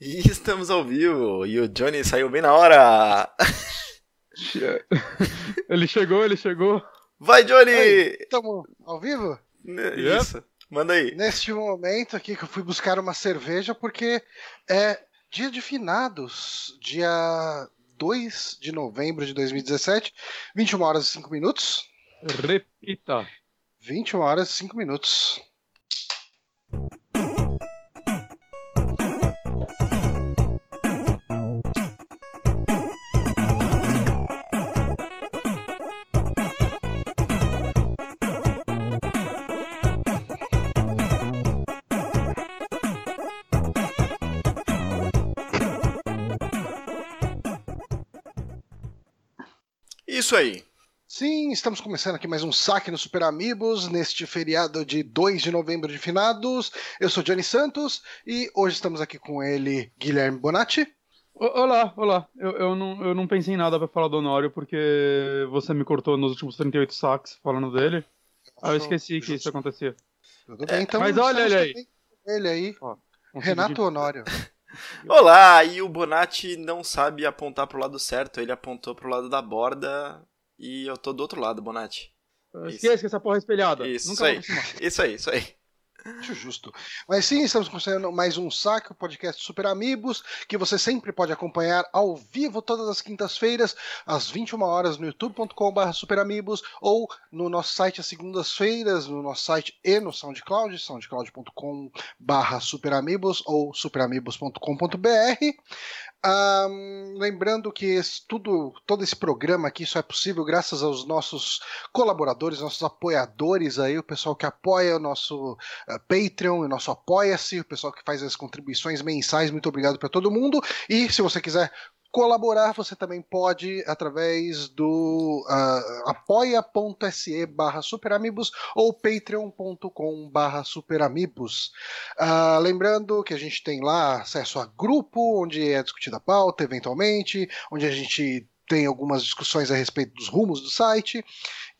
E estamos ao vivo, e o Johnny saiu bem na hora! ele chegou, ele chegou. Vai, Johnny! Estamos ao vivo? Isso, manda aí. Neste momento aqui que eu fui buscar uma cerveja, porque é dia de finados, dia 2 de novembro de 2017, 21 horas e 5 minutos. Repita. 21 horas e 5 minutos. Isso aí. Sim, estamos começando aqui mais um saque no Super Amigos, neste feriado de 2 de novembro de finados. Eu sou Johnny Santos e hoje estamos aqui com ele, Guilherme Bonatti. Olá, olá. Eu, eu, não, eu não pensei em nada para falar do Honório, porque você me cortou nos últimos 38 saques falando dele. Ah, eu esqueci que isso acontecia. Tudo bem, então. Mas olha ele aí. Ele aí. Ó, Renato Honório. Olá, e o Bonatti não sabe apontar pro lado certo, ele apontou pro lado da borda e eu tô do outro lado, Bonatti. Esqueça que essa porra é espelhada. Isso, isso aí. Isso aí, isso aí. Acho justo. Mas sim, estamos começando mais um saque, o podcast Super Amigos, que você sempre pode acompanhar ao vivo todas as quintas-feiras, às 21 horas no youtube.com.br superamigos ou no nosso site às segundas-feiras, no nosso site e no SoundCloud, soundcloud.com.br superamigos ou superamigos.com.br. Um, lembrando que esse, tudo, todo esse programa aqui só é possível graças aos nossos colaboradores, nossos apoiadores aí, o pessoal que apoia o nosso uh, Patreon, o nosso Apoia-se, o pessoal que faz as contribuições mensais. Muito obrigado para todo mundo. E se você quiser colaborar, você também pode através do uh, apoia.se barra superamigos ou patreon.com barra superamigos. Uh, lembrando que a gente tem lá acesso a grupo, onde é discutida a pauta, eventualmente, onde a gente tem algumas discussões a respeito dos rumos do site.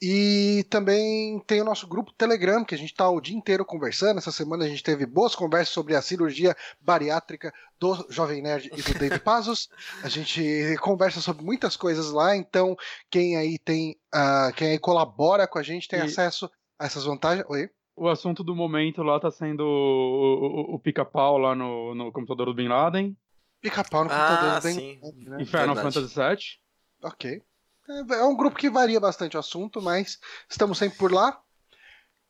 E também tem o nosso grupo Telegram, que a gente está o dia inteiro conversando. Essa semana a gente teve boas conversas sobre a cirurgia bariátrica do Jovem Nerd e do David Pazos. A gente conversa sobre muitas coisas lá, então quem aí tem, uh, quem aí colabora com a gente tem e... acesso a essas vantagens. Oi? O assunto do momento lá tá sendo o, o, o pica-pau lá no, no computador do Bin Laden. Pica-pau no ah, computador do Bin Laden. Né? E Final Fantasy VII. Ok. É um grupo que varia bastante o assunto, mas estamos sempre por lá.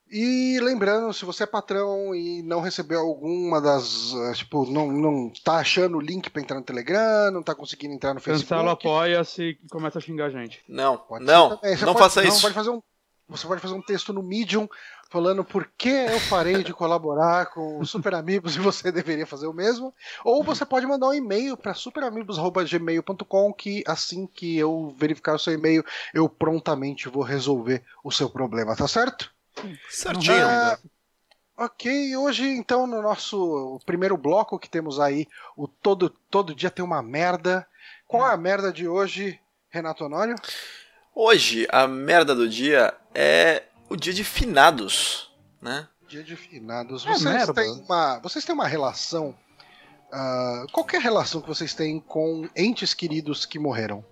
E lembrando, se você é patrão e não recebeu alguma das. Eh, tipo, não, não tá achando o link para entrar no Telegram, não tá conseguindo entrar no Facebook. Cancela, apoia-se e começa a xingar a gente. Não, pode não, não pode, faça não, isso. Pode fazer um, você pode fazer um texto no Medium falando por que eu parei de colaborar com os Super Amigos e você deveria fazer o mesmo. Ou você pode mandar um e-mail para superamigos.gmail.com que assim que eu verificar o seu e-mail, eu prontamente vou resolver o seu problema, tá certo? Certinho. Ah, ok, hoje então no nosso primeiro bloco que temos aí o todo, todo dia tem uma merda. Qual é a merda de hoje, Renato Honório? Hoje a merda do dia é o dia de finados, né? Dia de finados. É vocês, têm uma, vocês têm uma relação. Uh, qualquer relação que vocês têm com entes queridos que morreram?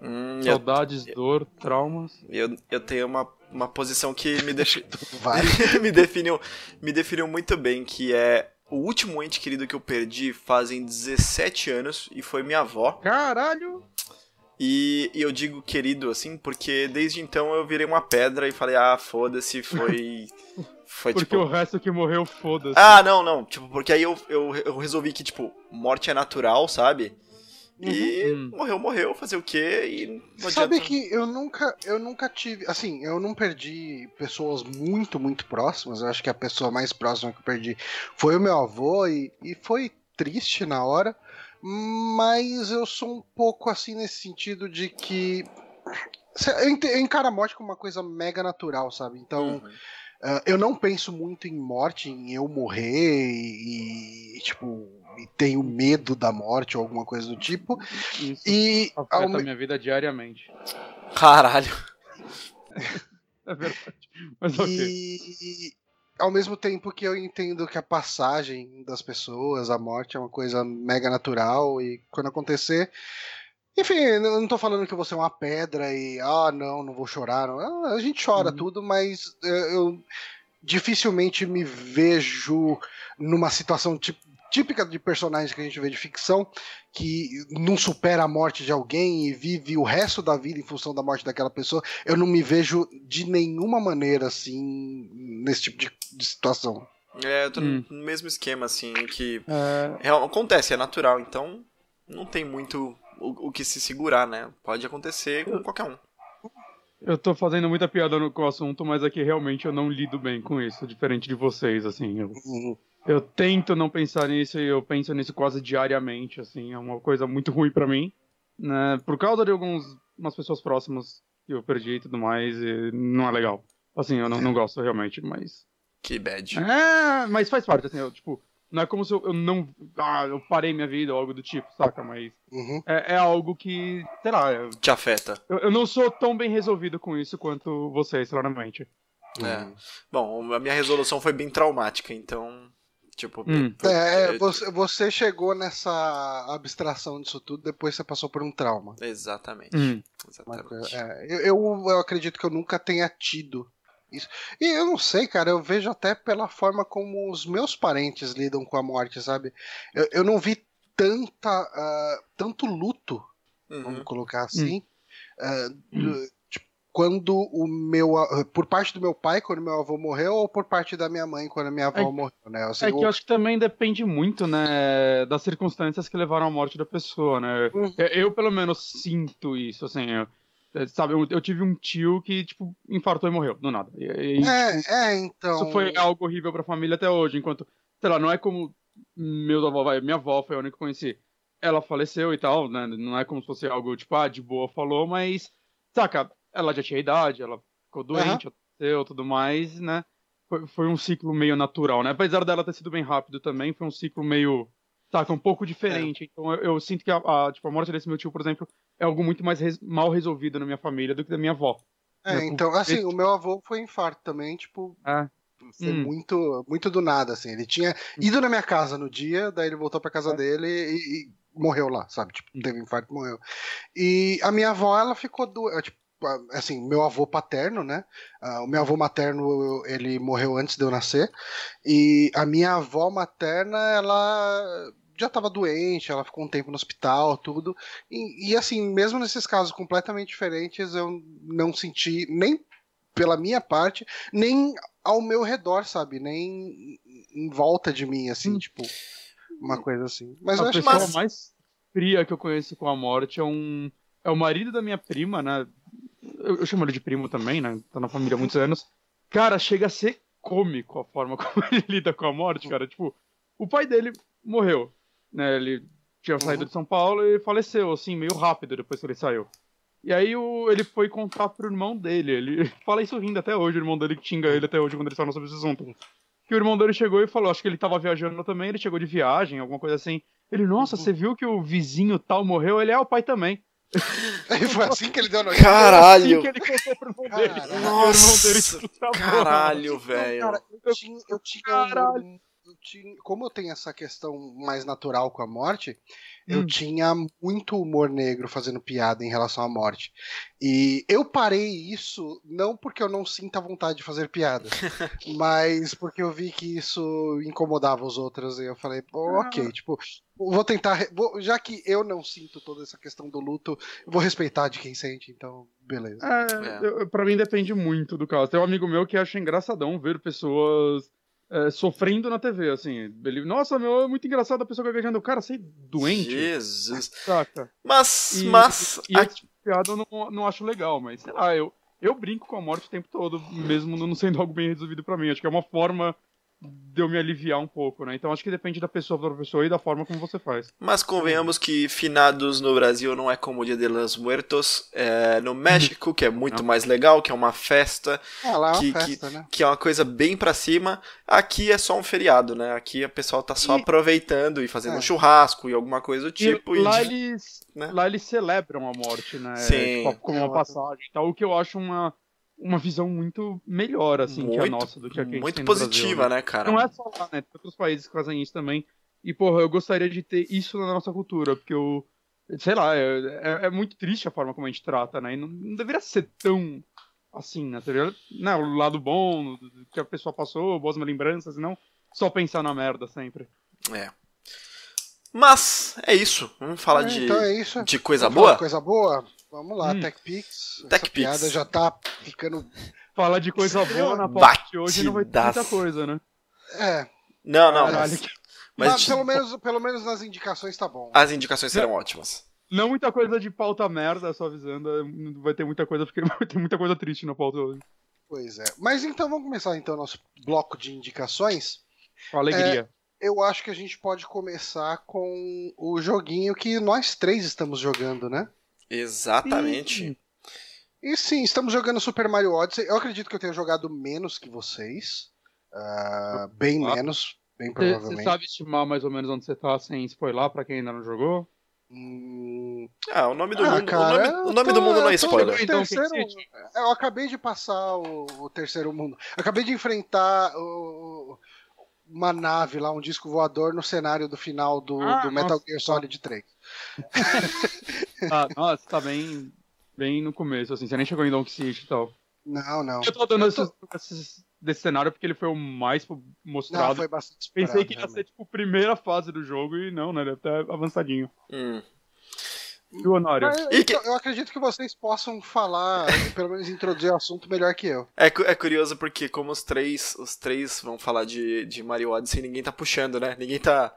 Hum, Saudades, eu, dor, traumas. Eu, eu tenho uma, uma posição que me, deixa, me, definiu, me definiu muito bem, que é o último ente querido que eu perdi fazem 17 anos e foi minha avó. Caralho! E, e, eu digo querido assim, porque desde então eu virei uma pedra e falei, ah, foda-se, foi. Foi porque tipo... o resto que morreu, foda-se. Ah, não, não. Tipo, porque aí eu, eu, eu resolvi que, tipo, morte é natural, sabe? E uhum. morreu, morreu, fazer o quê? E Sabe que eu nunca, eu nunca tive. Assim, eu não perdi pessoas muito, muito próximas. Eu acho que a pessoa mais próxima que eu perdi foi o meu avô, e, e foi triste na hora mas eu sou um pouco assim nesse sentido de que eu encaro a morte como uma coisa mega natural, sabe? Então, uhum. uh, eu não penso muito em morte, em eu morrer e, e tipo, e tenho medo da morte ou alguma coisa do tipo. Isso e afeta a minha vida diariamente. Caralho. é verdade. Mas ok. Ao mesmo tempo que eu entendo que a passagem das pessoas, a morte é uma coisa mega natural e quando acontecer. Enfim, eu não tô falando que você é uma pedra e, ah, não, não vou chorar. Não. A gente chora uhum. tudo, mas eu dificilmente me vejo numa situação tipo, típica de personagens que a gente vê de ficção, que não supera a morte de alguém e vive o resto da vida em função da morte daquela pessoa. Eu não me vejo de nenhuma maneira assim nesse tipo de, de situação. É, eu tô hum. no mesmo esquema, assim, que é... acontece, é natural, então não tem muito o, o, que se segurar, né? Pode acontecer com qualquer um. Eu tô fazendo muita piada no, com o assunto, mas aqui realmente eu não lido bem com isso, diferente de vocês, assim. Eu, uhum. Eu tento não pensar nisso e eu penso nisso quase diariamente, assim. É uma coisa muito ruim para mim, né? Por causa de algumas pessoas próximas que eu perdi e tudo mais, e não é legal. Assim, eu não, não gosto realmente, mas... Que bad. É, mas faz parte, assim, eu, tipo... Não é como se eu, eu, não. Ah, eu parei minha vida ou algo do tipo, saca? Mas uhum. é, é, algo que, sei lá. Eu, Te afeta. Eu, eu, não sou tão bem resolvido com isso quanto vocês, claramente. É. Bom, a minha resolução foi bem traumática, então. Tipo, hum. é, você, você chegou nessa abstração disso tudo depois você passou por um trauma. Exatamente. Hum. Exatamente. É, eu, eu acredito que eu nunca tenha tido isso. E eu não sei, cara, eu vejo até pela forma como os meus parentes lidam com a morte, sabe? Eu, eu não vi tanta, uh, tanto luto, uhum. vamos colocar assim, uh. Quando o meu. Por parte do meu pai, quando meu avô morreu, ou por parte da minha mãe, quando a minha avó é, morreu, né? Assim, é que eu acho que também depende muito, né, das circunstâncias que levaram à morte da pessoa, né? Uhum. Eu, pelo menos, sinto isso, assim. Eu é, sabe, eu, eu, tive um tio que, tipo, infartou e morreu, do nada. E, e, é, tipo, é, então. Isso foi algo horrível pra família até hoje, enquanto, sei lá, não é como meus avós, vai, minha avó foi a única que conheci. Ela faleceu e tal, né? Não é como se fosse algo, tipo, ah, de boa falou, mas, saca, ela já tinha idade, ela ficou doente, uhum. tudo mais, né? Foi, foi um ciclo meio natural, né? Apesar dela ter sido bem rápido também, foi um ciclo meio saca? Um pouco diferente. É. Então eu, eu, sinto que a, a, tipo, a morte desse meu tio, por exemplo, é algo muito mais res, mal resolvido na minha família do que da minha avó. É, né? então, assim, esse... o meu avô foi infarto também, tipo. É. Foi hum. muito, muito do nada, assim. Ele tinha hum. ido na minha casa no dia, daí ele voltou pra casa é. dele e, e, morreu lá, sabe? Tipo, hum. teve infarto e morreu. E a minha avó, ela ficou doente. Tipo, assim, meu avô paterno, né? Uh, o meu avô materno, ele morreu antes de eu nascer. E a minha avó materna, ela já estava doente, ela ficou um tempo no hospital, tudo. E, e, assim, mesmo nesses casos completamente diferentes, eu não senti nem pela minha parte, nem ao meu redor, sabe? Nem em volta de mim, assim, hum. tipo, uma coisa assim. Mas a eu pessoa mais... mais fria que eu conheço com a morte é um é o marido da minha prima, né? Eu, eu chamo ele de primo também, né? Tá na família há muitos anos. Cara, chega a ser cômico a forma como ele lida com a morte, cara. Tipo, o pai dele morreu né? Ele tinha saído uhum. de São Paulo e faleceu, assim, meio rápido depois que ele saiu. E aí o, ele foi contar pro irmão dele. Ele fala isso rindo até hoje, o irmão dele que xinga ele até hoje quando eles falam sobre esse assunto. Que o irmão dele chegou e falou, acho que ele tava viajando também, ele chegou de viagem, alguma coisa assim. Ele, nossa, uhum. você viu que o vizinho tal morreu? Ele é o pai também. Foi assim que ele deu notícia. Caralho! Foi assim que ele contou pro irmão dele. Nossa, irmão dele caralho, velho. Cara, eu tinha, eu tinha Caralho tinha, como eu tenho essa questão mais natural com a morte, hum. eu tinha muito humor negro fazendo piada em relação à morte. E eu parei isso não porque eu não sinta vontade de fazer piada, mas porque eu vi que isso incomodava os outros e eu falei, pô, ok, ah. tipo, vou tentar, vou, já que eu não sinto toda essa questão do luto, eu vou respeitar de quem sente, então beleza. É, é. pra mim depende muito do caso. Tem um amigo meu que acha engraçadão ver pessoas é, sofrendo na TV, assim. Ele, nossa, meu, é muito engraçado a pessoa gaguejando. Cara, você é doente. Jesus. Saca? Mas, e, mas... E, e a... esse piada eu não, não acho legal, mas sei lá, eu, eu brinco com a morte o tempo todo, mesmo não sendo algo bem resolvido para mim. Acho que é uma forma deu me aliviar um pouco, né? Então acho que depende da pessoa para pessoa e da forma como você faz. Mas convenhamos que finados no Brasil não é como o Dia de los Muertos, é no México, que é muito não. mais legal, que é uma festa, é, lá é que, festa, que, né? que, é uma coisa bem para cima. Aqui é só um feriado, né? Aqui a pessoa tá só e... aproveitando e fazendo é. um churrasco e alguma coisa do tipo. E, e lá, eles, né? lá eles celebram a morte, né? Sim. Tipo, como uma passagem. Então, o que eu acho uma uma visão muito melhor, assim, muito, que a nossa, do que a que a gente Muito tem positiva, Brasil, né? cara? Não é só lá, né? Tem outros países que fazem isso também. E, porra, eu gostaria de ter isso na nossa cultura, porque eu. Sei lá, é, é, é muito triste a forma como a gente trata, né? E não, não deveria ser tão assim, né? Seria, né? O lado bom, que a pessoa passou, boas lembranças, e não só pensar na merda sempre. É. Mas é isso. Vamos falar É, de, então é isso. de coisa Vamos falar boa? de Coisa boa? Vamos lá, Hum. TechPix. Tech Essa piada já tá ficando. Falar de coisa boa na pauta de hoje não vai ter muita coisa, né? É, Não, não. Caralho, Mas, mas mas pelo menos, pelo menos nas indicações tá bom. as indicações serão ótimas. Não muita coisa de pauta merda, só avisando. Não vai ter muita coisa, porque vai ter muita coisa triste na pauta hoje. Pois é. Mas então vamos começar então nosso bloco de indicações. Com alegria. Eu acho que a gente pode começar com o joguinho que nós três estamos jogando, né? Exatamente. E sim, estamos jogando Super Mario Odyssey. Eu acredito que eu tenha jogado menos que vocês. Ah, bem Ah. menos, bem Você provavelmente. sabe estimar mais ou menos onde você tá sem spoiler pra quem ainda não jogou? Hum, Ah, o nome do Ah, mundo. cara, o nome, o nome tô- do mundo não é spoiler. Então, terceiro- eu acabei de passar o, o terceiro mundo. Acabei de enfrentar o- uma nave lá, um disco voador no cenário do final do, Ah, do Metal nossa. Gear Solid 3. Ah, nossa, tá bem, bem no começo, assim. Você nem chegou em Donkey City e tal. Não, não. Eu tô dando Eu tô- esses, esses- desse cenário porque ele foi o mais Não, mostrado. foi bastante Pensei que ia realmente. ser, tipo, a primeira fase do jogo e não, né? Ele é até avançadinho. Hum. E o Honório? Mas, E que- então, Eu acredito que vocês possam falar, pelo menos introduzir o assunto melhor que eu. É, é curioso porque como os três, os três vão falar de, de Mario Odyssey, ninguém tá puxando, né? Ninguém tá,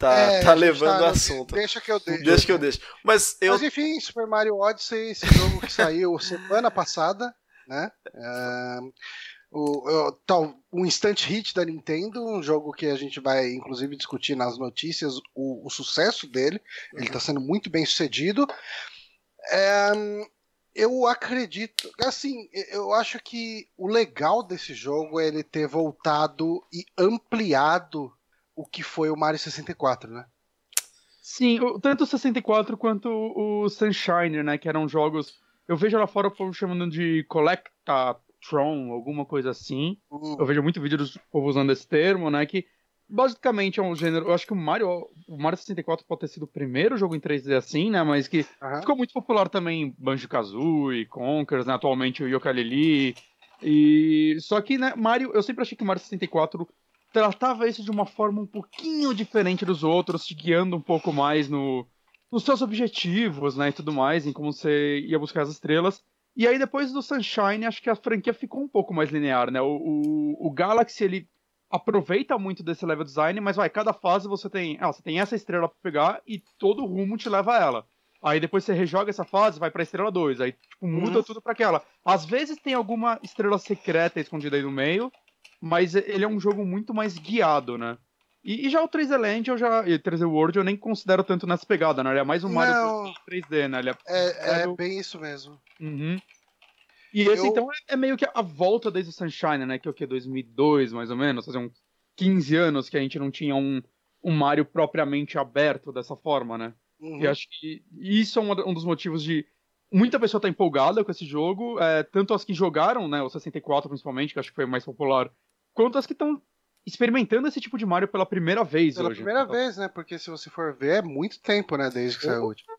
tá, É, tá levando tá- o assunto. Deixa que eu deixo. Deixa que eu deixo. Mas eu. Mas enfim, Super Mario Odyssey, esse jogo que saiu semana passada, né? É, o, tal, um instant hit da Nintendo, um jogo que a gente vai inclusive discutir nas notícias o, o sucesso dele. Ele está sendo muito bem sucedido. É, eu acredito, assim, eu acho que o legal desse jogo é ele ter voltado e ampliado o que foi o Mario 64, né? Sim, o- tanto o 64 quanto o Sunshine, né? Que eram jogos. Eu vejo lá fora o povo chamando de Collectatron, alguma coisa assim. Hum, Eu vejo muito vídeo do povo usando esse termo, né? Que basicamente é um gênero. Eu acho que o Mario, o Mario 64 pode ter sido o primeiro jogo em 3D assim, né? Mas que aham. ficou muito popular também Banjo Kazooie, Conkers, né? Atualmente o Yooka-Laylee. E só que, né, Mario, eu sempre achei que o Mario 64 tratava isso de uma forma um pouquinho diferente dos outros, te guiando um pouco mais no, nos seus objetivos, né, e tudo mais, em como você ia buscar as estrelas. E aí depois do Sunshine, acho que a franquia ficou um pouco mais linear, né? O, o, o Galaxy ele aproveita muito desse level design, mas vai, cada fase você tem, ah, você tem essa estrela pra pegar e todo o rumo te leva a ela. Aí depois você rejoga essa fase, vai pra estrela 2, aí tipo, muda Uhum. tudo pra aquela. Às vezes tem alguma estrela secreta escondida aí no meio, mas ele é um jogo muito mais guiado, né? E, e já o 3D Land eu já, e 3D World eu nem considero tanto nessa pegada, né? Ele é mais um Mario Não. 3D, né? Ele é É, é Mario- bem isso mesmo. Uhum. E esse, Eu- então, é, é meio que a volta desde o Sunshine, né? Que é o que? 2002, mais ou menos? Fazer uns 15 anos que a gente não tinha um, um Mario propriamente aberto dessa forma, né? Uhum. E acho que isso é um, um dos motivos de muita pessoa tá empolgada com esse jogo, é, tanto as que jogaram, né, o 64 principalmente, que acho que foi o mais popular, quanto as que estão experimentando esse tipo de Mario pela primeira vez Pela hoje. primeira vez, né? Porque se você for ver, é muito tempo, né? Desde que saiu o último.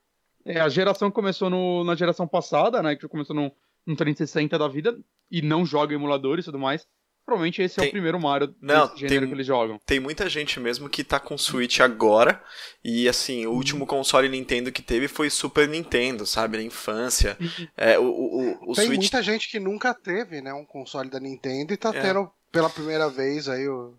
É, a geração começou no- na geração passada, né, que começou no, no 360 da vida, e não joga emuladores e tudo mais. Provavelmente esse é Tem- o primeiro Mario Não, desse gênero tem- que eles jogam. Tem muita gente mesmo que tá com Switch agora. E assim, o último console Nintendo que teve foi Super Nintendo, sabe? Na infância. É, o, o, o Tem Switch. muita gente que nunca teve, né? Um console da Nintendo e tá É. tendo pela primeira vez aí o.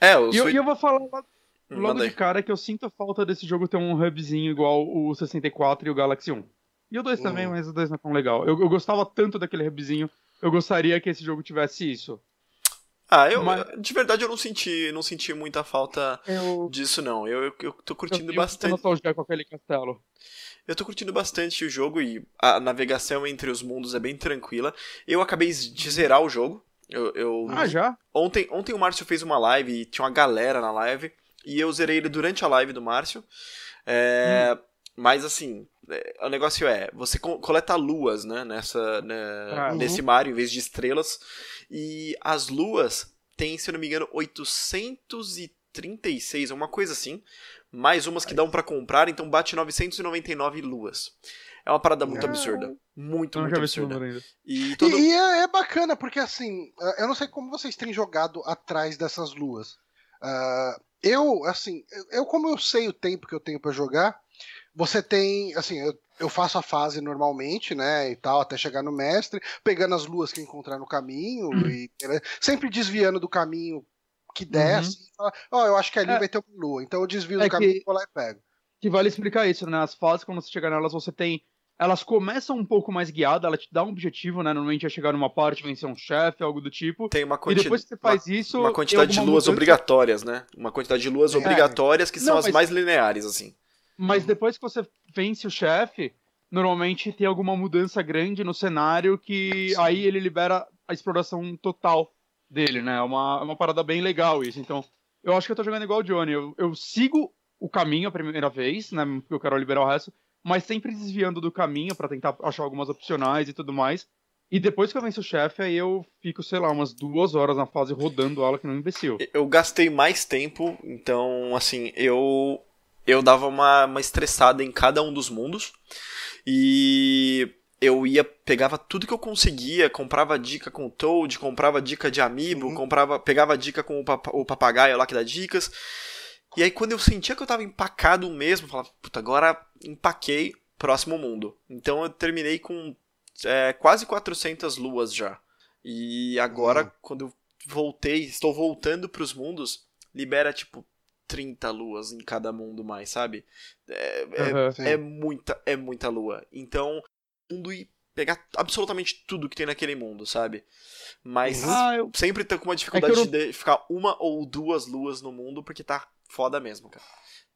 É, o E eu, Switch. e eu vou falar logo Hum, logo de cara que eu sinto a falta desse jogo ter um hubzinho igual o 64 e o Galaxy 1. E o 2 também, Hum. mas o 2 não é tão legal. Eu, eu gostava tanto daquele hubzinho, eu gostaria que esse jogo tivesse isso. Ah, eu, Mas- de verdade eu não senti, não senti muita falta Eu, disso, não. Eu, eu, eu tô curtindo eu bastante. nostalgia com aquele castelo. Eu tô curtindo bastante o jogo e a navegação entre os mundos é bem tranquila. Eu acabei de zerar o jogo. Eu, eu- Ah, já? ontem, ontem o Márcio fez uma live e tinha uma galera na live. E eu zerei ele durante a live do Márcio. É, Mas assim, é, o negócio é, você coleta luas, né, nessa, né, ah, nesse uhum. Mario, em vez de estrelas. E as luas têm, se eu não me engano, 836, uma coisa assim. Mais umas que dão para comprar, então bate 999 luas. É uma parada muito absurda. Muito, muito absurda. E, todo... e, e é, é, bacana, porque assim, eu não sei como vocês têm jogado atrás dessas luas. Uh, eu, assim, eu como eu sei o tempo que eu tenho para jogar, você tem, assim, eu, eu faço a fase normalmente, né, e tal, até chegar no mestre, pegando as luas que encontrar no caminho uhum. e né, sempre desviando do caminho que desce. Uhum. Ó, oh, eu acho que ali é, vai ter uma lua, então eu desvio é do caminho, vou lá e pego. Que vale explicar isso, né? As fases, quando você chegar nelas, você tem elas começam um pouco mais guiadas, ela te dá um objetivo, né? Normalmente é chegar numa parte, vencer um chefe, algo do tipo. Tem uma quantidade. E depois que você faz uma, isso. Uma quantidade de luas mudança... obrigatórias, né? Uma quantidade de luas é. obrigatórias que são Não, as mas... mais lineares, assim. Mas depois que você vence o chefe, normalmente tem alguma mudança grande no cenário que aí ele libera a exploração total dele, né? É uma, é uma parada bem legal isso. Então, eu acho que eu tô jogando igual o Johnny. Eu, eu sigo o caminho a primeira vez, né? Porque eu quero liberar o resto mas sempre desviando do caminho para tentar achar algumas opcionais e tudo mais. E depois que eu venço o chefe, aí eu fico, sei lá, umas duas horas na fase rodando ela que não imbecil. Eu gastei mais tempo, então, assim, eu eu dava uma, uma estressada em cada um dos mundos. E eu ia, pegava tudo que eu conseguia, comprava dica com o Toad, comprava dica de amiibo, uhum. comprava, pegava dica com o, pap o papagaio lá que dá dicas. E aí quando eu sentia que eu tava empacado mesmo, eu falava, puta, agora empaquei, próximo mundo. Então eu terminei com é, quase 400 luas já. E agora, uhum. quando eu voltei, estou voltando para os mundos, libera tipo 30 luas em cada mundo mais, sabe? É, uhum, é, é, muita, é muita lua. Então, mundo e pegar absolutamente tudo que tem naquele mundo, sabe? Mas ah, eu... sempre tô com uma dificuldade é não... de ficar uma ou duas luas no mundo, porque tá foda mesmo, cara.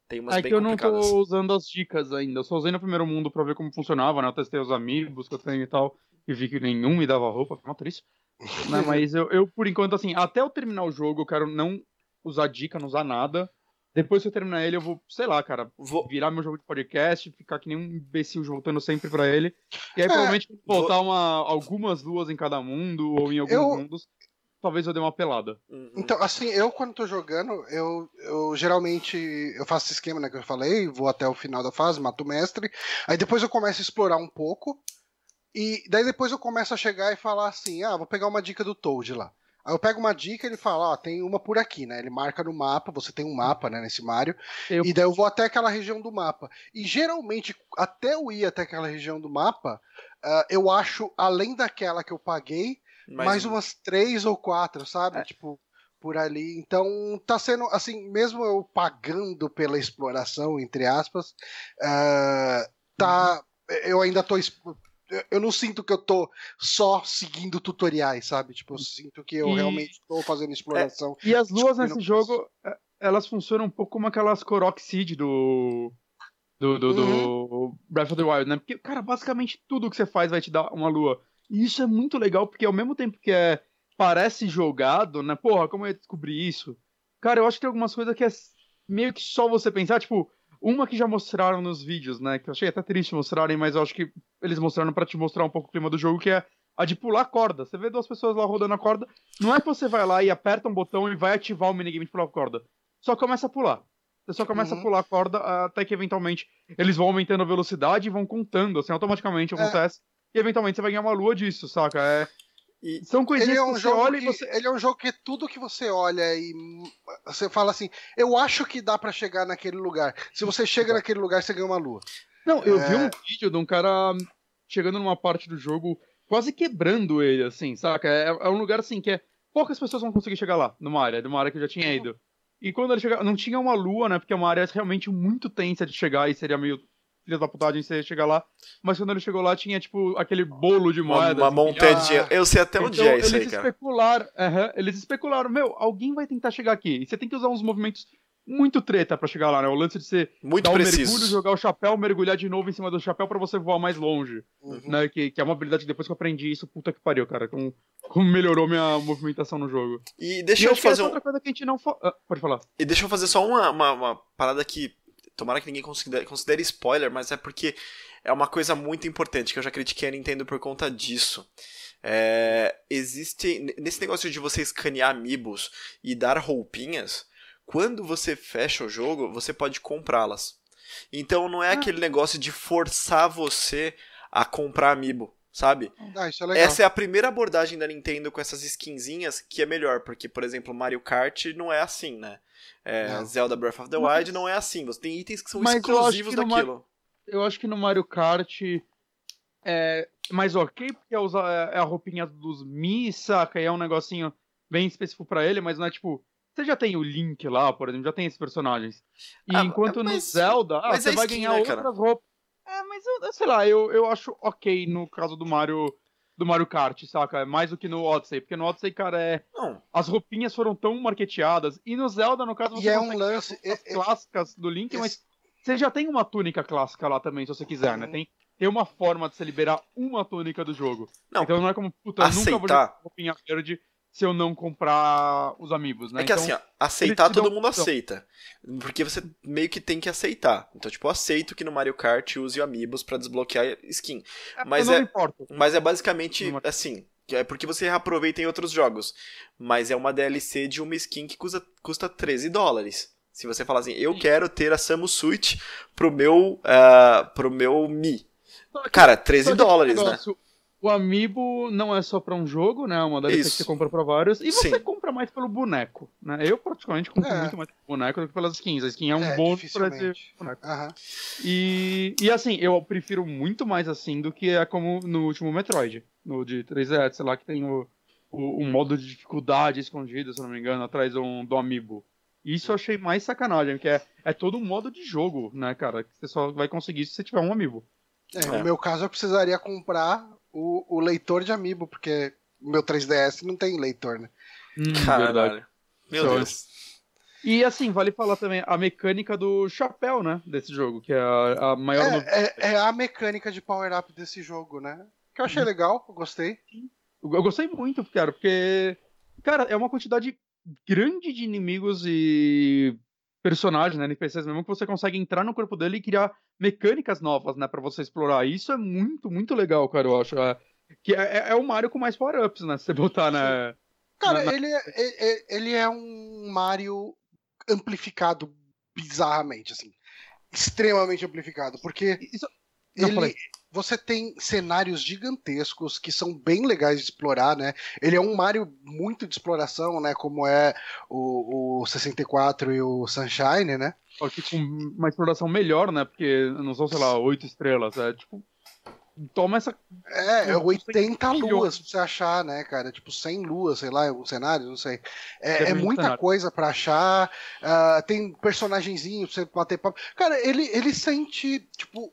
Tem umas é bem que eu não tô usando as dicas ainda. Eu só usei no primeiro mundo pra ver como funcionava, né? Eu testei os amigos que eu tenho e tal, e vi que nenhum me dava roupa, ficava triste. né? Mas eu, eu, por enquanto, assim, até eu terminar o jogo, eu quero não usar dica, não usar nada. Depois que eu terminar ele, eu vou, sei lá, cara, vou virar meu jogo de podcast, ficar que nem um imbecil voltando sempre pra ele. E aí, é, provavelmente, voltar vou... uma, algumas duas em cada mundo, ou em alguns eu... mundos, talvez eu dê uma pelada. Uhum. Então, assim, eu quando tô jogando, eu, eu geralmente eu faço esse esquema, né, que eu falei, vou até o final da fase, mato o mestre, aí depois eu começo a explorar um pouco, e daí depois eu começo a chegar e falar assim, ah, vou pegar uma dica do Toad lá. Aí eu pego uma dica e ele fala, ó, tem uma por aqui, né? Ele marca no mapa, você tem um mapa, né, nesse Mario. Eu... E daí eu vou até aquela região do mapa. E geralmente, até eu ir até aquela região do mapa, uh, eu acho, além daquela que eu paguei, mais, mais umas três ou quatro, sabe? É. Tipo, por ali. Então, tá sendo, assim, mesmo eu pagando pela exploração, entre aspas, uh, tá. Uhum. Eu ainda tô. Eu não sinto que eu tô só seguindo tutoriais, sabe? Tipo, eu sinto que eu e... realmente tô fazendo exploração. É, e as luas nesse jogo, é, elas funcionam um pouco como aquelas Korok Seed do. Do, do, uhum. do Breath of the Wild, né? Porque, cara, basicamente tudo que você faz vai te dar uma lua. E isso é muito legal, porque ao mesmo tempo que é parece jogado, né? Porra, como eu ia descobrir isso? Cara, eu acho que tem algumas coisas que é meio que só você pensar, tipo, uma que já mostraram nos vídeos, né? Que eu achei até triste mostrarem, mas eu acho que eles mostraram para te mostrar um pouco o clima do jogo, que é a de pular corda. Você vê duas pessoas lá rodando a corda, não é que você vai lá e aperta um botão e vai ativar o minigame de pular a corda. Só começa a pular. Você só começa uhum. a pular a corda até que eventualmente eles vão aumentando a velocidade e vão contando, assim, automaticamente é. acontece. É e eventualmente você vai ganhar uma lua disso, saca? É... E São coisinhas é um que você olha que, e você. Ele é um jogo que tudo que você olha e você fala assim, eu acho que dá para chegar naquele lugar. Se você chega naquele lugar, você ganha uma lua. Não, eu é... vi um vídeo de um cara chegando numa parte do jogo, quase quebrando ele, assim, saca? É, é um lugar assim que é. Poucas pessoas vão conseguir chegar lá, numa área, numa área que eu já tinha ido. E quando ele chega, não tinha uma lua, né? Porque é uma área realmente muito tensa de chegar e seria meio filha da putagem você chegar lá. Mas quando ele chegou lá, tinha, tipo, aquele bolo de moedas. Uma, uma montadinha. Ah, eu sei até onde então, é isso eles aí, cara. Especularam, eles especularam, meu, alguém vai tentar chegar aqui. E você tem que usar uns movimentos muito treta para chegar lá, né? O lance de você muito dar um preciso. mergulho, jogar o chapéu, mergulhar de novo em cima do chapéu para você voar mais longe. Uhum. Né? Que, que é uma habilidade que depois que eu aprendi isso, puta que pariu, cara. Como, como melhorou minha movimentação no jogo. E deixa e eu fazer. Um... Outra coisa que a gente não. Ah, pode falar. E deixa eu fazer só uma, uma, uma parada que tomara que ninguém considere, considere spoiler, mas é porque é uma coisa muito importante que eu já critiquei a Nintendo por conta disso. É, existe nesse negócio de você escanear amiibos e dar roupinhas, quando você fecha o jogo, você pode comprá-las. Então não é ah. aquele negócio de forçar você a comprar amiibo, sabe? Ah, é. Essa é a primeira abordagem da Nintendo com essas skinzinhas que é melhor, porque, por exemplo, Mario Kart não é assim, né? É, Zelda Breath of the Wild não é assim. Você tem itens que são exclusivos daquilo. Mario, eu acho que no Mario Kart é mais ok, porque é, usar, é a roupinha dos Mi, saca? E é um negocinho bem específico para ele, mas não é tipo. Você já tem o Link lá, por exemplo, já tem esses personagens. E ah, enquanto mas, no Zelda, ah, você é vai ganhar né, outras roupas. É, mas eu, sei lá, eu, eu acho ok no caso do Mario do Mario Kart, saca? É mais do que no Odyssey, porque no Odyssey, cara, é. Não. As roupinhas foram tão marketeadas. E no Zelda, no caso, você e é um lance as é, clássicas do Link, esse... mas você já tem uma túnica clássica lá também, se você quiser, né? Tem, tem uma forma de você liberar uma túnica do jogo. Não, então não é como, puta, aceitar. nunca vou jogar roupinha verde se eu não comprar os amigos, né? É que então, assim, ó, aceitar todo mundo aceita. Porque você meio que tem que aceitar. Então, tipo, eu aceito que no Mario Kart use o Amiibos para desbloquear skin. É, mas é, mas é basicamente assim, é porque você reaproveita em outros jogos. Mas é uma DLC de uma skin que custa, custa 13 dólares. Se você falar assim, eu quero ter a Samus Suit pro meu, uh, pro meu Mi. Cara, 13 dólares, né? O Amiibo não é só para um jogo, né? Uma DLC que você compra para vários. E você Sim. compra mais pelo boneco, né? Eu, praticamente, compro é. muito mais pelo boneco do que pelas skins. A skin é um é, bônus pra esse boneco. Uhum. E, e assim, eu prefiro muito mais assim do que é como no último Metroid. No de 3DS, sei lá, que tem o, o, o modo de dificuldade escondido, se não me engano, atrás do, do Amiibo. Isso eu achei mais sacanagem, que é, é todo um modo de jogo, né, cara? Que você só vai conseguir se você tiver um amiibo. É, é. No meu caso, eu precisaria comprar o, o leitor de amiibo, porque o meu 3DS não tem leitor, né? Hum, Caralho. Meu então, Deus. E assim, vale falar também a mecânica do chapéu, né? Desse jogo, que é a, a maior. É, no... é, é, a mecânica de power-up desse jogo, né? Que eu achei uhum. legal, eu gostei. Eu gostei muito, cara, porque. Cara, é uma quantidade grande de inimigos e personagens, né, NPCs mesmo, que você consegue entrar no corpo dele e criar mecânicas novas, né, para você explorar. Isso é muito, muito legal, cara, eu acho. É, que é, é, é o Mario com mais power-ups, né, se você botar na... Cara, na, na... Ele, é, ele é um Mario amplificado bizarramente, assim. Extremamente amplificado, porque... Isso... Não, ele... Falei você tem cenários gigantescos que são bem legais de explorar, né? Ele é um Mario muito de exploração, né? Como é o, o 64 e o Sunshine, né? Só que com uma exploração melhor, né? Porque não são, sei lá, oito estrelas. É tipo. Toma essa. É, 80 é luas pra você achar, né, cara? Tipo, 100 luas, sei lá, alguns cenários, não sei. É, é muita cenário. coisa para achar. Uh, tem personagenzinho pra você bater papo. Cara, ele, ele sente, tipo,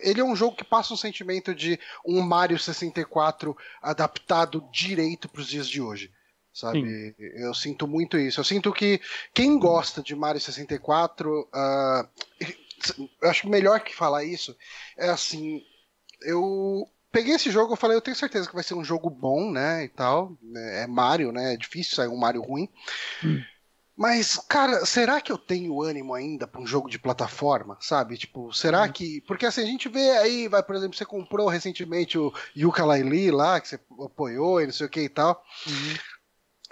ele é um jogo que passa um sentimento de um Mario 64 adaptado direito para os dias de hoje. Sabe? Sim. Eu sinto muito isso. Eu sinto que quem gosta de Mario 64. Uh, ah, eu acho melhor que falar isso é assim. Eu peguei esse jogo, eu falei, eu tenho certeza que vai ser um jogo bom, né? E tal. É Mario, né? É difícil sair um Mario ruim. Hum. Mas, cara, será que eu tenho ânimo ainda para um jogo de plataforma, sabe? Tipo, será uhum. que. Porque assim, a gente vê aí, vai, por exemplo, você comprou recentemente o Yuka Laili lá, que você apoiou e não sei o que e tal. Uhum.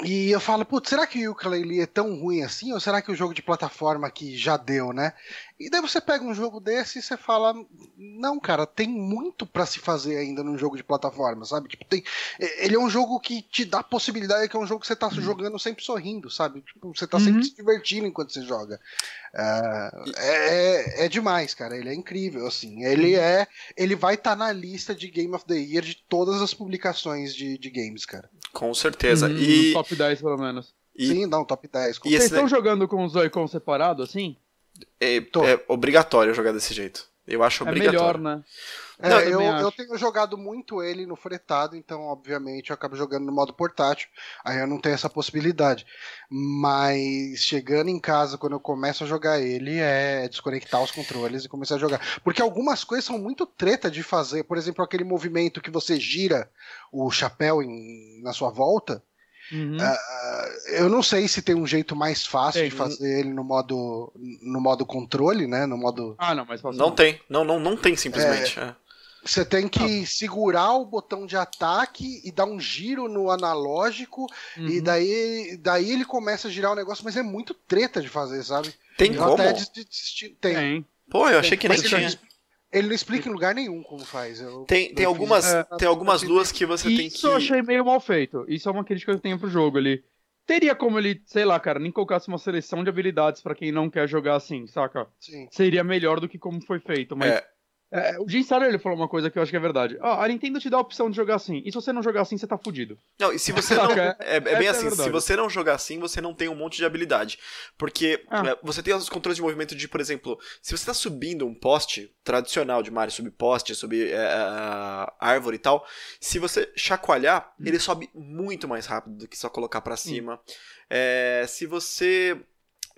E eu falo, putz, será que o Ukulele é tão ruim assim? Ou será que o jogo de plataforma que já deu, né? E daí você pega um jogo desse e você fala, não, cara, tem muito para se fazer ainda num jogo de plataforma, sabe? Tipo, tem, ele é um jogo que te dá possibilidade, que é um jogo que você tá uhum. jogando sempre sorrindo, sabe? Tipo, você tá sempre uhum. se divertindo enquanto você joga. Uh, é, é, demais, cara. Ele é incrível, assim. Ele uhum. é, ele vai estar tá na lista de Game of the Year de todas as publicaçções de, de games, cara. Com certeza. Hum, e... Top 10, pelo menos. E... Sim, dá um top 10. Vocês estão jogando com os Joy-Con separado, assim? É, é, obrigatório jogar desse jeito. Eu acho obrigatório. É melhor, né? É, Não, eu, eu, tenho jogado muito ele no fretado, então, obviamente, eu acabo jogando no modo portátil. Aí eu não tenho essa possibilidade. Mas chegando em casa, quando eu começo a jogar ele, é desconectar os controles e começar a jogar. Porque algumas coisas são muito treta de fazer. Por exemplo, aquele movimento que você gira o chapéu em, na sua volta. Uhum. Uh, eu não sei se tem um jeito mais fácil tem. de fazer ele no modo no modo controle, né? No modo. Ah, não, mas não, não tem. Não, não, não tem simplesmente. É... É. Você tem que ah. segurar o botão de ataque e dar um giro no analógico uhum. e daí, daí ele começa a girar o negócio, mas é muito treta de fazer, sabe? Tem eu como? Até Tem. tem. Pô, eu achei que nem tinha. Ele não explica em lugar nenhum como faz. Eu, tem, tem, algumas, é, tem algumas luas que você tem que. Isso eu achei meio mal feito. Isso é uma crítica que eu tenho pro jogo. Ele teria como ele, sei lá, cara, nem colocasse uma seleção de habilidades para quem não quer jogar assim, saca? Sim. Seria melhor do que como foi feito. Mas é. É, o Jim Starler ele falou uma coisa que eu acho que é verdade. Ah, a Nintendo te dá a opção de jogar assim. E se você não jogar assim, você tá fudido. Não, e se você não. é, é, bem é assim, se você não jogar assim, você não tem um monte de habilidade. Porque ah. É, você tem os controles de movimento de, por exemplo, se você tá subindo um poste tradicional de Mario, subir poste, subir é, árvore e tal, se você chacoalhar, hum. ele sobe muito mais rápido do que só colocar para cima. se você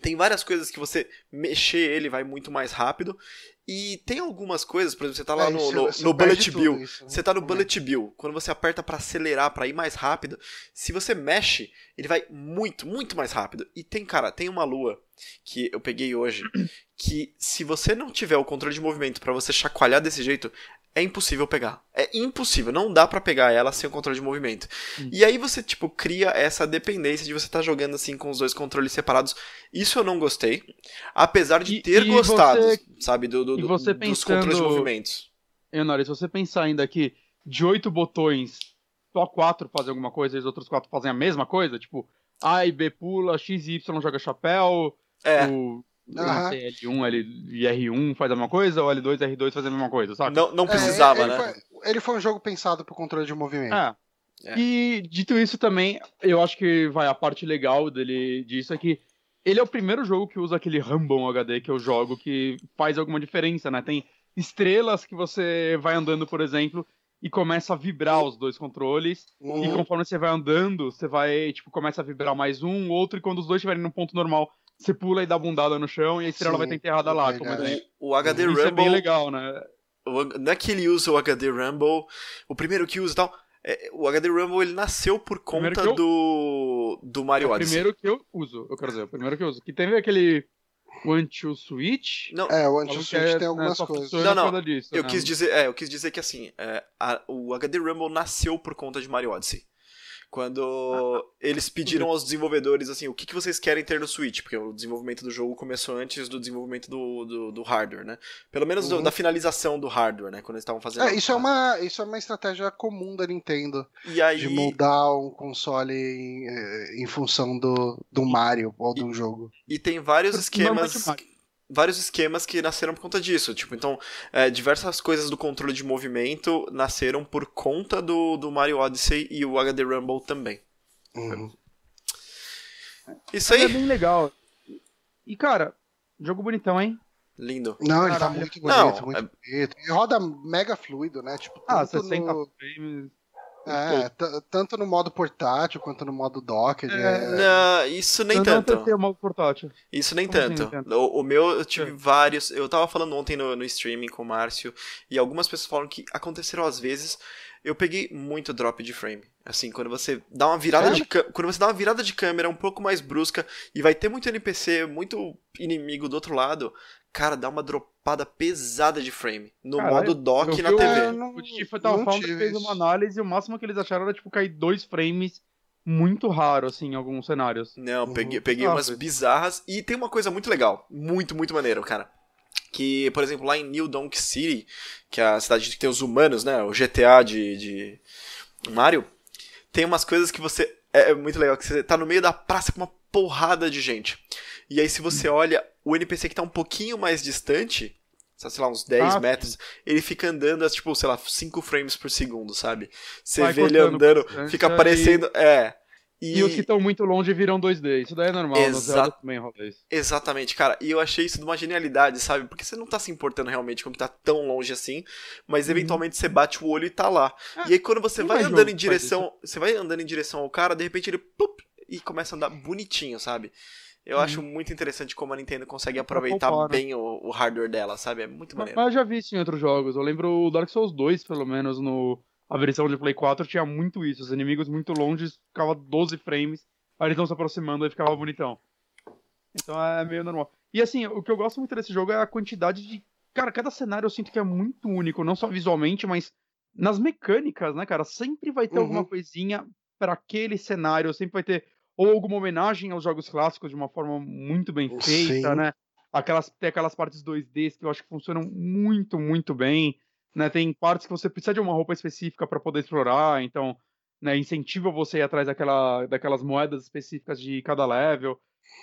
tem várias coisas que você mexer ele vai muito mais rápido. E tem algumas coisas, por exemplo, você tá lá é, no, no, no Bullet Bill. Isso, né? Você tá no Bullet Bill. Quando você aperta para acelerar, para ir mais rápido, se você mexe, ele vai muito, muito mais rápido. E tem, cara, tem uma lua que eu peguei hoje, que se você não tiver o controle de movimento para você chacoalhar desse jeito, é impossível pegar. É impossível, não dá para pegar ela sem o controle de movimento. Hum. E aí você, tipo, cria essa dependência de você estar tá jogando assim com os dois controles separados. Isso eu não gostei. Apesar de ter e gostado, você... sabe, do, do, do pensando... dos controles de movimentos. Enori, se você pensar ainda que de oito botões, só quatro fazem alguma coisa e os outros quatro fazem a mesma coisa, tipo, A e B pula, X e Y joga chapéu, é. o Uhum. L1 L, e R1 faz a mesma coisa, ou L2 e R2 faz a mesma coisa, sabe? Não, não precisava, é, ele, né? Foi, ele foi um jogo pensado pro controle de movimento. É. é. E dito isso também, eu acho que vai a parte legal dele disso é que ele é o primeiro jogo que usa aquele Rumble HD que eu jogo que faz alguma diferença, né? Tem estrelas que você vai andando, por exemplo, e começa a vibrar os dois controles. Uhum. E conforme você vai andando, você vai, tipo, começa a vibrar mais um, outro, e quando os dois estiverem no ponto normal, você pula e dá bundada no chão e a estrela Sim, vai estar enterrada lá. Como é. O, o HD Isso Rumble. é bem legal, né? O, não é que ele usa o HD Rumble, o primeiro que usa e tal. É, o HD Rumble ele nasceu por conta eu... do, do Mario é Odyssey. O primeiro que eu uso, eu quero dizer, o primeiro que eu uso. Que teve aquele One to Switch. Não, é, o One to Switch é, tem algumas né, coisas. Não, não. Disso, eu né? quis dizer, é, eu quis dizer que assim, é, a, o HD Rumble nasceu por conta de Mario Odyssey. Quando ah, eles pediram aos desenvolvedores assim, o que, que vocês querem ter no Switch? Porque o desenvolvimento do jogo começou antes do desenvolvimento do, do, do hardware, né? Pelo menos uhum. do, da finalização do hardware, né? Quando eles estavam fazendo. É, isso, é uma, isso é uma estratégia comum da Nintendo. Aí... De moldar um console em, eh, em função do, do Mario ou de um jogo. E tem vários esquemas vários esquemas que nasceram por conta disso. Tipo, então, é, diversas coisas do controle de movimento nasceram por conta do, do Mario Odyssey e o HD Rumble também. Uhum. Isso aí. É bem legal. E, cara, jogo bonitão, hein? Lindo. Não, ele tá Caralho. tá muito bonito, Não, muito é... bonito. E roda mega fluido, né? Tipo, ah, 60 no... frames. É, tanto no modo portátil quanto no modo dock. É, é... Não, isso nem eu tanto. Não o modo portátil. Isso nem Como tanto. Assim, o, o, meu, eu tive é. vários. Eu tava falando ontem no, no streaming com o Márcio, e algumas pessoas falam que aconteceram às vezes. Eu peguei muito drop de frame. Assim, quando você dá uma virada de quando você dá uma virada de câmera um pouco mais brusca e vai ter muito NPC, muito inimigo do outro lado, cara, dá uma dropada pesada de frame. No Caralho, modo dock na TV. Não, o Tifa Tower Founder fez uma análise e o máximo que eles acharam era tipo cair dois frames muito raro, assim, em alguns cenários. Não, peguei, peguei ah, umas bizarras. E tem uma coisa muito legal. Muito, muito maneiro, cara. Que, por exemplo, lá em New Donk City, que é a cidade que tem os humanos, né? O GTA de, de Mario. Tem umas coisas que você. É, é muito legal, que você tá no meio da praça com uma porrada de gente. E aí, se você olha o NPC que tá um pouquinho mais distante, sei lá, uns 10 ah, metros, ele fica andando a, tipo, sei lá, 5 frames por segundo, sabe? Você vê ele andando, fica aparecendo. E... É. E... e, os que estão muito longe viram 2D. Isso daí é normal, Exa... também rola isso. Exatamente, cara. E eu achei isso de uma genialidade, sabe? Porque você não tá se importando realmente com o que tá tão longe assim, mas uhum. eventualmente você bate o olho e tá lá. Ah, e aí quando você vai andando em direção. Você vai andando em direção ao cara, de repente ele. E começa a andar bonitinho, sabe? Eu hum. acho muito interessante como a Nintendo consegue aproveitar bem o, o, hardware dela, sabe? É muito maneiro. Mas eu já vi isso em outros jogos. Eu lembro o Dark Souls 2, pelo menos, no, a versão de Play 4 tinha muito isso. Os inimigos muito longe ficava 12 frames, aí eles estão se aproximando e ficava bonitão. Então é meio normal. E assim, o que eu gosto muito desse jogo é a quantidade de. Cara, cada cenário eu sinto que é muito único, não só visualmente, mas nas mecânicas, né, cara? Sempre vai ter Uhum. alguma coisinha para aquele cenário, sempre vai ter ou alguma homenagem aos jogos clássicos de uma forma muito bem feita, Sim. né? Aquelas, tem aquelas partes 2Ds que eu acho que funcionam muito, muito bem. Né? Tem partes que você precisa de uma roupa específica para poder explorar, então né, incentiva você a ir atrás daquela, daquelas moedas específicas de cada level.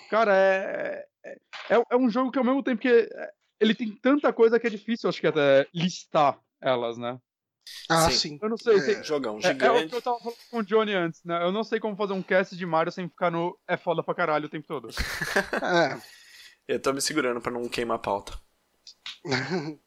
Cara, é, é, é, é um jogo que ao mesmo tempo que é- ele tem tanta coisa que é difícil, acho que até listar elas, né? Ah, Sim. sim. Eu não sei, É. tem- Jogão é, é o gigante. que eu tava falando com o Johnny antes, né? Eu não sei como fazer um cast de Mario sem ficar no é foda pra caralho o tempo todo. É. Eu tô me segurando pra não queimar a pauta.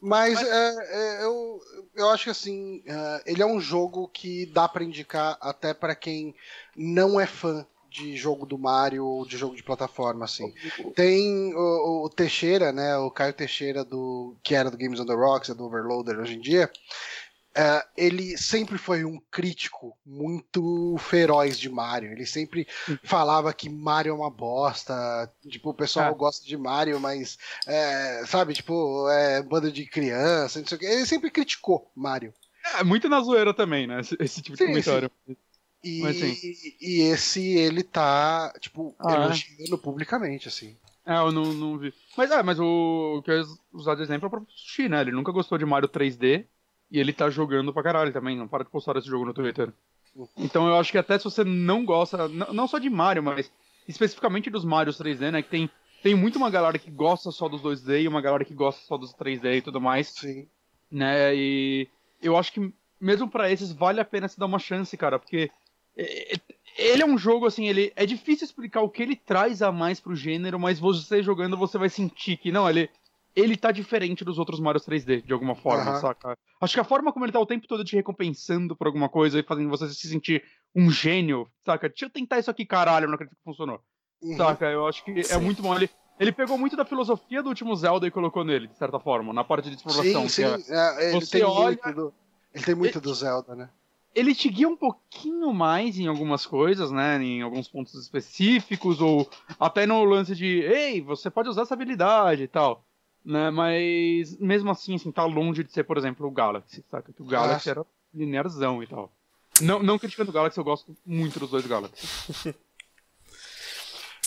Mas, é, é, eu, eu acho que assim, é, ele é um jogo que dá pra indicar até pra quem não é fã de jogo do Mario ou de jogo de plataforma, assim. Tem o, o Teixeira, né, o Caio Teixeira, do, que era do Games on the Rocks, é do Overloader hoje em dia, é, ele sempre foi um crítico muito feroz de Mario. Ele sempre falava que Mario é uma bosta. Tipo, o pessoal É. gosta de Mario, mas é, sabe, tipo, é bando de criança, não sei o quê. Ele sempre criticou Mario. É muito na zoeira também, né? Esse, esse tipo de Sim, comentário. E, Mas, sim. E esse ele tá, tipo, Ah, é? elogiando publicamente, assim. É, eu não, não vi. Mas é, mas o, o que eu ia usar de exemplo é o próprio Sushi, né? Ele nunca gostou de Mario 3D e ele tá jogando pra caralho também. Não para de postar esse jogo no Twitter. Então eu acho que até se você não gosta, não só de Mario, mas especificamente dos Marios 3D, né? Que tem, tem muito uma galera que gosta só dos 2D e uma galera que gosta só dos 3D e tudo mais. Sim. né? E eu acho que mesmo pra esses vale a pena se dar uma chance, cara, porque é, é, ele é um jogo assim, ele é difícil explicar o que ele traz a mais pro gênero, mas você jogando você vai sentir que não, ele ele tá diferente dos outros Mario 3D de alguma forma, Aham. saca? Acho que a forma como ele tá o tempo todo te recompensando por alguma coisa e fazendo você se sentir um gênio, saca? Deixa eu tentar isso aqui, caralho, não acredito que funcionou. Uhum. Saca? Eu acho que é Sim. muito bom. Ele, ele pegou muito da filosofia do último Zelda e colocou nele, de certa forma, na parte de exploração. Sim, sim. é- É, ele, você tem olha- muito do, ele tem muito do Zelda, né? Ele te guia um pouquinho mais em algumas coisas, né? Em alguns pontos específicos, ou até no lance de, ei, você pode usar essa habilidade e tal. Né? Mas mesmo assim, assim, tá longe de ser, por exemplo, o Galaxy, saca? Que o Galaxy Ah. era linearzão e tal. Não, não criticando o Galaxy, eu gosto muito dos dois Galaxy.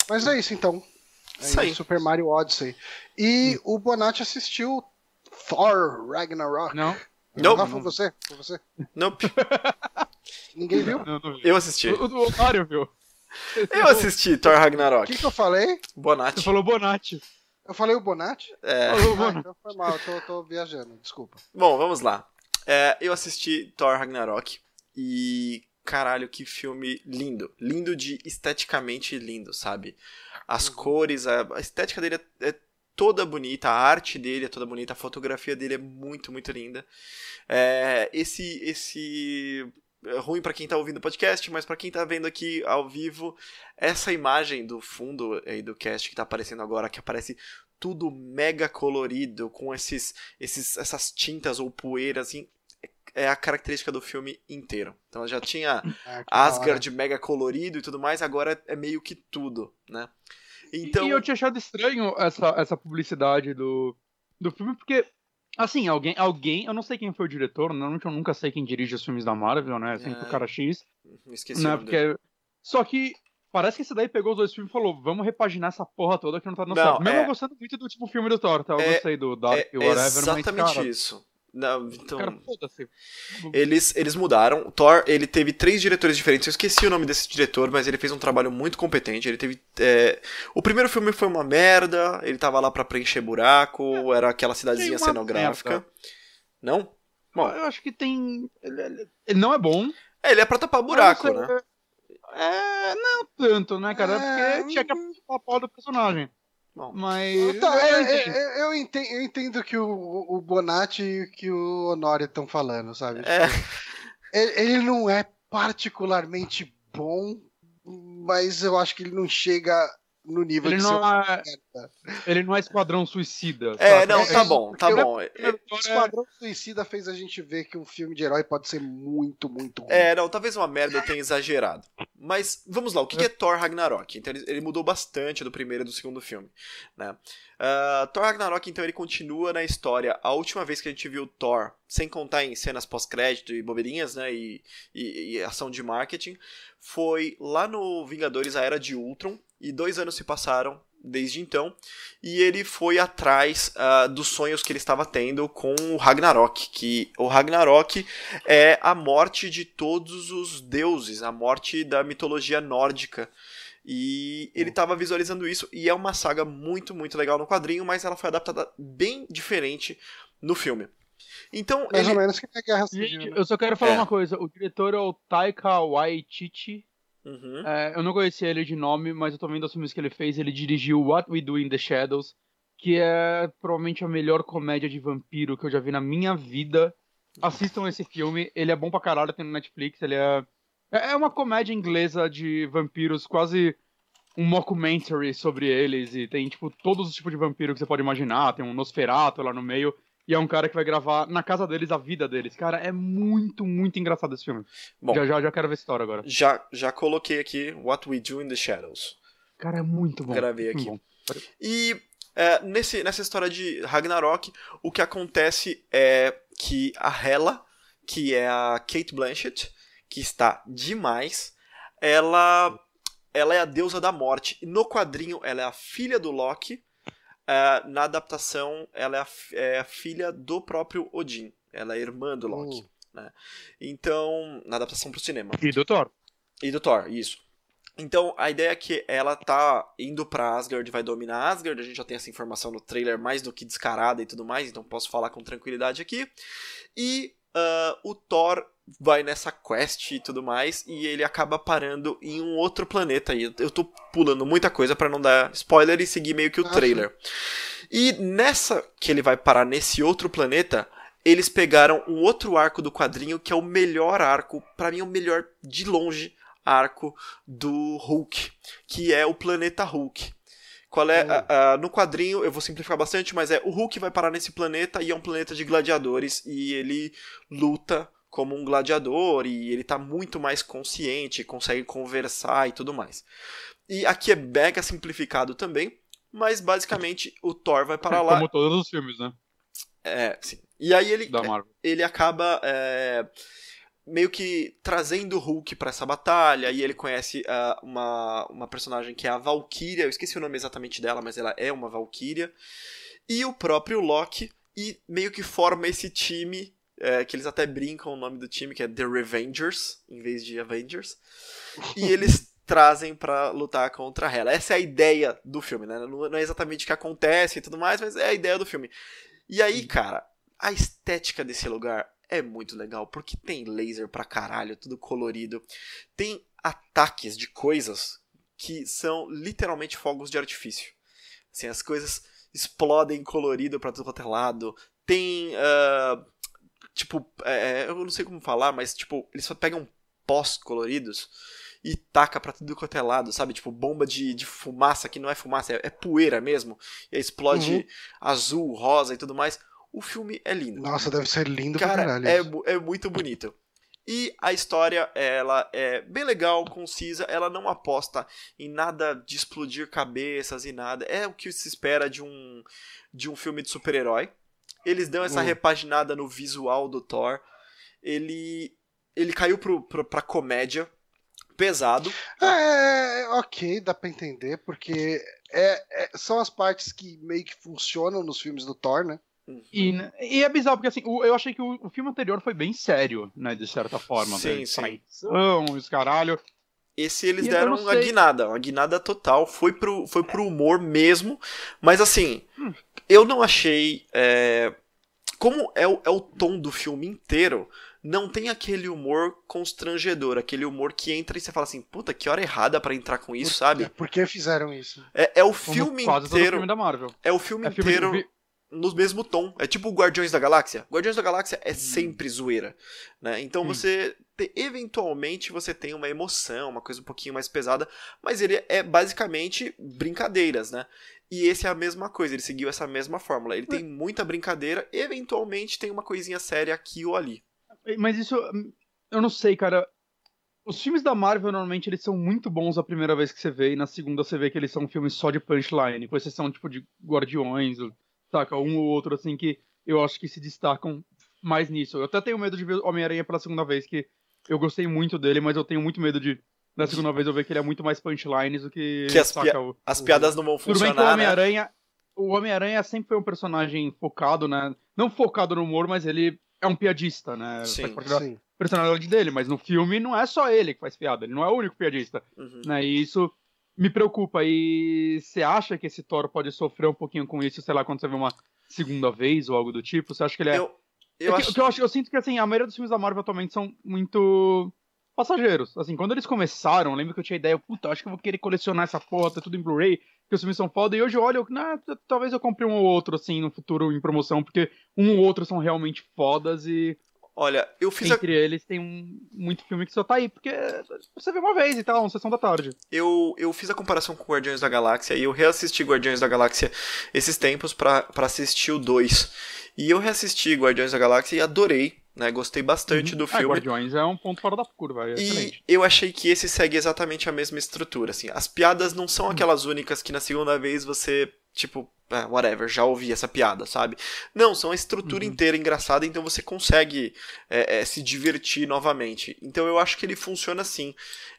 Mas é isso então. É Isso aí. Super Mario Odyssey. E o Bonatti assistiu Thor Ragnarok. Não? Nope. Ah, foi você? Foi você? Nope. Ninguém viu? Não, não vi. Eu assisti. O, o, o Mario, viu? Eu assisti Thor O Ragnarok. que, que eu falei? Você Bonatti. falou Bonatti. Eu falei o Bonatti? É. Falou Ah, Bonatti. então foi mal, eu tô, tô viajando, desculpa. Bom, vamos lá. É, eu assisti Thor Ragnarok e caralho, que filme lindo. Lindo de esteticamente lindo, sabe? As cores, a, a estética dele é, é toda bonita, a arte dele é toda bonita, a fotografia dele é muito, muito linda. É, esse esse é ruim pra quem tá ouvindo o podcast, mas pra quem tá vendo aqui ao vivo, essa imagem do fundo aí do cast que tá aparecendo agora, que aparece tudo mega colorido com esses esses, essas tintas ou poeiras, assim, é a característica do filme inteiro. Então já tinha Ah. Asgard mega colorido e tudo mais, agora é meio que tudo, né? Então, E eu tinha achado estranho essa, essa publicidade do, do filme, porque, assim, alguém, alguém, eu não sei quem foi o diretor, normalmente eu nunca sei quem dirige os filmes da Marvel, né? Sempre É. o cara X, esqueci o né? nome dele. Porque. Só que parece que esse daí pegou os dois filmes e falou: vamos repaginar essa porra toda que não tá dando Não, certo. Mesmo é- eu gostando muito do último filme do Thor, tá? Eu É- gostei do Dark É, e whatever, exatamente mas. Cara, isso. Não, então, cara eles, eles mudaram. O Thor, ele teve três diretores diferentes. Eu esqueci o nome desse diretor, mas ele fez um trabalho muito competente. Ele teve. é, O primeiro filme foi uma merda. Ele tava lá pra preencher buraco. Era aquela cidadezinha cenográfica. merda. Não? Bom, Eu acho que tem. Ele, não é bom. é, ele é pra tapar buraco, né? É, não tanto, né, cara? É, Porque tinha que apontar a pau do personagem. Bom. Mas. Tá, eu é, é, é, eu, entendo, eu entendo que o, o Bonatti e que o Honório estão falando, sabe? É, Ele, ele não é particularmente bom, mas eu acho que ele não chega no nível Ele de não, é, ele não é Esquadrão Suicida. É, saca? não, tá É, bom, tá porque bom. É, O Esquadrão Suicida fez a gente ver que um filme de herói pode ser muito, muito ruim. É, não, talvez uma merda eu tenha exagerado. Mas vamos lá, o que, que é Thor Ragnarok? Então ele, ele mudou bastante do primeiro e do segundo filme. Né? Ah, Thor Ragnarok, então, ele continua na história. A última vez que a gente viu Thor, sem contar em cenas pós-crédito e bobeirinhas, né? E, e- e ação de marketing, foi lá no Vingadores A Era de Ultron. E dois anos se passaram desde então. E ele foi atrás ah, dos sonhos que ele estava tendo com o Ragnarok. Que o Ragnarok é a morte de todos os deuses, a morte da mitologia nórdica. E ele estava visualizando isso, e é uma saga muito, muito legal no quadrinho, mas ela foi adaptada bem diferente no filme. Então, Mais ele... ou menos que é Guerra Civil. Gente, né? eu só quero falar É. uma coisa. O diretor é o Taika Waititi. Uhum. É, eu não conhecia ele de nome, mas eu tô vendo os filmes que ele fez. Ele dirigiu What We Do in the Shadows, que é provavelmente a melhor comédia de vampiro que eu já vi na minha vida. Assistam esse filme, ele é bom pra caralho, tem no Netflix, ele é. É é uma comédia inglesa de vampiros, quase um mockumentary sobre eles, e tem, tipo, todos os tipos de vampiro que você pode imaginar, tem um Nosferatu lá no meio, e é um cara que vai gravar na casa deles a vida deles. Cara, é muito, muito engraçado esse filme. Bom, Já, já, já quero ver essa história agora. já, já coloquei aqui What We Do in the Shadows. Cara, é muito bom. Gravei aqui. bom. E é, nesse, nessa história de Ragnarok, o que acontece é que a Hela, que é a Kate Blanchett, que está demais, ela, ela é a deusa da morte. No quadrinho, ela é a filha do Loki. É, na adaptação, ela é a, é a filha do próprio Odin. Ela é irmã do Loki. né? Então, na adaptação para o cinema. E doutor? E do Thor, isso. Então, a ideia é que ela tá indo pra Asgard, vai dominar Asgard. A gente já tem essa informação no trailer mais do que descarada e tudo mais, então posso falar com tranquilidade aqui. E ah, o Thor vai nessa quest e tudo mais, e ele acaba parando em um outro planeta. E eu tô pulando muita coisa pra não dar spoiler e seguir meio que o Ah, trailer. E nessa que ele vai parar nesse outro planeta, eles pegaram um outro arco do quadrinho que é o melhor arco, pra mim é o melhor de longe arco do Hulk, que é o planeta Hulk. Qual é a- a- no quadrinho, eu vou simplificar bastante, mas é o Hulk vai parar nesse planeta e é um planeta de gladiadores e ele luta como um gladiador e ele tá muito mais consciente, consegue conversar e tudo mais. E aqui é mega simplificado também, mas basicamente o Thor vai para lá. Como todos os filmes, né? É, sim. E aí ele, Marvel. ele acaba é, meio que trazendo o Hulk pra essa batalha e ele conhece ah, uma, uma personagem que é a Valkyria, eu esqueci o nome exatamente dela, mas ela é uma Valkyria, e o próprio Loki, e meio que forma esse time, é, que eles até brincam o nome do time, que é The Revengers, em vez de Avengers, e eles trazem pra lutar contra ela. Essa é a ideia do filme, né? Não é exatamente o que acontece e tudo mais, mas é a ideia do filme. E aí, cara, a estética desse lugar é muito legal, porque tem laser pra caralho, tudo colorido. Tem ataques de coisas que são literalmente fogos de artifício. Assim, as coisas explodem colorido pra tudo quanto é lado. Tem. ah, tipo, é, eu não sei como falar, mas tipo, eles só pegam pós coloridos e taca pra tudo quanto é lado, sabe? Tipo, bomba de, de fumaça, que não é fumaça, é, é poeira mesmo. E explode Uhum. azul, rosa e tudo mais. O filme é lindo. Nossa, deve ser lindo pra Cara, caralho. é, é muito bonito. E a história, ela é bem legal, concisa, ela não aposta em nada de explodir cabeças e nada. É o que se espera de um, de um filme de super-herói. Eles dão essa Hum. repaginada no visual do Thor. Ele, ele caiu pro, pro, pra comédia pesado. É, ok, dá pra entender, porque é, é- são as partes que meio que funcionam nos filmes do Thor, né? E, e é bizarro, porque assim, eu achei que o, o filme anterior foi bem sério, né? De certa forma. Sim, né? sim. Traição, os caralho. Esse eles E deram uma guinada, uma guinada total. Foi pro, foi pro humor mesmo. Mas assim, eu não achei. é, Como é o, é o tom do filme inteiro, não tem aquele humor constrangedor, aquele humor que entra e você fala assim, puta, que hora errada pra entrar com isso, sabe? Por que fizeram isso? É, é o filme inteiro. filme da Marvel. É o filme É filme inteiro. de, no mesmo tom. É tipo o Guardiões da Galáxia. Guardiões da Galáxia é sempre zoeira, né? Então você te, eventualmente você tem uma emoção, uma coisa um pouquinho mais pesada, mas ele é basicamente brincadeiras, né? E esse é a mesma coisa, ele seguiu essa mesma fórmula. Ele tem muita brincadeira, eventualmente tem uma coisinha séria aqui ou ali. Mas isso eu não sei, cara. Os filmes da Marvel, normalmente, eles são muito bons a primeira vez que você vê, e na segunda você vê que eles são filmes só de punchline, com exceção, tipo, de Guardiões, saca? Um ou outro, assim, que eu acho que se destacam mais nisso. Eu até tenho medo de ver Homem-Aranha pela segunda vez, que eu gostei muito dele, mas eu tenho muito medo de, na segunda vez, eu ver que ele é muito mais punchlines do que. Que as, saca, o, as o, piadas não vão funcionar. Tudo bem que o né? Homem-Aranha. Né? O Homem-Aranha sempre foi um personagem focado, né? Não focado no humor, mas ele é um piadista, né? Sim, sim. personalidade dele, mas no filme não é só ele que faz piada, ele não é o único piadista. Uhum. Né? E isso me preocupa. E você acha que esse Thor pode sofrer um pouquinho com isso, sei lá, quando você vê uma segunda vez ou algo do tipo? Você acha que ele é. Eu, eu, é acho... Que, eu, acho, eu sinto que assim, a maioria dos filmes da Marvel atualmente são muito passageiros. Assim, quando eles começaram, eu lembro que eu tinha ideia, puta, acho que eu vou querer colecionar essa porra, tá tudo em Blu-ray, que os filmes são foda, e hoje eu olho, nah, talvez eu compre um ou outro, assim, no futuro em promoção, porque um ou outro são realmente fodas e Olha, eu fiz Entre a... eles tem um, muito filme que só tá aí, porque você vê uma vez e tal, uma sessão da tarde. Eu, eu fiz a comparação com Guardiões da Galáxia e eu reassisti Guardiões da Galáxia esses tempos para assistir o 2. E eu reassisti Guardiões da Galáxia e adorei, né? Gostei bastante uhum. do filme. É, Guardiões é um ponto fora da curva, é e excelente. eu achei que esse segue exatamente a mesma estrutura, assim. As piadas não são uhum. aquelas únicas que na segunda vez você, tipo, ah, whatever, já ouvi essa piada, sabe? Não, são a estrutura uhum. inteira engraçada, então você consegue é, é, se divertir novamente. Então eu acho que ele funciona assim.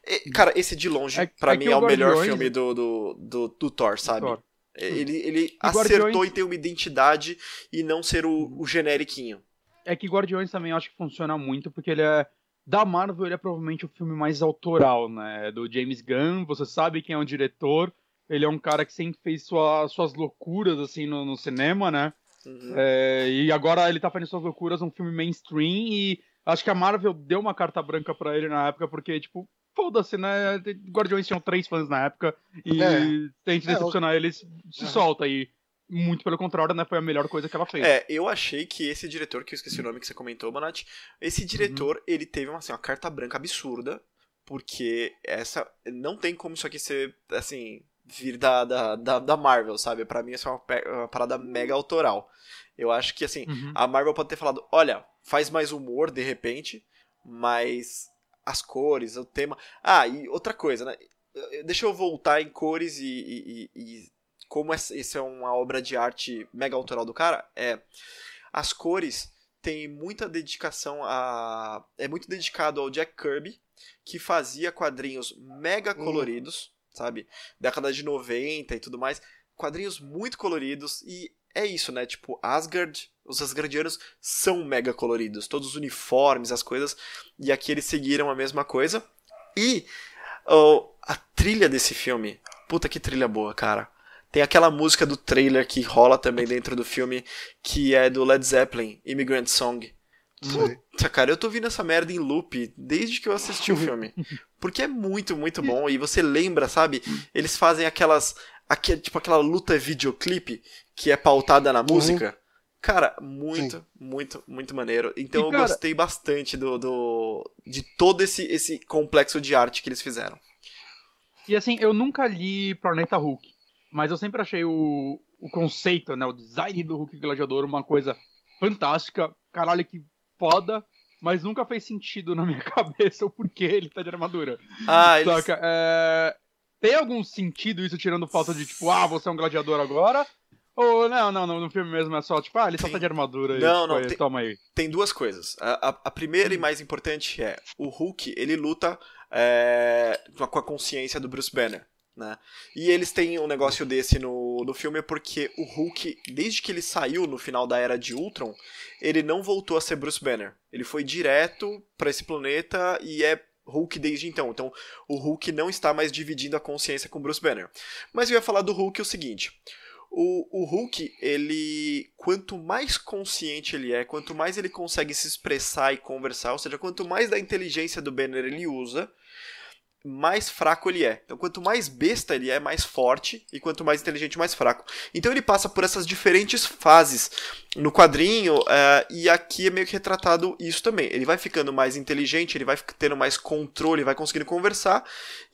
E, cara, esse de longe, é, para é mim, é o melhor filme do, do, do, do Thor, sabe? Thor. É, ele, ele acertou Guardiões... em ter uma identidade e não ser o, o generiquinho. É que Guardiões também acho que funciona muito, porque ele é. Da Marvel, ele é provavelmente o filme mais autoral, né? Do James Gunn, você sabe quem é o diretor ele é um cara que sempre fez sua, suas loucuras, assim, no, no cinema, né? Uhum. É, e agora ele tá fazendo suas loucuras num filme mainstream e acho que a Marvel deu uma carta branca para ele na época, porque, tipo, foda-se, né? Guardiões tinham três fãs na época e é. tente é, decepcionar eu... eles, se solta aí. Muito pelo contrário, né? Foi a melhor coisa que ela fez. É, eu achei que esse diretor, que eu esqueci o nome que você comentou, Bonatti, esse diretor, uhum. ele teve uma, assim, uma carta branca absurda, porque essa. Não tem como isso aqui ser, assim, vir da, da, da, da Marvel, sabe? Para mim isso é uma, uma, parada mega autoral. Eu acho que assim, uhum. a Marvel pode ter falado, olha, faz mais humor de repente, mas as cores, o tema. Ah, e outra coisa, né? Deixa eu voltar em cores e, e, e como isso é uma obra de arte mega autoral do cara, é as cores tem muita dedicação a é muito dedicado ao Jack Kirby, que fazia quadrinhos mega uhum. coloridos sabe? Década de 90 e tudo mais. Quadrinhos muito coloridos e é isso, né? Tipo, Asgard, os Asgardianos são mega coloridos, todos os uniformes, as coisas, e aqui eles seguiram a mesma coisa. E oh, a trilha desse filme, puta que trilha boa, cara. Tem aquela música do trailer que rola também dentro do filme, que é do Led Zeppelin, Immigrant Song. Puta, cara, eu tô ouvindo essa merda em loop desde que eu assisti o filme. Porque é muito, muito bom. E você lembra, sabe? Eles fazem aquelas. Aqui, tipo aquela luta videoclipe que é pautada na uhum. música. Cara, muito, Sim. muito, muito maneiro. Então e, eu cara, gostei bastante do, do. de todo esse, esse complexo de arte que eles fizeram. E assim, eu nunca li Planeta Hulk. Mas eu sempre achei o, o conceito, né? O design do Hulk Gladiador uma coisa fantástica. Caralho, que foda, mas nunca fez sentido na minha cabeça o porquê ele tá de armadura. Ah. Saca? É... Tem algum sentido isso tirando falta de, tipo, ah, você é um gladiador agora? Ou não, não, não, no filme mesmo é só, tipo, ah, ele tem... só tá de armadura não, e não, aí, tem... toma aí. Tem duas coisas. A, a, a primeira e mais importante é, o Hulk, ele luta é, com a consciência do Bruce Banner. Né? E eles têm um negócio desse no, no filme porque o Hulk, desde que ele saiu no final da era de Ultron, ele não voltou a ser Bruce Banner. Ele foi direto para esse planeta e é Hulk desde então. Então o Hulk não está mais dividindo a consciência com Bruce Banner. Mas eu ia falar do Hulk o seguinte. O, o Hulk, ele. Quanto mais consciente ele é, quanto mais ele consegue se expressar e conversar, ou seja, quanto mais da inteligência do Banner ele usa, mais fraco ele é. Então, quanto mais besta ele é, mais forte, e quanto mais inteligente, mais fraco. Então, ele passa por essas diferentes fases no quadrinho, uh, e aqui é meio que retratado isso também. Ele vai ficando mais inteligente, ele vai tendo mais controle, vai conseguindo conversar,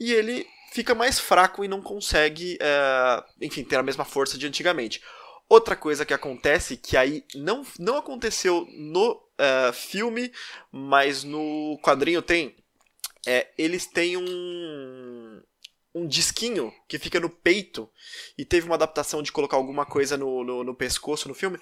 e ele fica mais fraco e não consegue, uh, enfim, ter a mesma força de antigamente. Outra coisa que acontece, que aí não, não aconteceu no uh, filme, mas no quadrinho tem, é, eles têm um, um disquinho que fica no peito, e teve uma adaptação de colocar alguma coisa no, no, no pescoço no filme,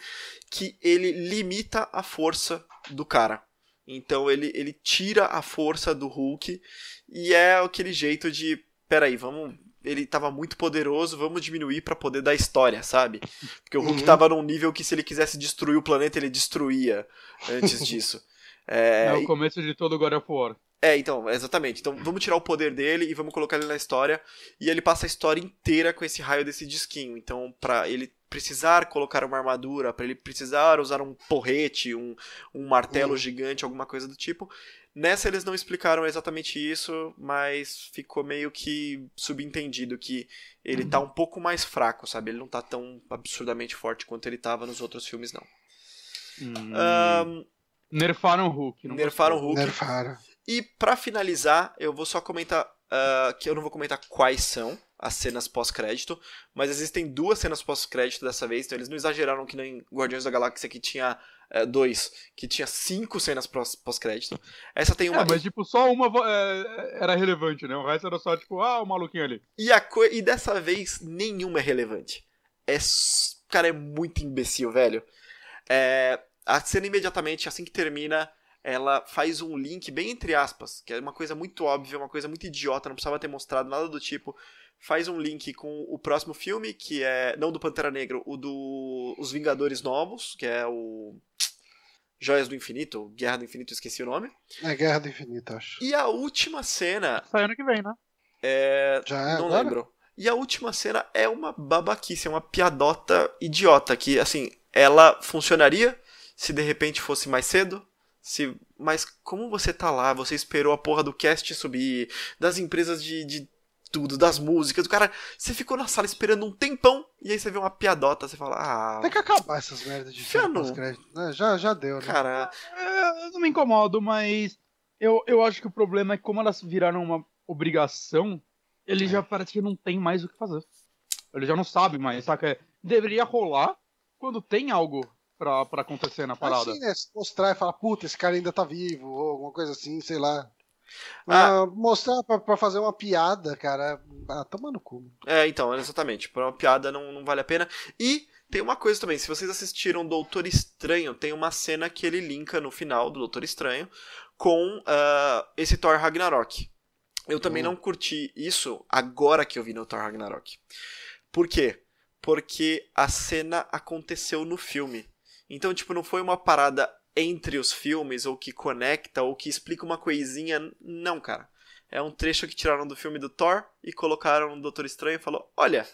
que ele limita a força do cara. Então ele, ele tira a força do Hulk, e é aquele jeito de, peraí, vamos ele estava muito poderoso, vamos diminuir para poder dar história, sabe? Porque o Hulk estava uhum. num nível que se ele quisesse destruir o planeta, ele destruía antes disso. É, é o começo de todo God of War. É, então, exatamente. Então vamos tirar o poder dele e vamos colocar ele na história. E ele passa a história inteira com esse raio desse disquinho. Então, para ele precisar colocar uma armadura, para ele precisar usar um porrete, um, um martelo uhum. gigante, alguma coisa do tipo. Nessa eles não explicaram exatamente isso, mas ficou meio que subentendido que ele uhum. tá um pouco mais fraco, sabe? Ele não tá tão absurdamente forte quanto ele tava nos outros filmes, não. Hum. Um, nerfaram o Hulk. Não nerfaram o Hulk. Nerfaram. E para finalizar, eu vou só comentar uh, que eu não vou comentar quais são as cenas pós-crédito, mas existem duas cenas pós-crédito dessa vez, então eles não exageraram que nem Guardiões da Galáxia que tinha uh, dois, que tinha cinco cenas pós-crédito. Essa tem uma. É, mas tipo, só uma é, era relevante, né? O resto era só tipo, ah, o maluquinho ali. E, a co... e dessa vez nenhuma é relevante. É. Cara, é muito imbecil, velho. É... A cena imediatamente, assim que termina, ela faz um link bem entre aspas, que é uma coisa muito óbvia, uma coisa muito idiota, não precisava ter mostrado nada do tipo. Faz um link com o próximo filme, que é não do Pantera Negra, o do Os Vingadores Novos, que é o Joias do Infinito, Guerra do Infinito, esqueci o nome. É Guerra do Infinito, acho. E a última cena. Sai ano que vem, né? É. Já é, não agora? lembro. E a última cena é uma babaquice, é uma piadota idiota, que, assim, ela funcionaria se de repente fosse mais cedo, se, mas como você tá lá, você esperou a porra do cast subir, das empresas de, de tudo, das músicas, do cara. Você ficou na sala esperando um tempão e aí você vê uma piadota, você fala, ah. Tem que acabar essas merdas de já não. Né? Já, já deu, né? Cara. É, eu não me incomodo, mas eu, eu acho que o problema é que como elas viraram uma obrigação, ele é. já parece que não tem mais o que fazer. Ele já não sabe mais, saca? Deveria rolar quando tem algo pra, pra acontecer na parada. Assim, né? Mostrar e falar, puta, esse cara ainda tá vivo, ou alguma coisa assim, sei lá. Ah, ah, mostrar pra, pra, fazer uma piada, cara. Ah, toma no cu. É, então, exatamente. Pra uma piada não, não vale a pena. E tem uma coisa também, se vocês assistiram Doutor Estranho, tem uma cena que ele linka no final do Doutor Estranho com uh, esse Thor Ragnarok. Eu também uhum. não curti isso agora que eu vi no Thor Ragnarok. Por quê? Porque a cena aconteceu no filme. Então, tipo, não foi uma parada entre os filmes, ou que conecta, ou que explica uma coisinha. Não, cara. É um trecho que tiraram do filme do Thor e colocaram no Doutor Estranho e falou: Olha,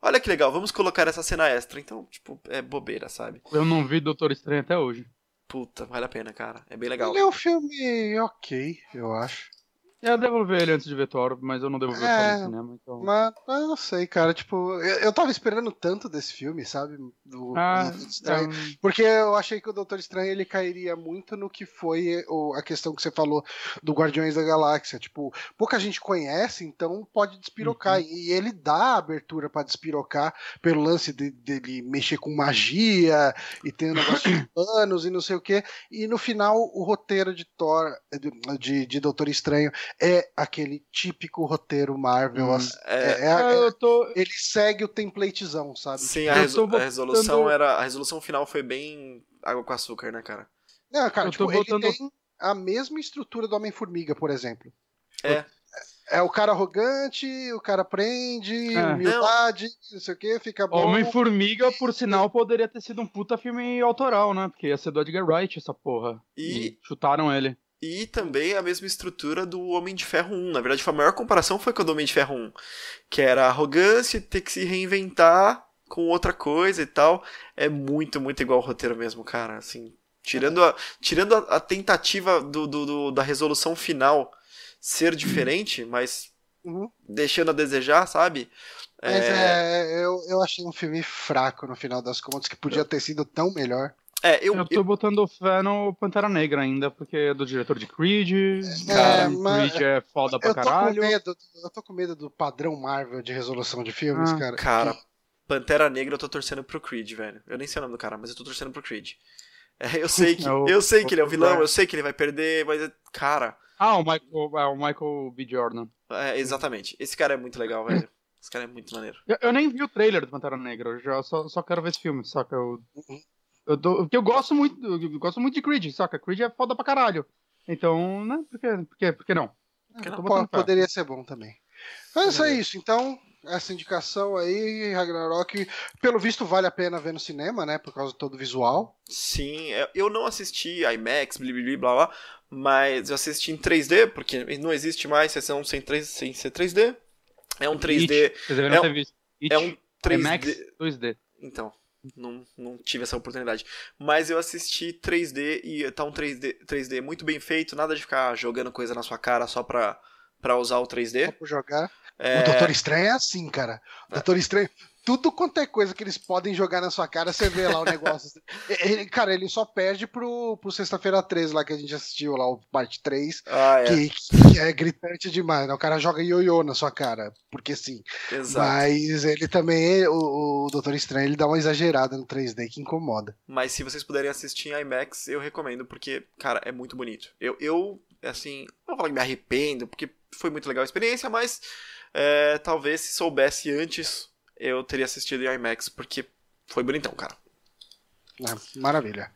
olha que legal, vamos colocar essa cena extra. Então, tipo, é bobeira, sabe? Eu não vi Doutor Estranho até hoje. Puta, vale a pena, cara. É bem legal. Ele é um filme ok, eu acho. Eu devolver ele antes de ver Thor, mas eu não devolvi é, no cinema, então. Mas, mas eu não sei, cara. Tipo, eu, eu tava esperando tanto desse filme, sabe? Do, ah, Doutor Estranho. É... Porque eu achei que o Doutor Estranho ele cairia muito no que foi o, a questão que você falou do Guardiões da Galáxia. Tipo, pouca gente conhece, então pode despirocar. Uhum. E ele dá abertura para despirocar pelo lance dele de, mexer com magia e ter um negócio de planos e não sei o que. E no final, o roteiro de Thor, de, de Doutor Estranho é aquele típico roteiro Marvel. Hum, é, é, é, tô... Ele segue o templatezão, sabe? Sim, a, reso a resolução era. A resolução final foi bem água com açúcar, né, cara? Não, cara, tipo, voltando... ele tem a mesma estrutura do Homem-Formiga, por exemplo. É. É o cara arrogante, o cara prende, é. humildade, não. não sei o que, fica bom. Homem-Formiga, por sinal, poderia ter sido um puta filme autoral, né? Porque ia ser do Edgar Wright essa porra. E, e chutaram ele. E também a mesma estrutura do Homem de Ferro 1. Na verdade, a maior comparação foi com o do Homem de Ferro 1. Que era arrogância, ter que se reinventar com outra coisa e tal. É muito, muito igual ao roteiro mesmo, cara. Assim, tirando a, tirando a, a tentativa do, do, do, da resolução final ser diferente, mas Uhum. deixando a desejar, sabe? Mas é, eu, eu achei um filme fraco no final das contas, que podia ter sido tão melhor. É, eu, Eu tô botando fé no Pantera Negra ainda, porque é do diretor de Creed. É, cara, mas- Creed é foda pra Eu tô, com caralho. medo, eu tô com medo do padrão Marvel de resolução de filmes, Ah. cara. Cara, Pantera Negra eu tô torcendo pro Creed, velho. Eu nem sei o nome do cara, mas eu tô torcendo pro Creed. É, eu sei que, É o- eu sei que ele é o o- vilão, eu sei que ele vai perder, mas é- cara, Ah, o Michael, é, o Michael B. Jordan. é, exatamente. Esse cara é muito legal, velho. Esse cara é muito maneiro. Eu, eu nem vi o trailer do Pantera Negra, eu já só, só quero ver esse filme, saca? Eu, Uhum. Eu, dou- porque eu gosto muito, eu gosto muito de Creed, saca? Creed é foda pra caralho. Então, né? Por que, por que, por que não? Que Eu tô não? Poderia ser bom também. Mas é isso, então. Essa indicação aí, Ragnarok, pelo visto vale a pena ver no cinema, né? Por causa do todo o visual. Sim, é- eu não assisti IMAX, blá blá blá blá, mas eu assisti em 3D, porque não existe mais sessão sem, 3, sem ser 3D. É um 3D. It, Vocês deveriam é um- ter visto. It, É um 3D. IMAX 2D. Então, não, não tive essa oportunidade. Mas eu assisti 3D e tá um 3D, 3D muito bem feito, nada de ficar jogando coisa na sua cara só pra, pra usar o Só 3D. por jogar. É, O Doutor Estranho é assim, cara. O Doutor Estranho. Tudo quanto é coisa que eles podem jogar na sua cara, você vê lá o negócio. Ele- cara, ele só perde pro, pro Sexta-feira 13 lá que a gente assistiu lá, o parte 3, Ah, é, que, que é gritante demais. Né? O cara joga ioiô na sua cara, porque sim. exato. Mas ele também, o, o Doutor Estranho, ele dá uma exagerada no 3D que incomoda. Mas se vocês puderem assistir em IMAX, eu recomendo, porque, cara, é muito bonito. Eu, eu assim, não vou falar que me arrependo, porque foi muito legal a experiência, mas é, talvez se soubesse antes, eu teria assistido em IMAX, porque foi bonitão, cara. Ah, maravilha.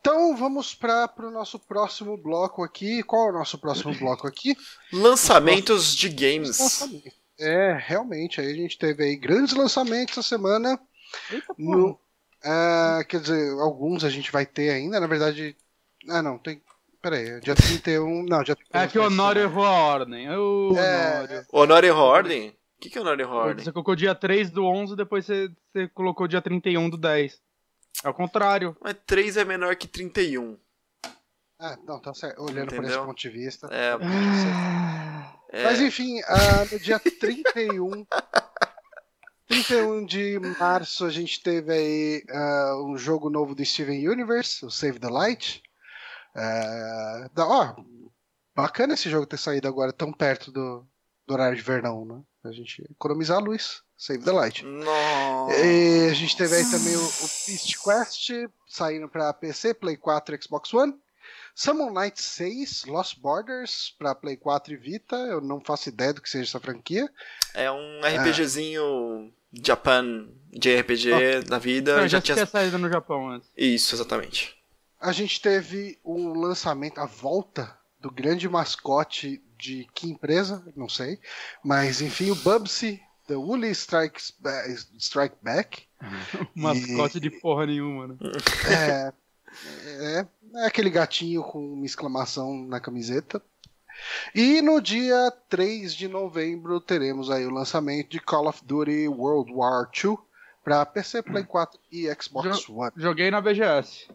Então vamos para o nosso próximo bloco aqui. Qual é o nosso próximo bloco aqui? Lançamentos de games. Lançamento. É, realmente, aí a gente teve aí grandes lançamentos essa semana. Eita, No, ah, quer dizer, alguns a gente vai ter ainda, na verdade. Ah, não, tem. Pera aí, dia 31. Não, dia 31. É que o Honório errou a ordem. Ô, É. Honório. Honor e Ordem? O que, que é Honor e Ordem? Você colocou dia 3 do 11, depois você, você colocou dia 31 do 10. É o contrário. Mas 3 é menor que 31. Ah, não, tá certo. Olhando por esse Entendeu? ponto de vista. É, é, Mas enfim, ah, no dia 31. 31 de março a gente teve aí ah, um jogo novo do Steven Universe, o Save the Light. Ah, da, ó, bacana esse jogo ter saído agora tão perto do, do horário de verão, né? Pra gente economizar a luz. Save the Light. Nossa. E a gente teve aí também o, o Beast Quest saindo para PC, Play 4 e Xbox One. Summon Night 6, Lost Borders para Play 4 e Vita. Eu não faço ideia do que seja essa franquia. É um RPGzinho Japan, JRPG da vida. Não, já já tinha... tinha saído no Japão antes. Isso, exatamente. A gente teve o lançamento, a volta do grande mascote de que empresa? Não sei. Mas enfim, o Bubsy, The Woolly Strikes Ba- Strike Back. Mascote de porra nenhuma, né? É, é, é aquele gatinho com uma exclamação na camiseta. E no dia 3 de novembro teremos aí o lançamento de Call of Duty World War II para PC, Play 4 e Xbox One. Joguei na BGS.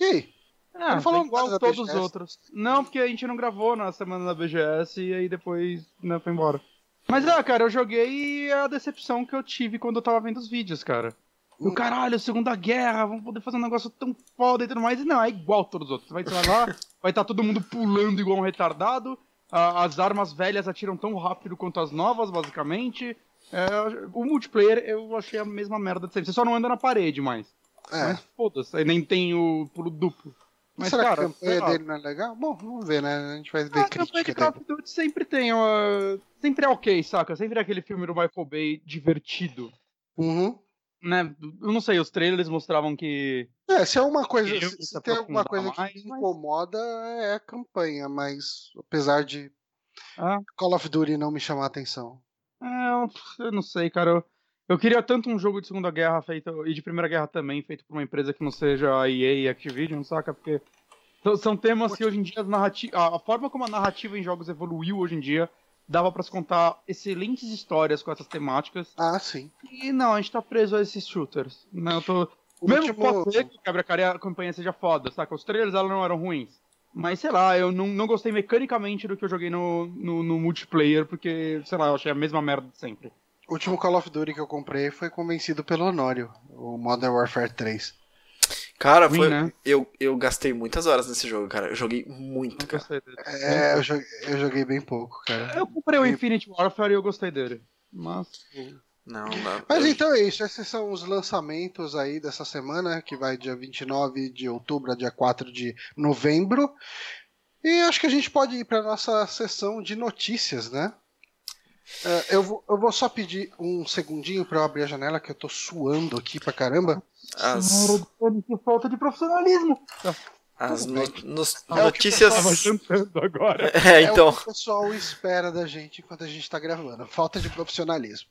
E aí? Ah, Não falou igual todos os outros. Não, porque a gente não gravou na semana da BGS e aí depois né, foi embora. Mas ah, cara, eu joguei é a decepção que eu tive quando eu tava vendo os vídeos, cara. Hum. O caralho, Segunda Guerra, vamos poder fazer um negócio tão foda e tudo mais. E não, é igual todos os outros. Vai, vai lá, vai estar todo mundo pulando igual um retardado. as armas velhas atiram tão rápido quanto as novas, basicamente. É, o multiplayer eu achei a mesma merda de sempre. Você só não anda na parede mais. É. Mas foda-se, aí nem tem o pulo duplo. Mas, Será cara, que a campanha lá. dele não é legal? Bom, vamos ver, né? A gente vai ver Ah, a campanha de crítica Call of Duty sempre tem uma... Sempre é ok, saca? Sempre é aquele filme do Michael Bay divertido. Uhum. Né? Eu não sei, os trailers mostravam que... É, se é uma coisa, se, se se tem alguma coisa que me mas- incomoda é a campanha, mas apesar de Ah, Call of Duty não me chamar a atenção. é, eu- eu não sei, cara. Eu, eu queria tanto um jogo de Segunda Guerra feito... E de Primeira Guerra também, feito por uma empresa que não seja a EA e Activision, saca? Porque... são- temas que hoje em dia a a forma como a narrativa em jogos evoluiu hoje em dia dava pra se contar excelentes histórias com essas temáticas. Ah, sim. E não, a gente tá preso a esses shooters. Não, eu tô... O Mesmo último- pode ser que e a campanha seja foda, saca? Os trailers elas não eram ruins. Mas sei lá, eu não, não gostei mecanicamente do que eu joguei no, no, no multiplayer, porque, sei lá, eu achei a mesma merda de sempre. O último Call of Duty que eu comprei foi convencido pelo Honório, o Modern Warfare 3. Cara, foi, né? eu, eu gastei muitas horas nesse jogo, cara. Eu joguei muito, Não cara. gostei dele. É, eu joguei, eu joguei bem pouco, cara. Eu comprei o Infinite Warfare e eu gostei dele. Mas. Não, não. Mas eu- então é isso, esses são os lançamentos aí dessa semana, que vai dia 29 de outubro a dia 4 de novembro. E acho que a gente pode ir para nossa sessão de notícias, né? É, eu, vou, eu vou só pedir um segundinho para eu abrir a janela, que eu tô suando aqui pra caramba. As, que falta de profissionalismo. as no- nos- É notícias. Tava jantando agora. É, então. É o que o pessoal espera da gente enquanto a gente tá gravando. Falta de profissionalismo.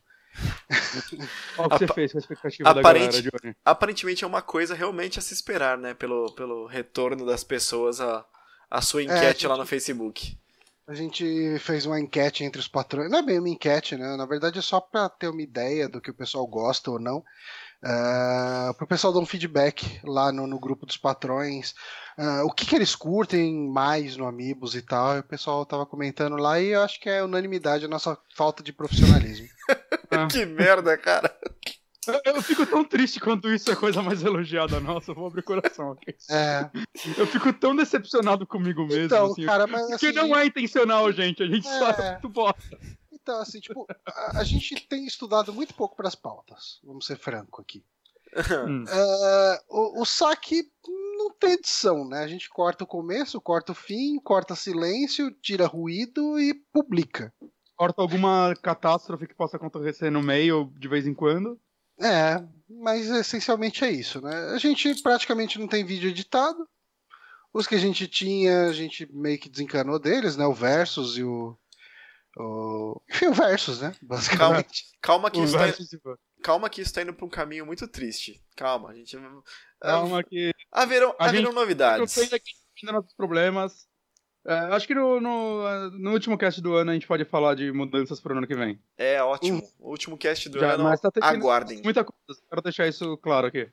Olha o que você fez com a expectativa aparente- da galera, Johnny. Aparentemente é uma coisa realmente a se esperar, né? Pelo, pelo retorno das pessoas a, a sua enquete gente- lá no Facebook. A gente fez uma enquete entre os patrões. Não é bem uma enquete, né? Na verdade é só pra ter uma ideia do que o pessoal gosta ou não. Uh, para o pessoal dar um feedback lá no, no grupo dos patrões. ah, o que, que eles curtem mais no Amigos e tal. E o pessoal tava comentando lá e eu acho que é unanimidade a nossa falta de profissionalismo. que merda, cara. Eu, eu fico tão triste quando isso é coisa mais elogiada nossa, eu vou abrir o coração aqui. É, Eu fico tão decepcionado comigo mesmo, então, assim. cara, mas Porque assim, não é intencional, gente. A gente só É. é muito bosta. Então, assim, tipo, a, a gente tem estudado muito pouco para as pautas. Vamos ser franco aqui. Hum. Ah, o, o saque não tem edição, né? A gente corta o começo, corta o fim, corta silêncio, tira ruído e publica. Corta alguma catástrofe que possa acontecer no meio de vez em quando. É, mas essencialmente é isso, né? A gente praticamente não tem vídeo editado. Os que a gente tinha, a gente meio que desencanou deles, né? O Versus e o. o... Enfim, o Versus, né? Basicamente. Calma que, O isso tá, versus calma que isso tá indo pra um caminho muito triste. Calma, a gente. Calma que. Haverão, A haverão gente- novidades. Eu ainda nossos problemas. É, acho que no, no, no último cast do ano a gente pode falar de mudanças pro ano que vem. É ótimo. O último cast do Já, ano. mas tá tendo aguardem. Muita coisa. Quero deixar isso claro aqui.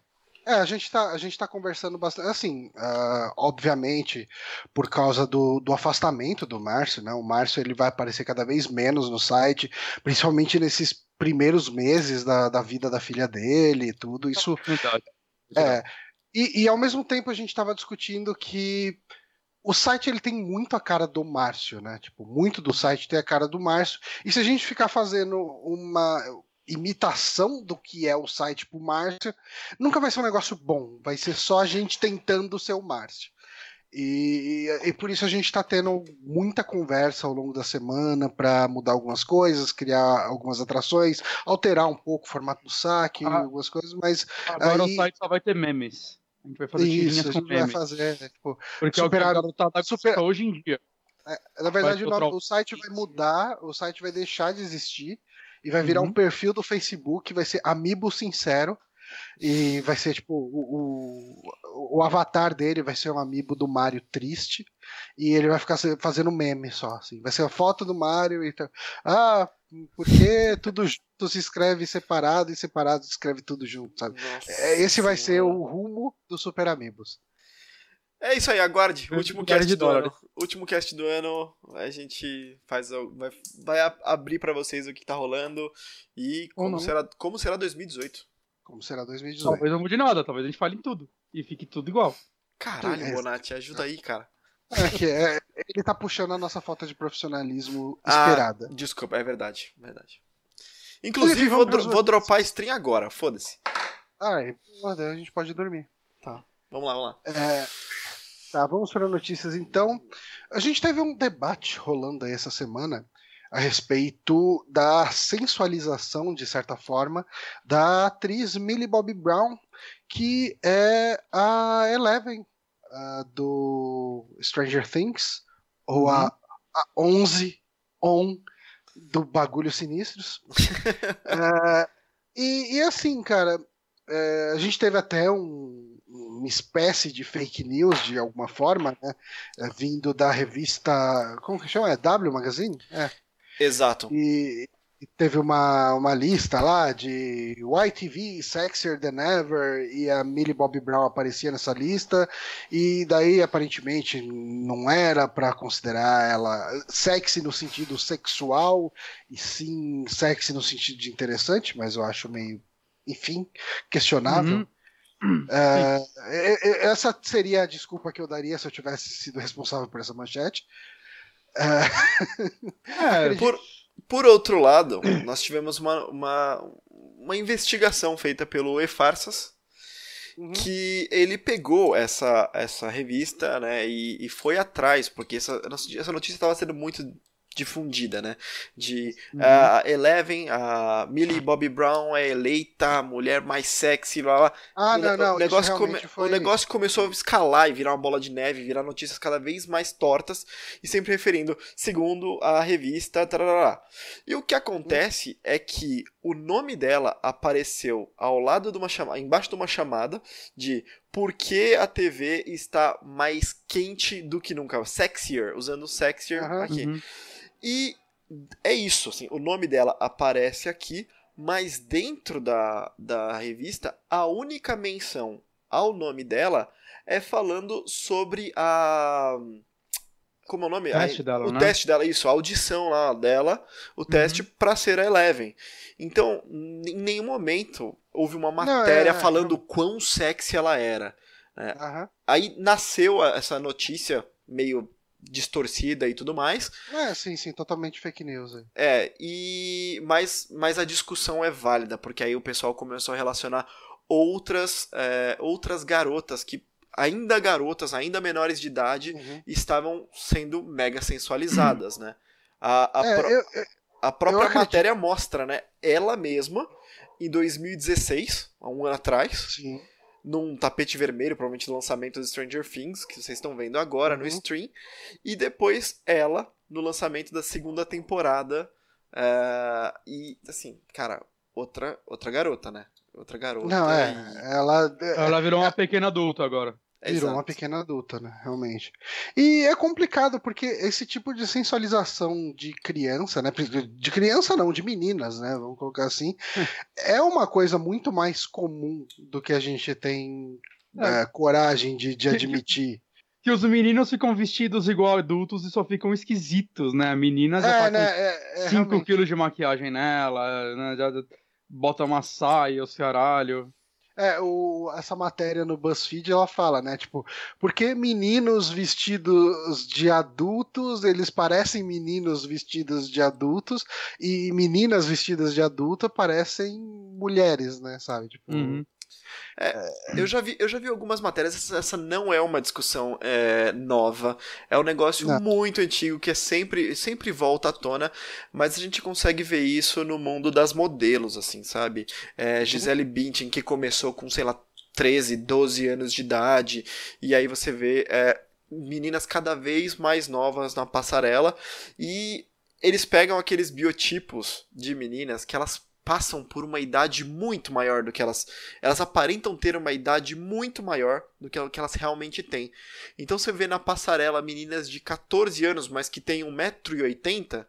É, a gente tá, a gente tá conversando bastante. Assim, ah, obviamente, por causa do, do afastamento do Márcio, né? O Márcio ele vai aparecer cada vez menos no site, principalmente nesses primeiros meses da, da vida da filha dele e tudo. Isso Verdade. É, e, e ao mesmo tempo a gente estava discutindo que o site ele tem muito a cara do Márcio, né? Tipo, muito do site tem a cara do Márcio. E se a gente ficar fazendo uma imitação do que é o site pro Márcio, nunca vai ser um negócio bom. Vai ser só a gente tentando ser o Márcio. E, e por isso a gente está tendo muita conversa ao longo da semana para mudar algumas coisas, criar algumas atrações, alterar um pouco o formato do saque, Ah. algumas coisas, mas Agora Aí- o site só vai ter memes. A gente vai fazer isso, tirinhas a com gente vai memes. fazer. né, tipo, Porque é o que superar- a super- hoje em dia. na verdade, o, o site vai mudar, o site vai deixar de existir e vai virar Uhum. um perfil do Facebook, vai ser Amiibo Sincero. E vai ser tipo o, o, o avatar dele vai ser um amiibo do Mario triste e ele vai ficar fazendo meme só assim. Vai ser a foto do Mario e tal. Ah, porque tudo junto se escreve separado e separado se escreve tudo junto, sabe? Nossa É, Esse vai ser Senhora. o rumo do Super Amigos. É isso aí, aguarde. Eu Último cast do ano. Último cast do ano. A gente faz. o- Vai, vai abrir pra vocês o que tá rolando e como será, como será 2018. Como será 2018? Talvez não mude nada, talvez a gente fale em tudo. E fique tudo igual. Caralho, É. Bonatti, ajuda aí, cara. É que é- ele tá puxando a nossa falta de profissionalismo Ah, esperada. Desculpa, é verdade, verdade. Inclusive, vou, dro- vou dropar stream agora, foda-se. Ai, a gente pode dormir. Vamos lá, vamos lá. É, tá, vamos para notícias então. A gente teve um debate rolando aí essa semana a respeito da sensualização, de certa forma, da atriz Millie Bobby Brown, que é a Eleven ah, do Stranger Things, ou a, a 11 on do Bagulho Sinistros. É, e, e assim, cara, é, a gente teve até um- uma espécie de fake news de alguma forma, né? é, vindo da revista. Como que chama? É W Magazine? É. Exato. E, teve uma, uma lista lá de YTV, Sexier Than Ever, e a Millie Bobby Brown aparecia nessa lista, e daí aparentemente não era para considerar ela sexy no sentido sexual, e sim sexy no sentido de interessante, mas eu acho meio, enfim, questionável. Uhum. Uh, essa seria a desculpa que eu daria se eu tivesse sido responsável por essa manchete. É, por, por outro lado, nós tivemos uma, uma, uma investigação feita pelo E-Farsas, uhum. que ele pegou essa, essa revista né, e, e foi atrás, porque essa, essa notícia estava sendo muito difundida, né? De uhum. uh, Eleven, a Millie Bobby Brown é eleita a mulher mais sexy, blá blá. Ah, o, não, não. O negócio, come, foi... o negócio começou a escalar e virar uma bola de neve, virar notícias cada vez mais tortas e sempre referindo, segundo a revista. Tarará. E o que acontece uhum. é que o nome dela apareceu ao lado de uma chamada, embaixo de uma chamada de por que a TV está mais quente do que nunca. Sexier, usando sexier uhum. aqui. E é isso, assim, o nome dela aparece aqui, mas dentro da, da revista, a única menção ao nome dela é falando sobre a. Como é o nome? Teste a, dela, o né? teste dela, isso, a audição lá dela, o uhum. teste para ser a Eleven. Então, em nenhum momento houve uma matéria Não, é, falando é... quão sexy ela era. Né? Uhum. Aí nasceu essa notícia meio distorcida e tudo mais. É, sim, sim, totalmente fake news. Aí. É, e mas, mas a discussão é válida, porque aí o pessoal começou a relacionar outras, é, outras garotas que ainda garotas, ainda menores de idade, uhum. estavam sendo mega sensualizadas, né? A, a, é, pro, eu, eu, a própria matéria mostra, né? Ela mesma, em 2016, há um ano atrás, Sim num tapete vermelho, provavelmente no lançamento do Stranger Things, que vocês estão vendo agora uhum. no stream, e depois ela no lançamento da segunda temporada. Uh, e assim, cara, outra outra garota, né? Outra garota. Não, é. E... Ela, ela virou uma pequena adulta agora. Virou Exato. uma pequena adulta, né? Realmente. E é complicado porque esse tipo de sensualização de criança, né? De criança não, de meninas, né? Vamos colocar assim. é uma coisa muito mais comum do que a gente tem é. É, coragem de, de admitir. Que, os meninos ficam vestidos igual adultos e só ficam esquisitos, né? A menina já é, tá né? com 5 é, quilos de maquiagem nela, né? Já bota uma saia, os caralho. É, o, essa matéria no BuzzFeed ela fala, né? Tipo, porque meninos vestidos de adultos, eles parecem meninos vestidos de adultos, e meninas vestidas de adulta parecem mulheres, né? Sabe? Tipo. Uhum. É, eu, já vi, eu já vi algumas matérias, essa não é uma discussão é, nova, é um negócio não. muito antigo que é sempre, sempre volta à tona, mas a gente consegue ver isso no mundo das modelos, assim, sabe? É, Gisele Bündchen, que começou com, sei lá, 13, 12 anos de idade, e aí você vê é, meninas cada vez mais novas na passarela, e eles pegam aqueles biotipos de meninas que elas passam por uma idade muito maior do que elas. Elas aparentam ter uma idade muito maior do que, elas realmente têm. Então você vê na passarela meninas de 14 anos, mas que têm 1,80m.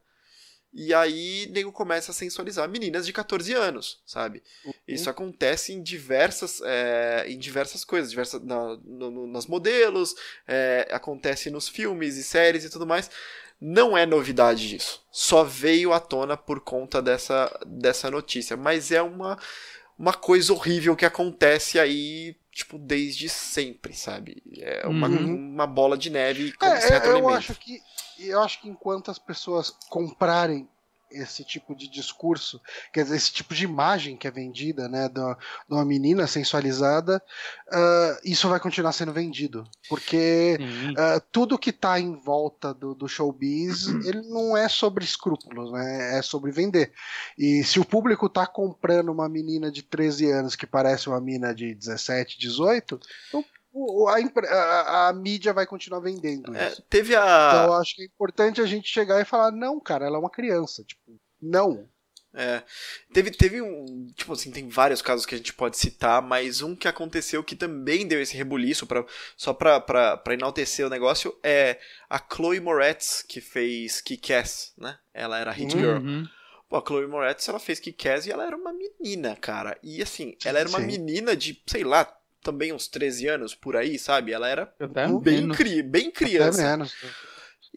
E aí nego começa a sensualizar meninas de 14 anos, sabe? Uhum. Isso acontece em diversas, é, em diversas coisas, diversas, na, no, nas modelos, é, acontece nos filmes e séries e tudo mais não é novidade isso. Só veio à tona por conta dessa, dessa notícia. Mas é uma, uma coisa horrível que acontece aí, tipo, desde sempre, sabe? É uma, uhum. uma bola de neve como é, certo eu. Acho que, eu acho que enquanto as pessoas comprarem esse tipo de discurso, quer dizer, esse tipo de imagem que é vendida, né, de uma menina sensualizada, uh, isso vai continuar sendo vendido, porque uh, tudo que está em volta do, do showbiz, ele não é sobre escrúpulos, né, é sobre vender. E se o público está comprando uma menina de 13 anos que parece uma mina de 17, 18, então a, a, a, mídia vai continuar vendendo é, teve a... Então eu acho que é importante a gente chegar e falar, não, cara, ela é uma criança. Tipo, não. É, teve, teve um. Tipo assim, tem vários casos que a gente pode citar, mas um que aconteceu que também deu esse rebuliço, pra, só pra, pra, pra enaltecer o negócio, é a Chloe Moretz, que fez Kick-Ass, né? Ela era Hit Girl. Uhum. Pô, a Chloe Moretz, ela fez Kick-Ass e ela era uma menina, cara. E assim, ela era uma Sim. menina de, sei lá, também uns 13 anos por aí, sabe? Ela era bem, cri bem Até criança. menos.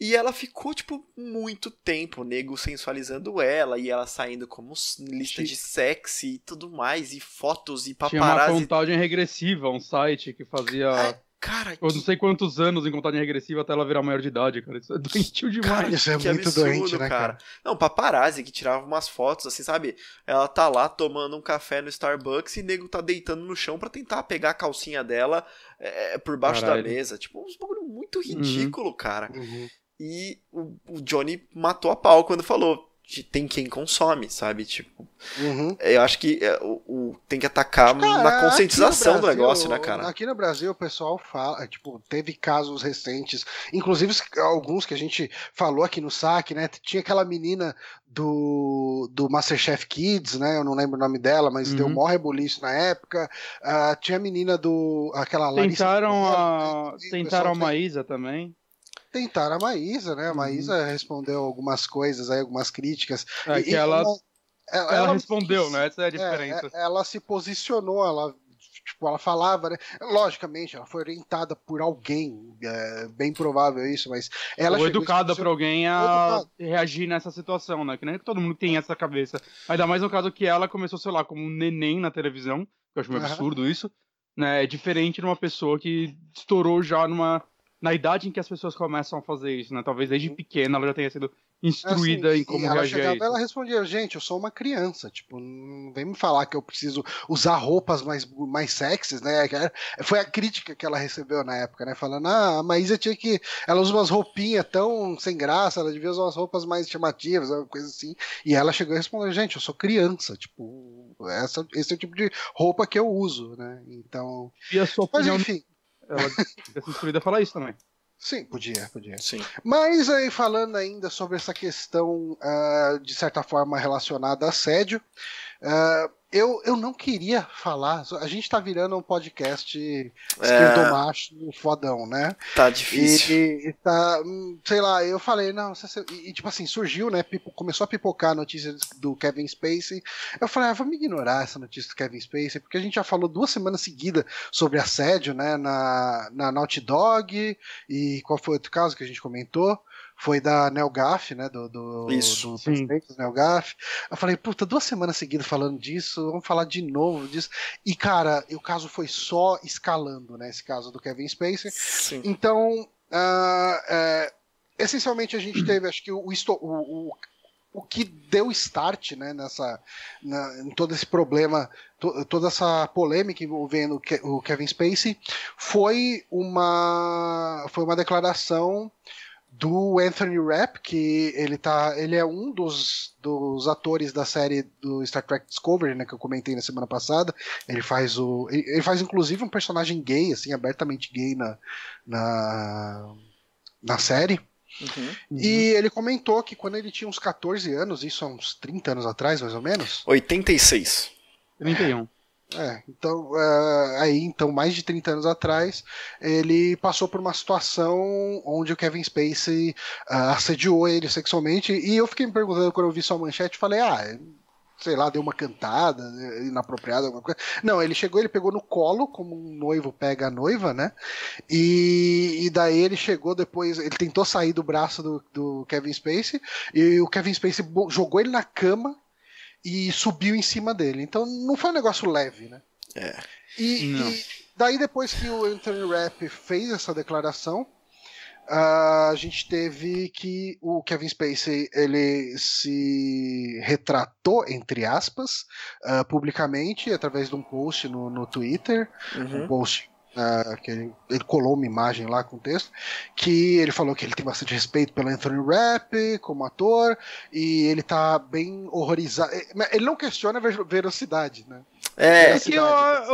E ela ficou, tipo, muito tempo, nego sensualizando ela, e ela saindo como lista de sexy e tudo mais, e fotos e Tinha uma paparazzi. contagem regressiva, um site que fazia. É, cara, Eu não sei quantos anos em contagem regressiva até ela virar maior de idade, cara. Isso é doentio demais. cara, Isso é que muito absurdo, doente, né, cara? Não, paparazzi que tirava umas fotos, assim, sabe? Ela tá lá tomando um café no Starbucks e o nego tá deitando no chão pra tentar pegar a calcinha dela é, por baixo Caralho. da mesa. Tipo, uns bagulho muito ridículo, cara. Uhum. E o, o Johnny matou a pau quando falou. De Tem quem consome, sabe? Tipo, Uhum. eu acho que é, o, o- tem que atacar Cara, na conscientização no do Brasil- negócio, né, cara? Aqui no Brasil o pessoal fala, tipo, teve casos recentes, inclusive alguns que a gente falou aqui no saque, né? Tinha aquela menina do, do Masterchef Kids, né? Eu não lembro o nome dela, mas Uhum. deu mó rebuliço na época. Ah, tinha a menina do. aquela Larissa Tentaram a. né? Tentaram a Maísa também. Tentaram a Maísa, né? A Uhum. Maísa respondeu algumas coisas aí, algumas críticas. É E- que e ela, ela, ela respondeu, né? Essa é a É, diferença. é, ela se posicionou, ela, tipo, ela falava, né? Logicamente, ela foi orientada por alguém, é, bem provável isso, mas ela Ou se educada por alguém a reagir nessa situação, né? Que nem todo mundo tem essa cabeça. Ainda mais no caso que ela começou, sei lá, como um neném na televisão, que eu acho meio Aham. absurdo isso, né? É diferente de uma pessoa que estourou já numa na idade em que as pessoas começam a fazer isso, né? Talvez desde pequena ela já tenha sido instruída Assim, em como ela reagir a chegava, isso. ela respondia, gente, eu sou uma criança, tipo, não vem me falar que eu preciso usar roupas mais, mais sexys, né? Foi a crítica que ela recebeu na época, né? Falando, ah, a Maísa tinha que. Ela usa umas roupinhas tão sem graça, ela devia usar umas roupas mais chamativas, uma coisa assim. E ela chegou e respondeu, gente, eu sou criança, tipo, essa, esse é o tipo de roupa que eu uso, né? Então. E a sua Mas opinião, enfim. Ela fica se instruída a falar isso também. Sim, podia, podia. Sim. Mas aí falando ainda sobre essa questão ah, de certa forma relacionada a assédio, ah, eu, eu não queria falar. A gente tá virando um podcast esquerdomacho fodão, né? Tá difícil. e- e tá, hum, sei lá, eu falei, não, e, tipo assim, surgiu, né? começou a pipocar a notícia do Kevin Spacey. Eu falei, ah, vamos ignorar essa notícia do Kevin Spacey, porque a gente já falou duas semanas seguidas sobre assédio, né? Na, na Naughty Dog, e qual foi outro caso que a gente comentou? Foi da Nel Gaff, né? Do, do, Isso. do presidente do Nel Gaff. Eu falei, puta, duas semanas seguidas falando disso, vamos falar de novo disso. E, cara, o caso foi só escalando, né? Esse caso do Kevin Spacey. Sim. Então, ah, é, essencialmente a gente teve, acho que o, o, o, o que deu start né, nessa, na- em todo esse problema, to- toda essa polêmica envolvendo o Kevin Spacey, foi uma, foi uma declaração do Anthony Rapp, que ele tá, ele é um dos, dos atores da série do Star Trek Discovery, né, que eu comentei na semana passada. Ele faz o, ele ele faz inclusive um personagem gay, assim, abertamente gay na, na, na série. Uhum. E ele comentou que quando ele tinha uns 14 anos, isso há uns 30 anos atrás, mais ou menos. 86. 31. É, então, é, aí, então, mais de 30 anos atrás, ele passou por uma situação onde o Kevin Spacey ah, assediou ele sexualmente, e eu fiquei me perguntando quando eu vi sua manchete, falei, ah, sei lá, deu uma cantada né, inapropriada, alguma coisa. Não, ele chegou, ele pegou no colo, como um noivo pega a noiva, né? E, e daí ele chegou depois, ele tentou sair do braço do, do Kevin Spacey, e o Kevin Spacey jogou ele na cama e subiu em cima dele. Então não foi um negócio leve, né? É. E, e daí depois que o Anthony Rapp fez essa declaração, a gente teve que o Kevin Spacey ele se retratou entre aspas ah, publicamente através de um post no, no Twitter, um Uhum. post ah, que ele, ele colou uma imagem lá com texto que ele falou que ele tem bastante respeito pelo Anthony Rapp como ator e ele tá bem horrorizado. Mas Ele não questiona a ver- veracidade, né? É, O que, eu,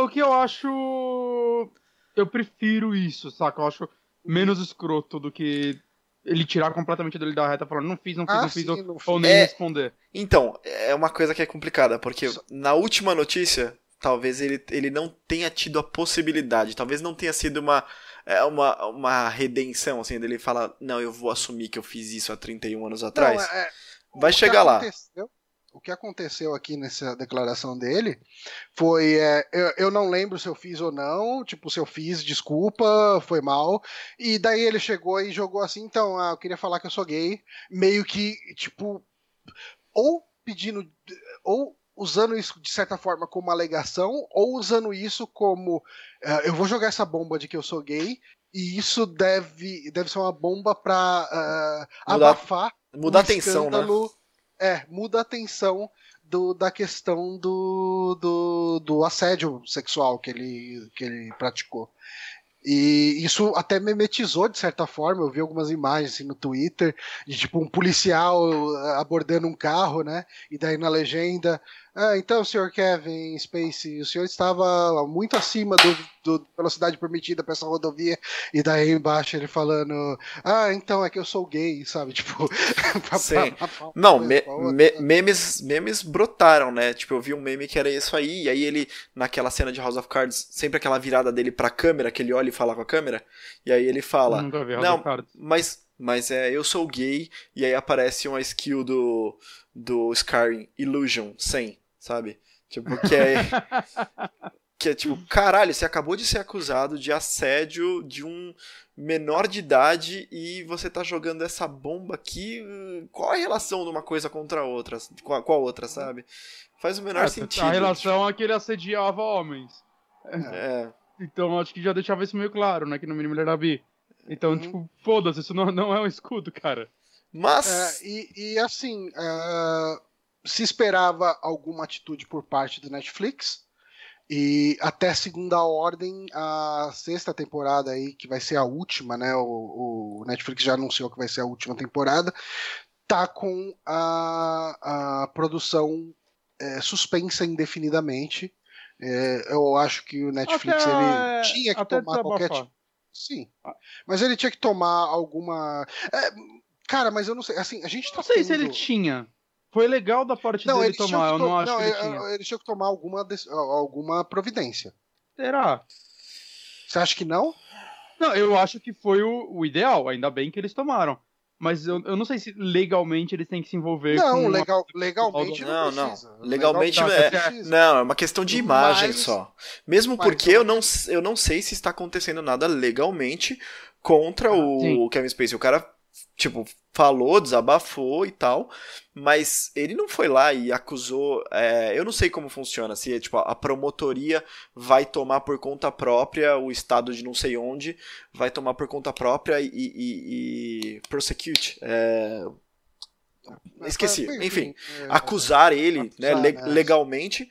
o que eu acho. Eu prefiro isso, saca? Eu acho menos escroto do que ele tirar completamente dele da reta falando não fiz, não fiz, Ah, não fiz, sim, ou, não fiz. ou nem É. responder. Então, é uma coisa que é complicada, porque Só- na última notícia, talvez ele, ele não tenha tido a possibilidade, talvez não tenha sido uma, é, uma, uma redenção, assim, dele falar, não, eu vou assumir que eu fiz isso há 31 anos atrás. Não, é- Vai o que chegar lá. o que aconteceu aqui nessa declaração dele foi. É, eu, eu, não lembro se eu fiz ou não. Tipo, se eu fiz, desculpa, foi mal. E daí ele chegou e jogou assim, então, ah, eu queria falar que eu sou gay. Meio que, tipo. Ou pedindo. Ou usando isso de certa forma como uma alegação, ou usando isso como. Uh, eu vou jogar essa bomba de que eu sou gay. E isso deve, deve ser uma bomba pra uh, abafar. Mudar a atenção, né? É, muda a atenção do, da questão do, do, do, assédio sexual que ele, que ele praticou. E isso até memetizou de certa forma. Eu vi algumas imagens assim, no Twitter de tipo um policial abordando um carro, né? E daí na legenda ah, então, senhor Kevin Space, o senhor estava muito acima do, do velocidade permitida para essa rodovia, e daí embaixo ele falando, ah, então é que eu sou gay, sabe? Tipo, pra, Sim. Pra, pra, Não, me, me, memes, memes brotaram, né? Tipo, eu vi um meme que era isso aí, e aí ele, naquela cena de House of Cards, sempre aquela virada dele pra câmera, que ele olha e fala com a câmera, e aí ele fala, não, mas, mas é, eu sou gay, e aí aparece uma skill do, do Skyrim, Illusion 100 sabe? Tipo, que é. que é tipo, caralho, você acabou de ser acusado de assédio de um menor de idade e você tá jogando essa bomba aqui. Qual a relação de uma coisa contra a outra? Com a, com a outra, sabe? Faz o menor é, sentido. A relação tipo... é que ele assediava homens. É. Então acho que já deixava isso meio claro, né? Que no mínimo ele era bi. Então, uhum. tipo, foda-se, isso não, não é um escudo, cara. Mas. É, e, e assim, uh, se esperava alguma atitude por parte do Netflix. E até segunda ordem, a sexta temporada aí, que vai ser a última, né? O, o Netflix já anunciou que vai ser a última temporada, tá com a, a produção é, suspensa indefinidamente. É, eu acho que o Netflix até, ele tinha que tomar qualquer tipo. Sim. Mas ele tinha que tomar alguma. É, cara, mas eu não sei. Assim, a gente tá. Não sei tendo... se ele tinha. Foi legal da parte não, dele tomar, eu não acho não, que ele é, tinha. Ele tinha que tomar alguma, alguma providência. Será? Você acha que não? Não, eu acho que foi o, o ideal, ainda bem que eles tomaram. Mas eu, eu não sei se legalmente eles têm que se envolver não, com legal, uma... legalmente não, não, não. Legalmente não, é, não, é uma questão de imagem mas, só. Mesmo porque eu não, eu não sei se está acontecendo nada legalmente contra o Kevin Spacey. O cara tipo, falou, desabafou e tal, mas ele não foi lá e acusou. É, eu não sei como funciona, se tipo, a promotoria vai tomar por conta própria, o estado de não sei onde vai tomar por conta própria e, e, e prosecute. É, esqueci. Enfim, é, acusar ele né, né, legalmente.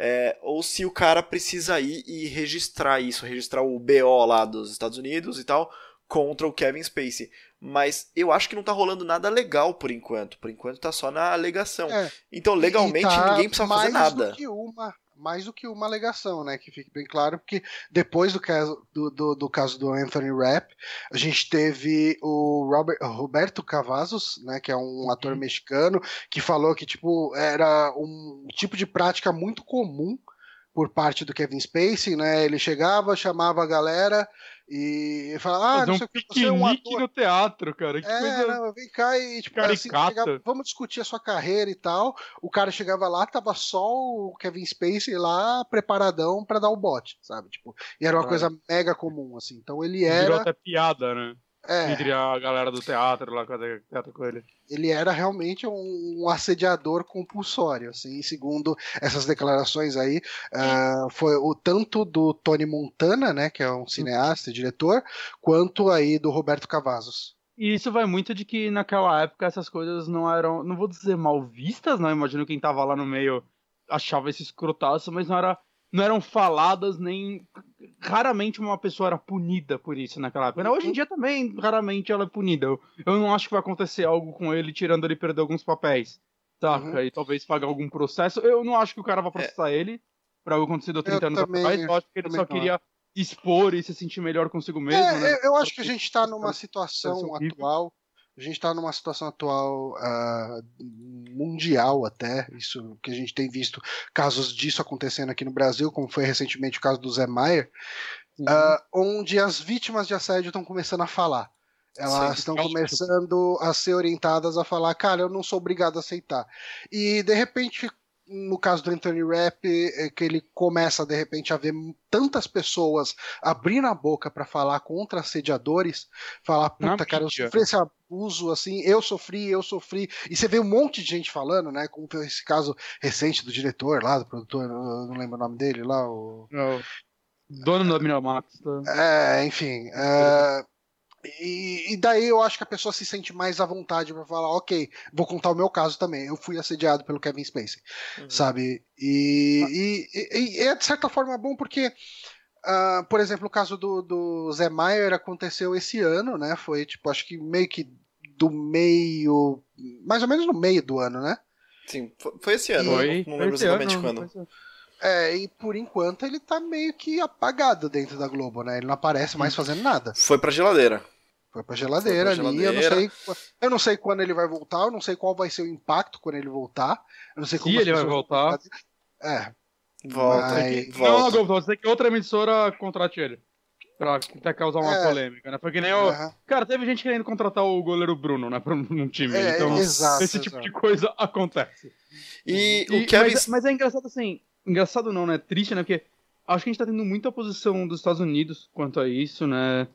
É, ou se o cara precisa ir e registrar isso, registrar o BO lá dos Estados Unidos e tal, contra o Kevin Spacey mas eu acho que não tá rolando nada legal por enquanto. Por enquanto tá só na alegação. É, então, legalmente, tá ninguém precisa fazer nada. Do que uma, mais do que uma alegação, né? Que fique bem claro, porque depois do caso do, do, do caso do Anthony Rapp, a gente teve o Robert, Roberto Cavazos, né? Que é um uhum. ator mexicano, que falou que, tipo, era um tipo de prática muito comum por parte do Kevin Spacey, né? Ele chegava, chamava a galera e fala, ah, não sei o que, você é um ator. no teatro, cara. Que é, coisa... não, vem cá e, tipo, assim, chegava, vamos discutir a sua carreira e tal. O cara chegava lá, tava só o Kevin Spacey lá, preparadão para dar o bote, sabe? Tipo, e era uma coisa mega comum, assim. Então ele era. Virou até piada, né? É. Entre a galera do teatro lá, teatro com ele. Ele era realmente um, um, assediador compulsório, assim, segundo essas declarações aí, uh, foi o tanto do Tony Montana, né, que é um cineasta e diretor, quanto aí do Roberto Cavazos. E isso vai muito de que naquela época essas coisas não eram, não vou dizer mal vistas, não, imagino quem tava lá no meio achava esse escrotaço, mas não era não eram faladas nem raramente uma pessoa era punida por isso naquela época. Hoje em dia também raramente ela é punida. Eu, eu não acho que vai acontecer algo com ele tirando ele perder alguns papéis, saca? Uhum. E talvez pagar algum processo. Eu não acho que o cara vai processar é. ele por algo acontecido há 30 eu anos também, atrás. Eu acho que ele só queria expor e se sentir melhor consigo mesmo. É, né? Eu acho que a gente está numa situação atual a gente está numa situação atual uh, mundial até, isso que a gente tem visto casos disso acontecendo aqui no Brasil, como foi recentemente o caso do Zé Maier, uhum. uh, onde as vítimas de assédio estão começando a falar. Elas estão começando a ser orientadas a falar, cara, eu não sou obrigado a aceitar. E de repente, no caso do Anthony Rapp, é que ele começa de repente a ver tantas pessoas abrindo a boca pra falar contra assediadores, falar, Na puta, cara, eu mídia. sofri esse abuso assim, eu sofri, eu sofri. E você vê um monte de gente falando, né? Como foi esse caso recente do diretor lá, do produtor, eu não lembro o nome dele lá, o. Não. Dono da Miramax. Tá? É, enfim. é, e, e daí eu acho que a pessoa se sente mais à vontade pra falar, ok, vou contar o meu caso também. Eu fui assediado pelo Kevin Spacey, Uhum. sabe? E, e- e- e é de certa forma bom porque, ah, por exemplo, o caso do, do Zé Maier aconteceu esse ano, né? Foi tipo, acho que meio que do meio. Mais ou menos no meio do ano, né? Sim, foi, esse ano, Foi, não, lembro exatamente ano, quando. foi. É, e por enquanto ele tá meio que apagado dentro da Globo, né? Ele não aparece mais fazendo nada. Foi pra geladeira. Foi pra geladeira Foi pra ali. Eu não, geladeira. sei, eu não sei quando ele vai voltar, eu não sei qual vai ser o impacto quando ele voltar. Eu não sei Se como as ele vai voltar. É, Volta, Mas- Não, volta. Globo, você tem que outra emissora contrate ele. Pra até causar uma É. polêmica, né? Foi que nem aham. Cara, teve gente querendo contratar o goleiro Bruno, né? Pra um um time. É, então, exato, esse tipo exato. de coisa acontece. E, E- o Kevin. mas, mas é engraçado assim. Engraçado não, né? Triste, né? Porque acho que a gente tá tendo muita oposição dos Estados Unidos quanto a isso, né?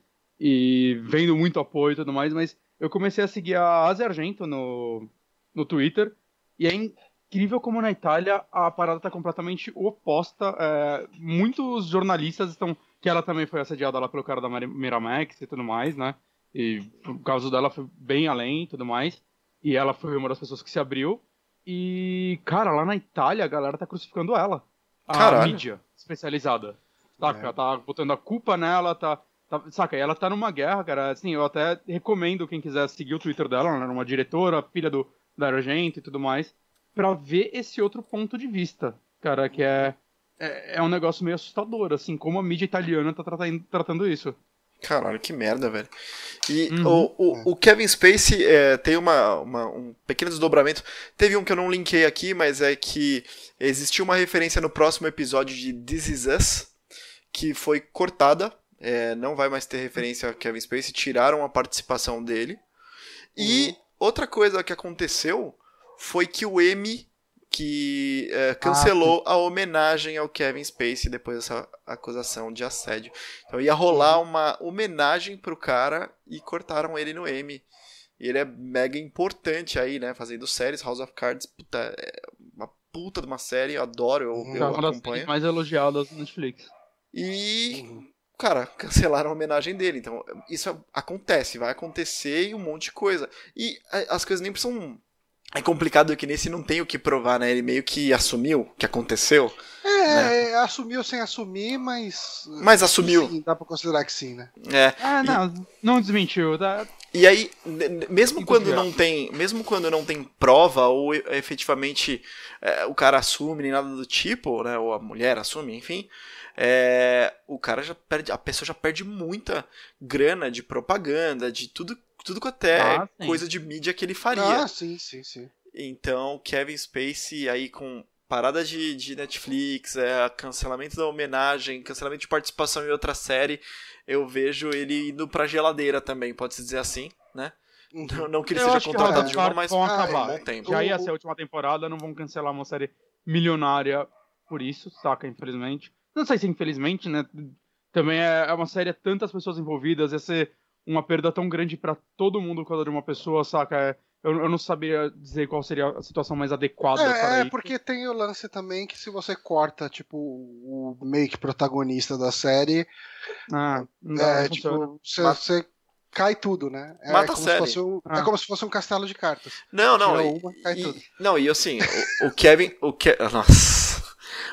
E vendo muito apoio e tudo mais, mas eu comecei a seguir a Asia Argento no, no Twitter. E é incrível como na Itália a parada tá completamente oposta. É, muitos jornalistas estão. Que ela também foi assediada lá pelo cara da Miramax e tudo mais, né? E o caso dela foi bem além e tudo mais. E ela foi uma das pessoas que se abriu. E, cara, lá na Itália a galera tá crucificando ela. A Caralho. mídia especializada. Saca? É. Tá botando a culpa nela, tá, tá. Saca? E ela tá numa guerra, cara. Assim, eu até recomendo quem quiser seguir o Twitter dela, ela era uma diretora, filha do da Argento e tudo mais, pra ver esse outro ponto de vista, cara, que é. É, é um negócio meio assustador, assim, como a mídia italiana tá tratando, tratando isso. Caralho, que merda, velho. E Uhum. o, o, o Kevin Spacey é, tem uma, uma- um pequeno desdobramento. Teve um que eu não linkei aqui, mas é que existiu uma referência no próximo episódio de This Is Us, que foi cortada. É, não vai mais ter referência a Kevin Spacey, tiraram a participação dele. E outra coisa que aconteceu foi que o Emmy que é, cancelou a homenagem ao Kevin Spacey depois dessa acusação de assédio. Então ia rolar uma homenagem pro cara e cortaram ele no. E ele é mega importante aí, né? Fazendo séries, House of Cards, puta, é uma puta de uma série, eu adoro, eu, Uhum. É eu acompanho. séries mais elogiadas do Netflix. E, Uhum. Cara, cancelaram a homenagem dele. Então, isso acontece, vai acontecer e um monte de coisa. E as coisas nem precisam. É complicado que nesse não tem o que provar, né? Ele meio que assumiu que aconteceu. É, é, assumiu sem assumir, mas. Mas assumiu. Sim, dá pra considerar que sim, né? É. Ah, não, não desmentiu, tá? E aí, mesmo Tem quando não tem, mesmo quando não tem prova ou e- efetivamente é, o cara assume nem nada do tipo, né, ou a mulher assume, enfim, é, o cara já perde, a pessoa já perde muita grana de propaganda, de tudo, tudo quanto é Ah, coisa de mídia que ele faria. Ah, sim, sim, sim. Então, Kevin Spacey aí com parada de, de Netflix, é, cancelamento da homenagem, cancelamento de participação em outra série, eu vejo ele indo pra geladeira também, pode-se dizer assim, né? Uhum. Não, não que ele Eu seja que contratado de uma, mas vão Ah, acabar. é, bom tempo. Já ia ser a última temporada, não vão cancelar uma série milionária por isso, saca? Infelizmente. Não sei se infelizmente, né? Também é é uma série, é tantas pessoas envolvidas, ia ser uma perda tão grande pra todo mundo por causa de uma pessoa, saca? É, Eu, eu não sabia dizer qual seria a situação mais adequada para É, é, isso. porque tem o lance também que se você corta, tipo, o meio que protagonista da série, Ah, é, tipo, você, cai tudo, né? É Mata a como série. Se fosse um, Ah. É como se fosse um castelo de cartas. Não, não. Tira E, uma, cai e- tudo. não, e assim, o, o Kevin. O Ke, nossa.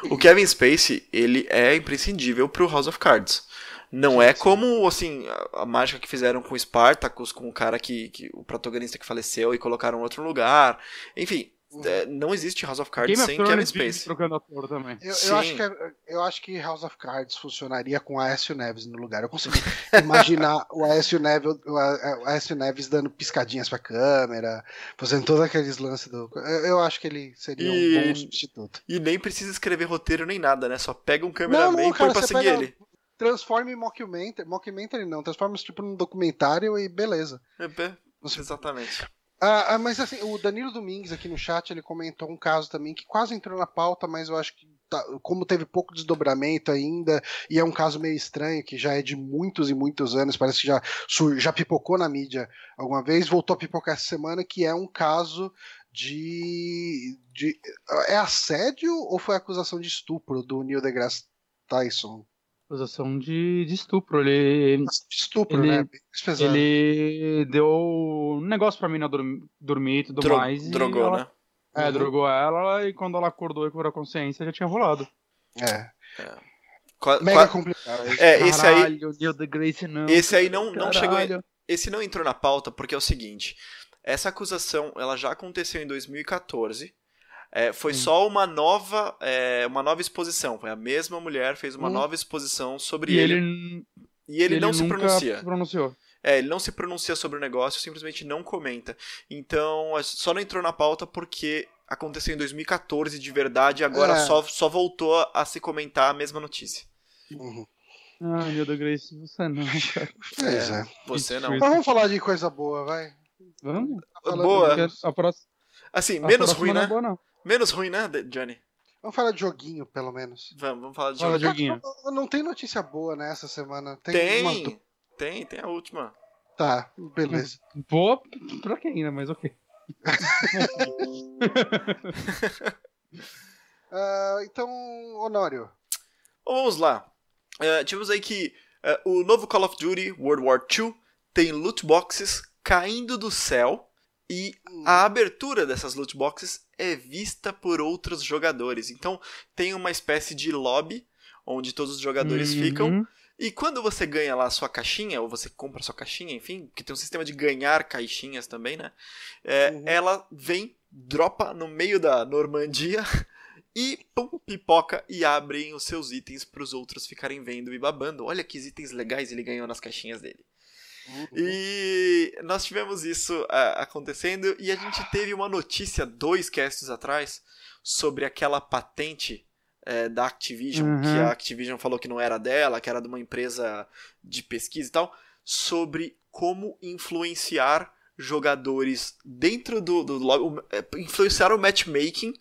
O Kevin Spacey, ele é imprescindível pro House of Cards. Não é como, assim, a, a mágica que fizeram com o Spartacus, com o cara que, que. o protagonista que faleceu e colocaram em outro lugar. Enfim, é, não existe House of Cards Game of sem Kevin Thrones vive Spacey. trocando ator também. Eu, eu, acho que, é- eu acho que House of Cards funcionaria com Aécio Neves no lugar. Eu consigo imaginar o Aécio Neves, o Aécio Neves dando piscadinhas pra câmera, fazendo todos aqueles lances do. Eu, eu acho que ele seria E- um bom substituto. E nem precisa escrever roteiro nem nada, né? Só pega um cameraman e põe pra seguir pega- ele. transforme em mockumentary. Mockumentary não, transforma isso tipo num documentário e beleza. É, é, exatamente. Ah, ah, mas assim, o Danilo Domingues aqui no chat, ele comentou um caso também que quase entrou na pauta, mas eu acho que tá- como teve pouco desdobramento ainda, e é um caso meio estranho, que já é de muitos e muitos anos, parece que já, já pipocou na mídia alguma vez, voltou a pipocar essa semana, que é um caso de, de é assédio ou foi acusação de estupro do Neil deGrasse Tyson? Acusação de, de estupro. Ele, Estupro, Ele- né? Ele deu um negócio pra mina dormir, dormir e tudo Dro- mais. e drogou, ela- né? É, Uhum. drogou ela e quando ela acordou e curou a consciência já tinha rolado. É, Qua- mega qua- complicado. É, esse aí, Caralho, Neil deGrasse não. esse aí não, não chegou. em- Caralho. Esse não entrou na pauta porque é o seguinte: essa acusação ela já aconteceu em 2014. É, foi Hum. só uma nova, é, uma nova exposição. Foi a mesma mulher fez uma Hum. nova exposição sobre E ele, ele, e ele, não se pronuncia. se pronunciou. É, ele não se pronuncia sobre o negócio, simplesmente não comenta. Então, é- só não entrou na pauta porque aconteceu em 2014 de verdade, e agora É. só, só voltou a se comentar a mesma notícia. Uhum. Ah, Neil deGrasse, você não, cara. Pois é. Você não. Mas vamos falar de coisa boa, vai. Vamos? Boa. A próxima, Assim, a menos ruim, não é né? boa, não. Menos ruim, né, Johnny? Vamos falar de joguinho, pelo menos. Vamos, vamos falar de Fala, jogo. Dioguinho. Não, não tem notícia boa nessa semana. Tem, Tem, tem, tem a última. Tá, beleza. Boa pra quem, né? Mas ok. Ah, então, Honório. Vamos lá. É, tivemos aí que é, o novo Call of Duty World War II tem loot boxes caindo do céu e a abertura dessas loot boxes é vista por outros jogadores. Então tem uma espécie de lobby onde todos os jogadores Uhum. ficam e quando você ganha lá a sua caixinha, ou você compra a sua caixinha, enfim, que tem um sistema de ganhar caixinhas também, né? É, Uhum. Ela vem, dropa no meio da Normandia e pum, pipoca e abrem os seus itens para os outros ficarem vendo e babando. Olha que itens legais ele ganhou nas caixinhas dele. Uhum. E nós tivemos isso ah, acontecendo e a gente teve uma notícia dois casts atrás sobre aquela patente eh, da Activision, Uhum. que a Activision falou que não era dela, que era de uma empresa de pesquisa e tal, sobre como influenciar jogadores dentro do, do lobby, eh, influenciar o matchmaking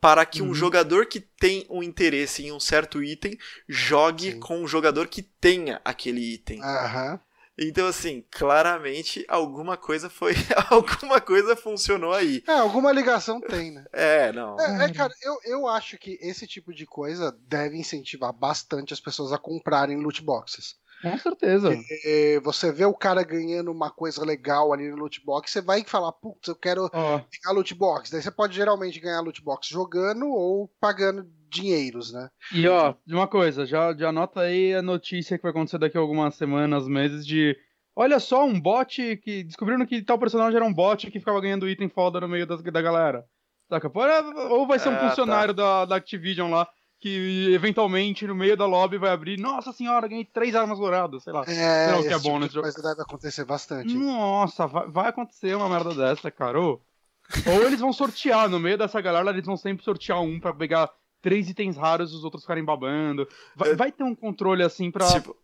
para que um Uhum. jogador que tem um interesse em um certo item jogue Sim. com um jogador que tenha aquele item. Aham. Então, assim, claramente alguma coisa foi. alguma coisa funcionou aí. É, alguma ligação tem, né? É, não. É, é, cara, eu, eu acho que esse tipo de coisa deve incentivar bastante as pessoas a comprarem loot boxes. Com certeza. É, você vê o cara ganhando uma coisa legal ali no loot box, você vai falar, putz, eu quero Ó, pegar loot box. Daí você pode geralmente ganhar loot box jogando ou pagando dinheiros, né? e ó, de uma coisa, já, já anota aí a notícia que vai acontecer daqui a algumas semanas, meses de. Olha só, um bot que. Descobriram que tal personagem era um bot que ficava ganhando item foda no meio das, da galera. Saca? Ou vai ser um Ah, funcionário da, da Activision lá, que eventualmente no meio da lobby vai abrir. Nossa senhora, ganhei três armas douradas, sei lá. É, Não, que é bom tipo nesse jogo. coisa deve acontecer bastante. Nossa, vai, vai acontecer uma merda dessa, cara. Ou, ou eles vão sortear, no meio dessa galera, eles vão sempre sortear um pra pegar três itens raros e os outros ficarem babando. Vai, É. vai ter um controle assim pra, Tipo,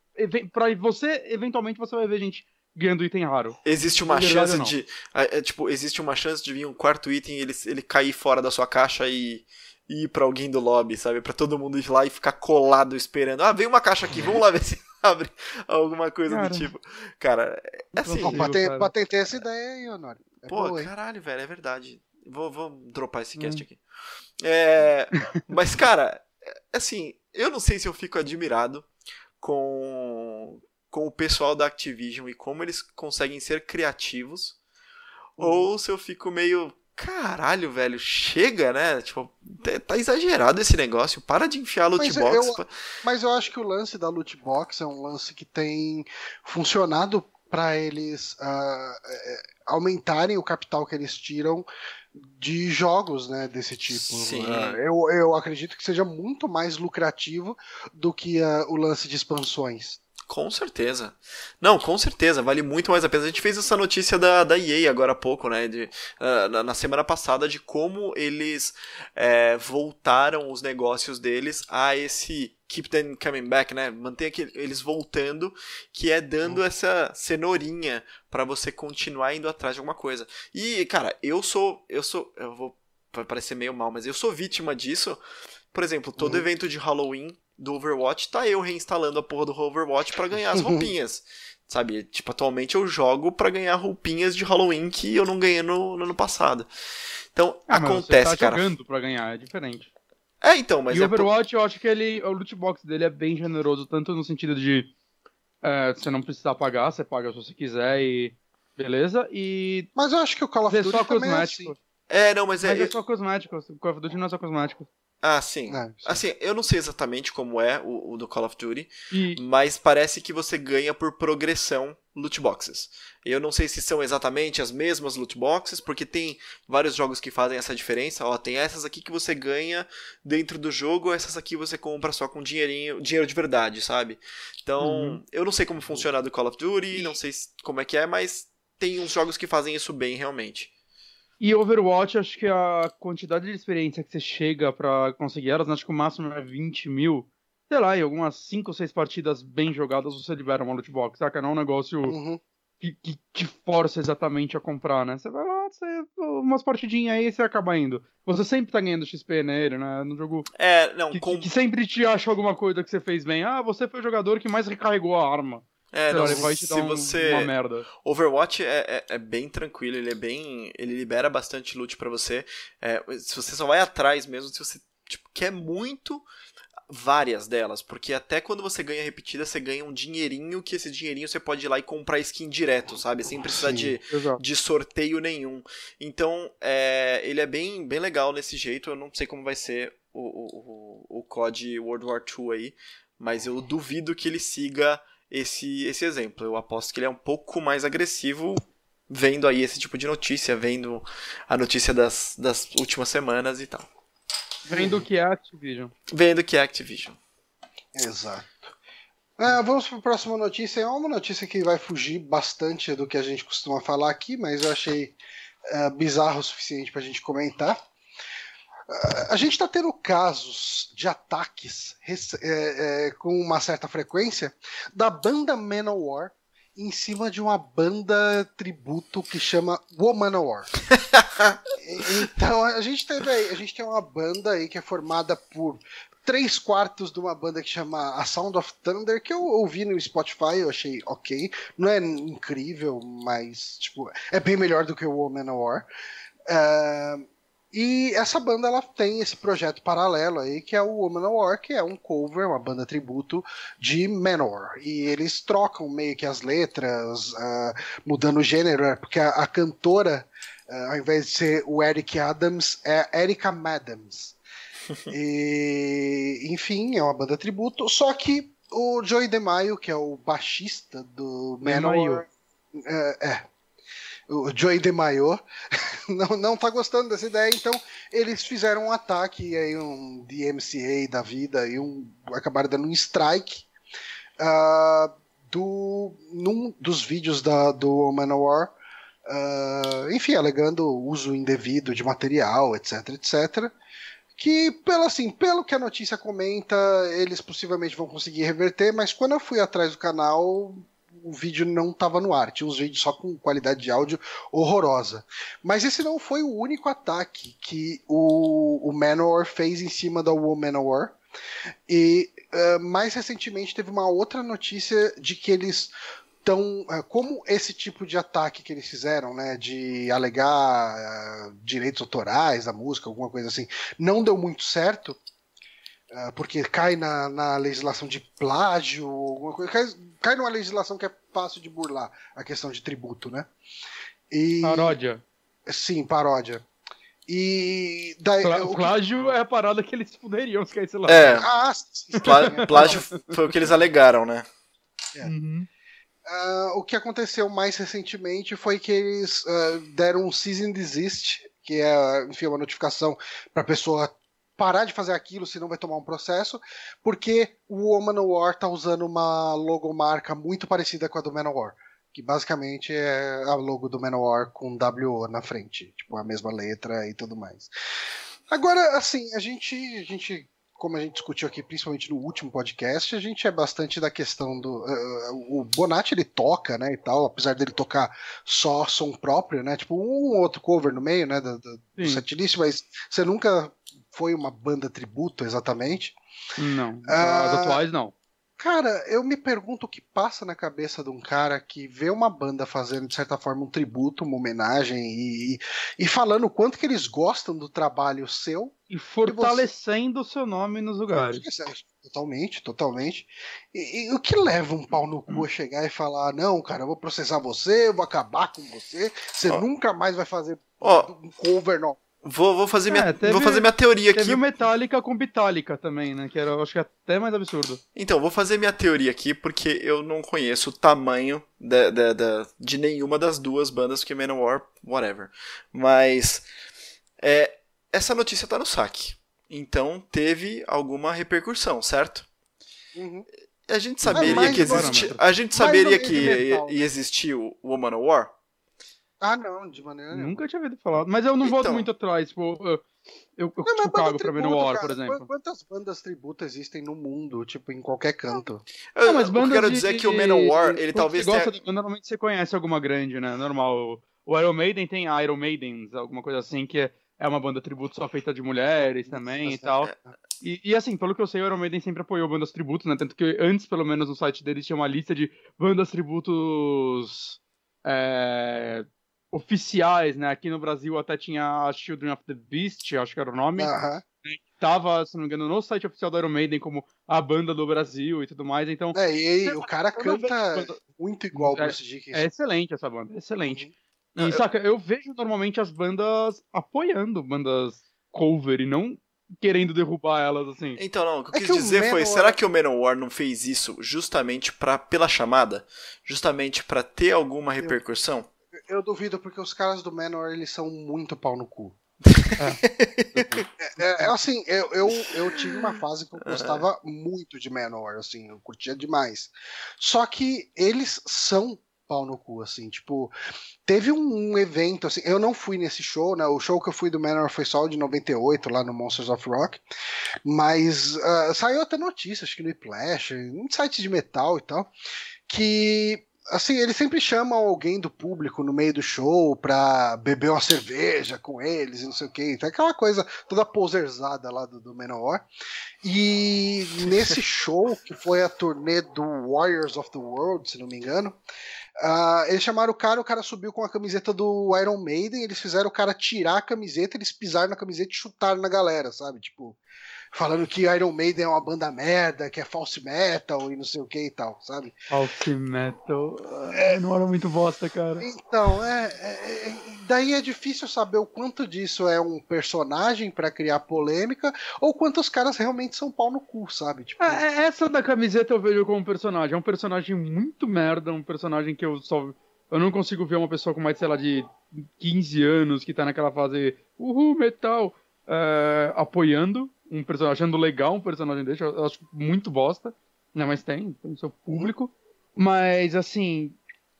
pra você, eventualmente, você vai ver gente ganhando item raro. existe uma chance não. de. é, é, tipo, existe uma chance de vir um quarto item e ele, ele cair fora da sua caixa e. e ir pra alguém do lobby, sabe? Pra todo mundo ir lá e ficar colado esperando. Ah, veio uma caixa aqui, vamos lá ver se abre alguma coisa Cara. do tipo. Cara, é assim. Consigo, paten- cara. patentei essa ideia aí, Honório. É Pô, boa, hein? caralho, velho, é verdade. Vou, vou dropar esse Hum. cast aqui. É, mas, cara, é- assim, eu não sei se eu fico admirado com, com o pessoal da Activision e como eles conseguem ser criativos, Uhum. ou se eu fico meio. Caralho, velho, chega, né? Tipo, tá- tá exagerado esse negócio. Para de enfiar loot Mas box. eu- pa- Mas eu acho que o lance da loot box é um lance que tem funcionado para eles é, aumentarem o capital que eles tiram de jogos, né, desse tipo. Sim. Ah, eu, eu acredito que seja muito mais lucrativo do que ah, o lance de expansões. Com certeza. Não, com certeza, vale muito mais a pena. A gente fez essa notícia da, da EA agora há pouco, né? De, uh, na, na, semana passada, de como eles é, voltaram os negócios deles a esse keep them coming back, né? Manter eles voltando, que é dando uhum. essa cenourinha para você continuar indo atrás de alguma coisa. E, cara, eu sou. Eu sou. Eu vou. Vai parecer meio mal, mas eu sou vítima disso. Por exemplo, todo uhum. evento de Halloween do Overwatch, tá eu reinstalando a porra do Overwatch para ganhar as roupinhas. Sabe? Tipo, atualmente eu jogo para ganhar roupinhas de Halloween que eu não ganhei no, no ano passado. Então, ah, acontece, mas você tá cara. jogando pra ganhar, é diferente. É, então, mas. E o é Overwatch, por... eu acho que ele. O loot box dele é bem generoso, tanto no sentido de. É, você não precisar pagar, você paga se você quiser e. Beleza? E. Mas eu acho que o Call of Duty é só cosmético. É, assim. é, não, mas é. Mas é só cosmético. O Call of Duty não é só cosmético. Ah, sim. É, sim. Assim, eu não sei exatamente como é o, o do Call of Duty, e... mas parece que você ganha por progressão loot boxes. Eu não sei se são exatamente as mesmas loot boxes, porque tem vários jogos que fazem essa diferença. Ó, tem essas aqui que você ganha dentro do jogo, essas aqui você compra só com dinheirinho, dinheiro de verdade, sabe? Então, uhum. eu não sei como funciona do Call of Duty, não sei como é que é, mas tem uns jogos que fazem isso bem realmente. E Overwatch, acho que a quantidade de experiência que você chega para conseguir elas, acho que o máximo é 20 mil. Sei lá, em algumas 5 ou 6 partidas bem jogadas você libera uma loot box, saca? Não é um negócio uhum. que, que, te força exatamente a comprar, né? Você vai lá, você, umas partidinhas aí e você acaba indo. Você sempre tá ganhando XP nele, né? No jogo. É, não, que, com... que sempre te acha alguma coisa que você fez bem. Ah, você foi o jogador que mais recarregou a arma. É, não, vai te se um, você... uma merda. Overwatch é, é, é, bem tranquilo, ele é bem. ele libera bastante loot para você. É, se você só vai atrás mesmo, se você tipo, quer muito várias delas, porque até quando você ganha repetida, você ganha um dinheirinho que esse dinheirinho você pode ir lá e comprar skin direto, sabe? Sem precisar Sim, de, de sorteio nenhum. Então, é, ele é bem, bem legal nesse jeito. Eu não sei como vai ser o, o, o COD World War II aí, mas eu duvido que ele siga esse, esse exemplo. Eu aposto que ele é um pouco mais agressivo vendo aí esse tipo de notícia, vendo a notícia das, das últimas semanas e tal. Vendo que é Activision. Vendo que é Activision. Exato. É, vamos para a próxima notícia. É uma notícia que vai fugir bastante do que a gente costuma falar aqui, mas eu achei é, bizarro o suficiente para a gente comentar. A gente está tendo casos de ataques é, é, com uma certa frequência da banda Manowar em cima de uma banda tributo que chama Womanowar. então a gente teve aí, a gente tem uma banda aí que é formada por três quartos de uma banda que chama A Sound of Thunder, que eu ouvi no Spotify, eu achei ok. Não é incrível, mas tipo, é bem melhor do que o Womanowar. Uh, e essa banda ela tem esse projeto paralelo aí, que é o Woman War, que é um cover, uma banda tributo de Manowar. E eles trocam meio que as letras, uh, mudando o gênero, né? porque a, a cantora, uh, ao invés de ser o Eric Adams, é Erika Madams. e, enfim, é uma banda tributo, só que o Joey DeMaio, que é o baixista do Manowar. É, é, o Joey DeMaio não, não tá gostando dessa ideia, então eles fizeram um ataque aí, um DMCA da vida, e um, acabaram dando um strike uh, do, num dos vídeos da, do Manowar, uh, enfim, alegando uso indevido de material, etc, etc. Que, pelo, assim, pelo que a notícia comenta, eles possivelmente vão conseguir reverter, mas quando eu fui atrás do canal, o vídeo não estava no ar, tinha uns vídeos só com qualidade de áudio horrorosa. Mas esse não foi o único ataque que o, o Manowar fez em cima da Womanowar. E uh, mais recentemente teve uma outra notícia de que eles estão. Uh, como esse tipo de ataque que eles fizeram, né, de alegar uh, direitos autorais da música, alguma coisa assim, não deu muito certo. Ah, porque cai na, na, legislação de plágio, alguma coisa, cai, cai numa legislação que é fácil de burlar, a questão de tributo, né? E, paródia. Sim, paródia. E daí, Plá, plágio que... é a parada que eles poderiam se caísse lá. É. Ah, Plá, plágio foi o que eles alegaram, né? É. Uhum. Uh, o que aconteceu mais recentemente foi que eles uh, deram um cease and desist, que é enfim, uma notificação para a pessoa parar de fazer aquilo, senão vai tomar um processo, porque o Manowar tá usando uma logomarca muito parecida com a do Manowar. Que basicamente é a logo do Manowar com WO na frente. Tipo, a mesma letra e tudo mais. Agora, assim, a gente, a gente como a gente discutiu aqui, principalmente no último podcast, a gente é bastante da questão do. Uh, o Bonatti ele toca, né, e tal, apesar dele tocar só som próprio, né? Tipo, um outro cover no meio, né, do, do, do setlist, mas você nunca foi uma banda tributo exatamente. Não. As uh, atuais não. Cara, eu me pergunto o que passa na cabeça de um cara que vê uma banda fazendo, de certa forma, um tributo, uma homenagem e, e falando o quanto que eles gostam do trabalho seu. E fortalecendo o você... seu nome nos lugares. Totalmente, totalmente. E, e, o que leva um pau no cu a chegar e falar: não, cara, eu vou processar você, eu vou acabar com você, você oh. nunca mais vai fazer oh. um cover novo. Vou, vou, fazer, é, minha, teve, vou fazer minha teoria teve aqui. Teve Metallica com Bitálica também, né? Que era, eu acho que é até mais absurdo. Então, vou fazer minha teoria aqui, porque eu não conheço o tamanho de, de, de, de nenhuma das duas bandas, que Manowar, whatever. Mas, é, essa notícia tá no saque. Então, teve alguma repercussão, certo? Uhum. A gente saberia que existia, a gente saberia que ia, ia existir o, o Manowar? Ah, não, de maneira nenhuma. Nunca tinha ouvido falar. Mas eu não então... volto muito atrás. Tipo, eu, eu, eu não, cago pra Manowar, por exemplo. Quantas bandas tributo existem no mundo, tipo, em qualquer canto? Eu, não, mas bandas eu quero dizer de, que o Manowar, ele talvez você tenha... Gosta, normalmente você conhece alguma grande, né? Normal. O Iron Maiden tem Iron Maidens, alguma coisa assim, que é, é uma banda tributo só feita de mulheres também e tal. E, e, assim, pelo que eu sei, o Iron Maiden sempre apoiou bandas tributos, né? Tanto que antes, pelo menos, no site deles tinha uma lista de bandas tributos é, oficiais, né? Aqui no Brasil até tinha a Children of the Beast, acho que era o nome. Uhum. Tava, se não me engano, no site oficial do Iron Maiden como a banda do Brasil e tudo mais, então... É, e o cara canta muito igual o Bruce Dickinson. É, é excelente essa banda, é excelente. Uhum. E, saca, eu vejo normalmente as bandas apoiando bandas cover e não querendo derrubar elas, assim. Então, não, o que eu é quis que dizer foi, será que o Manowar não fez isso justamente pra, pela chamada? Justamente para ter alguma repercussão? Eu duvido porque os caras do Manor eles são muito pau no cu. é, é, é, assim, eu, eu, eu, tive uma fase que eu gostava muito de Manor, assim, eu curtia demais. Só que eles são pau no cu, assim, tipo, teve um, um, evento, assim, eu não fui nesse show, né, o show que eu fui do Manor foi só o de 98, lá no Monsters of Rock, mas uh, saiu até notícia, acho que no Flash, em sites de metal e tal, que assim, eles sempre chamam alguém do público no meio do show pra beber uma cerveja com eles e não sei o que. Então, aquela coisa toda poserzada lá do, do Manowar. E nesse show, que foi a turnê do Warriors of the World, se não me engano, uh, eles chamaram o cara, o cara subiu com a camiseta do Iron Maiden, eles fizeram o cara tirar a camiseta, eles pisaram na camiseta e chutaram na galera, sabe? Tipo, falando que Iron Maiden é uma banda merda, que é false metal e não sei o que e tal, sabe? False metal. É, não era muito bosta, cara. Então, é, é, é, Daí é difícil saber o quanto disso é um personagem para criar polêmica ou quantos caras realmente são pau no cu, sabe? Tipo... É, essa da camiseta eu vejo como personagem. É um personagem muito merda, um personagem que eu só. Eu não consigo ver uma pessoa com mais, sei lá, de 15 anos que tá naquela fase uhul, metal, é, apoiando um personagem, achando legal um personagem desse, eu acho muito bosta, né? Mas tem, tem seu público. Mas, assim,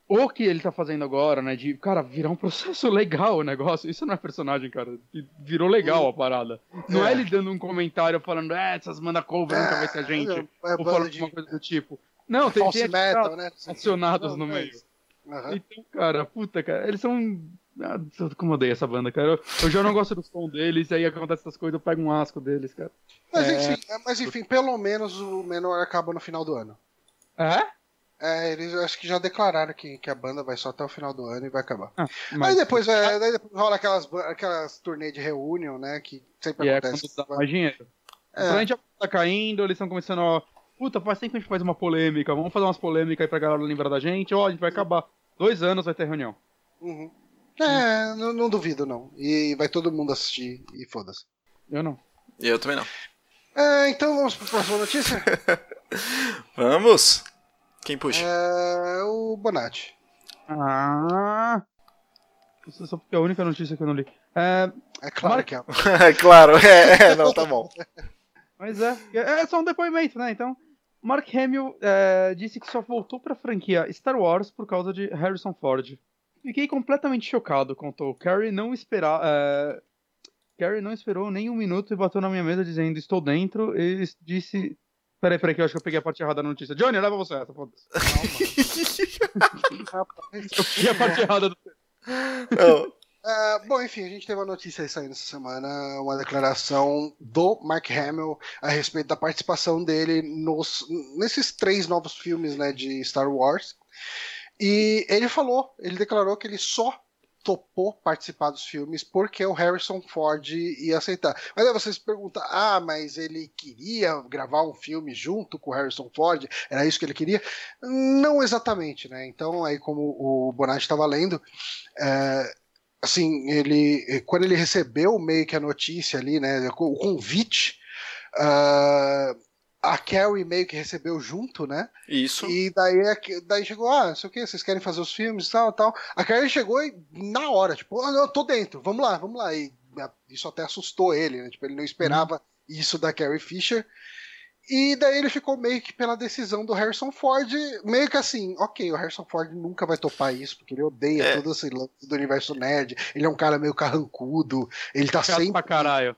o que ele tá fazendo agora, né? De, cara, virar um processo legal o negócio. Isso não é personagem, cara. Virou legal a parada. Não é, é ele dando um comentário falando, é, essas manda cover, nunca vai ser a gente. É, é ou falando de... uma coisa do tipo. Não, tem, tem metal, né? acionados no meio. Uhum. Então, cara, puta, cara, eles são ah, como eu odeio essa banda, cara. Eu, eu, já não gosto do som deles, e aí acontece essas coisas, eu pego um asco deles, cara. Mas, é... enfim, é, mas enfim, pelo menos o menor acaba no final do ano. É? É, eles acho que já declararam que, que a banda vai só até o final do ano e vai acabar. Ah, mas... Aí depois, é, daí depois rola aquelas, aquelas turnês de reunião, né? Que sempre e é acontece. É dá mais dinheiro. É. a gente tá caindo, eles estão começando a. Puta, faz tempo que a gente faz uma polêmica. Vamos fazer umas polêmicas aí pra galera lembrar da gente. Ó, a gente vai acabar. Dois anos vai ter reunião. Uhum. É, não, não, duvido, não. E vai todo mundo assistir e foda-se. Eu não. Eu também não. É, então vamos para a próxima notícia? vamos! Quem puxa? É o Bonatti. Ah! Só porque é a única notícia que eu não li. É, É claro Mark- que é. É claro, é, é, não, tá bom. mas é, é só um depoimento, né? Então, Mark Hamill é, disse que só voltou pra franquia Star Wars por causa de Harrison Ford. Fiquei completamente chocado, contou. Carrie não esperava. É, Carrie não esperou nem um minuto e bateu na minha mesa dizendo estou dentro e disse. Peraí, peraí, que eu acho que eu peguei a parte errada da notícia. Johnny, leva você essa, foda-se. Eu peguei a parte errada do. Não, É, bom, enfim, a gente teve uma notícia aí saindo essa semana, uma declaração do Mark Hamill a respeito da participação dele nos, nesses três novos filmes né, de Star Wars. E ele falou, ele declarou que ele só topou participar dos filmes porque o Harrison Ford ia aceitar. Mas aí você se pergunta, ah, mas ele queria gravar um filme junto com o Harrison Ford? Era isso que ele queria? Não exatamente, né? Então, aí como o Bonatti estava lendo, é, assim, ele quando ele recebeu meio que a notícia ali, né, o convite, ah, a Carrie meio que recebeu junto, né? Isso. E daí, é que- daí chegou, ah, não sei o que, vocês querem fazer os filmes e tal, tal. A Carrie chegou e na hora, tipo, ah, não, tô dentro, vamos lá, vamos lá. E ah, isso até assustou ele, né? Tipo, ele não esperava isso da Carrie Fisher. E daí ele ficou meio que pela decisão do Harrison Ford, meio que assim, ok, o Harrison Ford nunca vai topar isso, porque ele odeia É. todo esse lance do universo nerd, ele é um cara meio carrancudo, ele tá Chato sempre... pra caralho.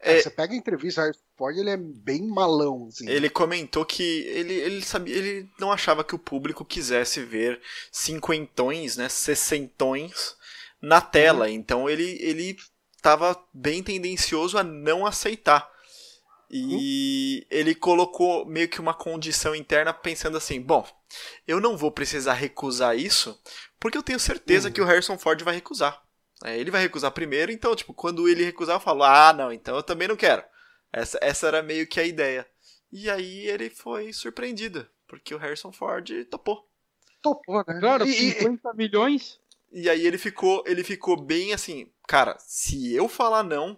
É. Você pega a entrevista, o Harrison Ford, ele é bem malão, assim. Ele comentou que ele, ele sabia, ele não achava que o público quisesse ver cinquentões, né, sessentões na tela. Então ele ele estava bem tendencioso a não aceitar. E ele colocou meio que uma condição interna pensando assim, bom, eu não vou precisar recusar isso, porque eu tenho certeza que o Harrison Ford vai recusar. É, ele vai recusar primeiro, então, tipo, quando ele recusar, eu falo, ah, não, então eu também não quero. Essa, essa era meio que a ideia. E aí ele foi surpreendido, porque o Harrison Ford topou. Topou, né? Claro, E- e- 50 milhões. E aí ele ficou, ele ficou bem assim, cara, se eu falar não,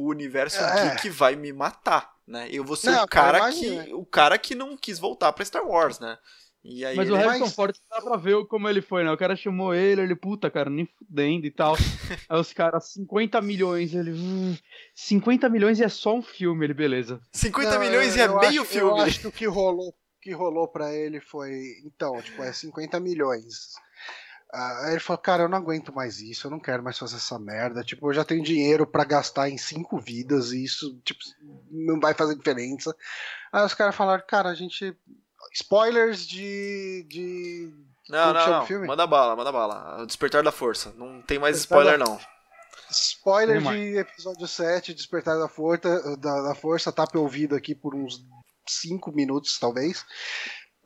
o universo É. geek vai me matar, né? Eu vou ser Não, o cara que imagina. o cara que não quis voltar pra Star Wars, né? E aí Mas o Harrison Mas- Ford dá pra ver como ele foi, né? O cara chamou ele, ele, puta, cara, nem fudendo e tal. Aí os caras, 50 milhões, ele. Hum, 50 milhões e é só um filme, ele, beleza. 50 Não, milhões eu- é eu meio acho- filme. Eu acho que o que rolou, que rolou para ele foi, então, tipo, é 50 milhões. Ah, aí ele falou, cara, eu não aguento mais isso, eu não quero mais fazer essa merda. Tipo, eu já tenho dinheiro pra gastar em cinco vidas e isso, tipo, não vai fazer diferença. Aí os caras falaram, cara, a gente. Spoilers de. de... Não, Como não, não. filme? Manda bala, manda bala. O Despertar da Força. Não tem mais Despertar spoiler, da- não. Spoiler de episódio 7, Despertar da Força, da, da Força, tapa ouvido aqui por uns 5 minutos, talvez.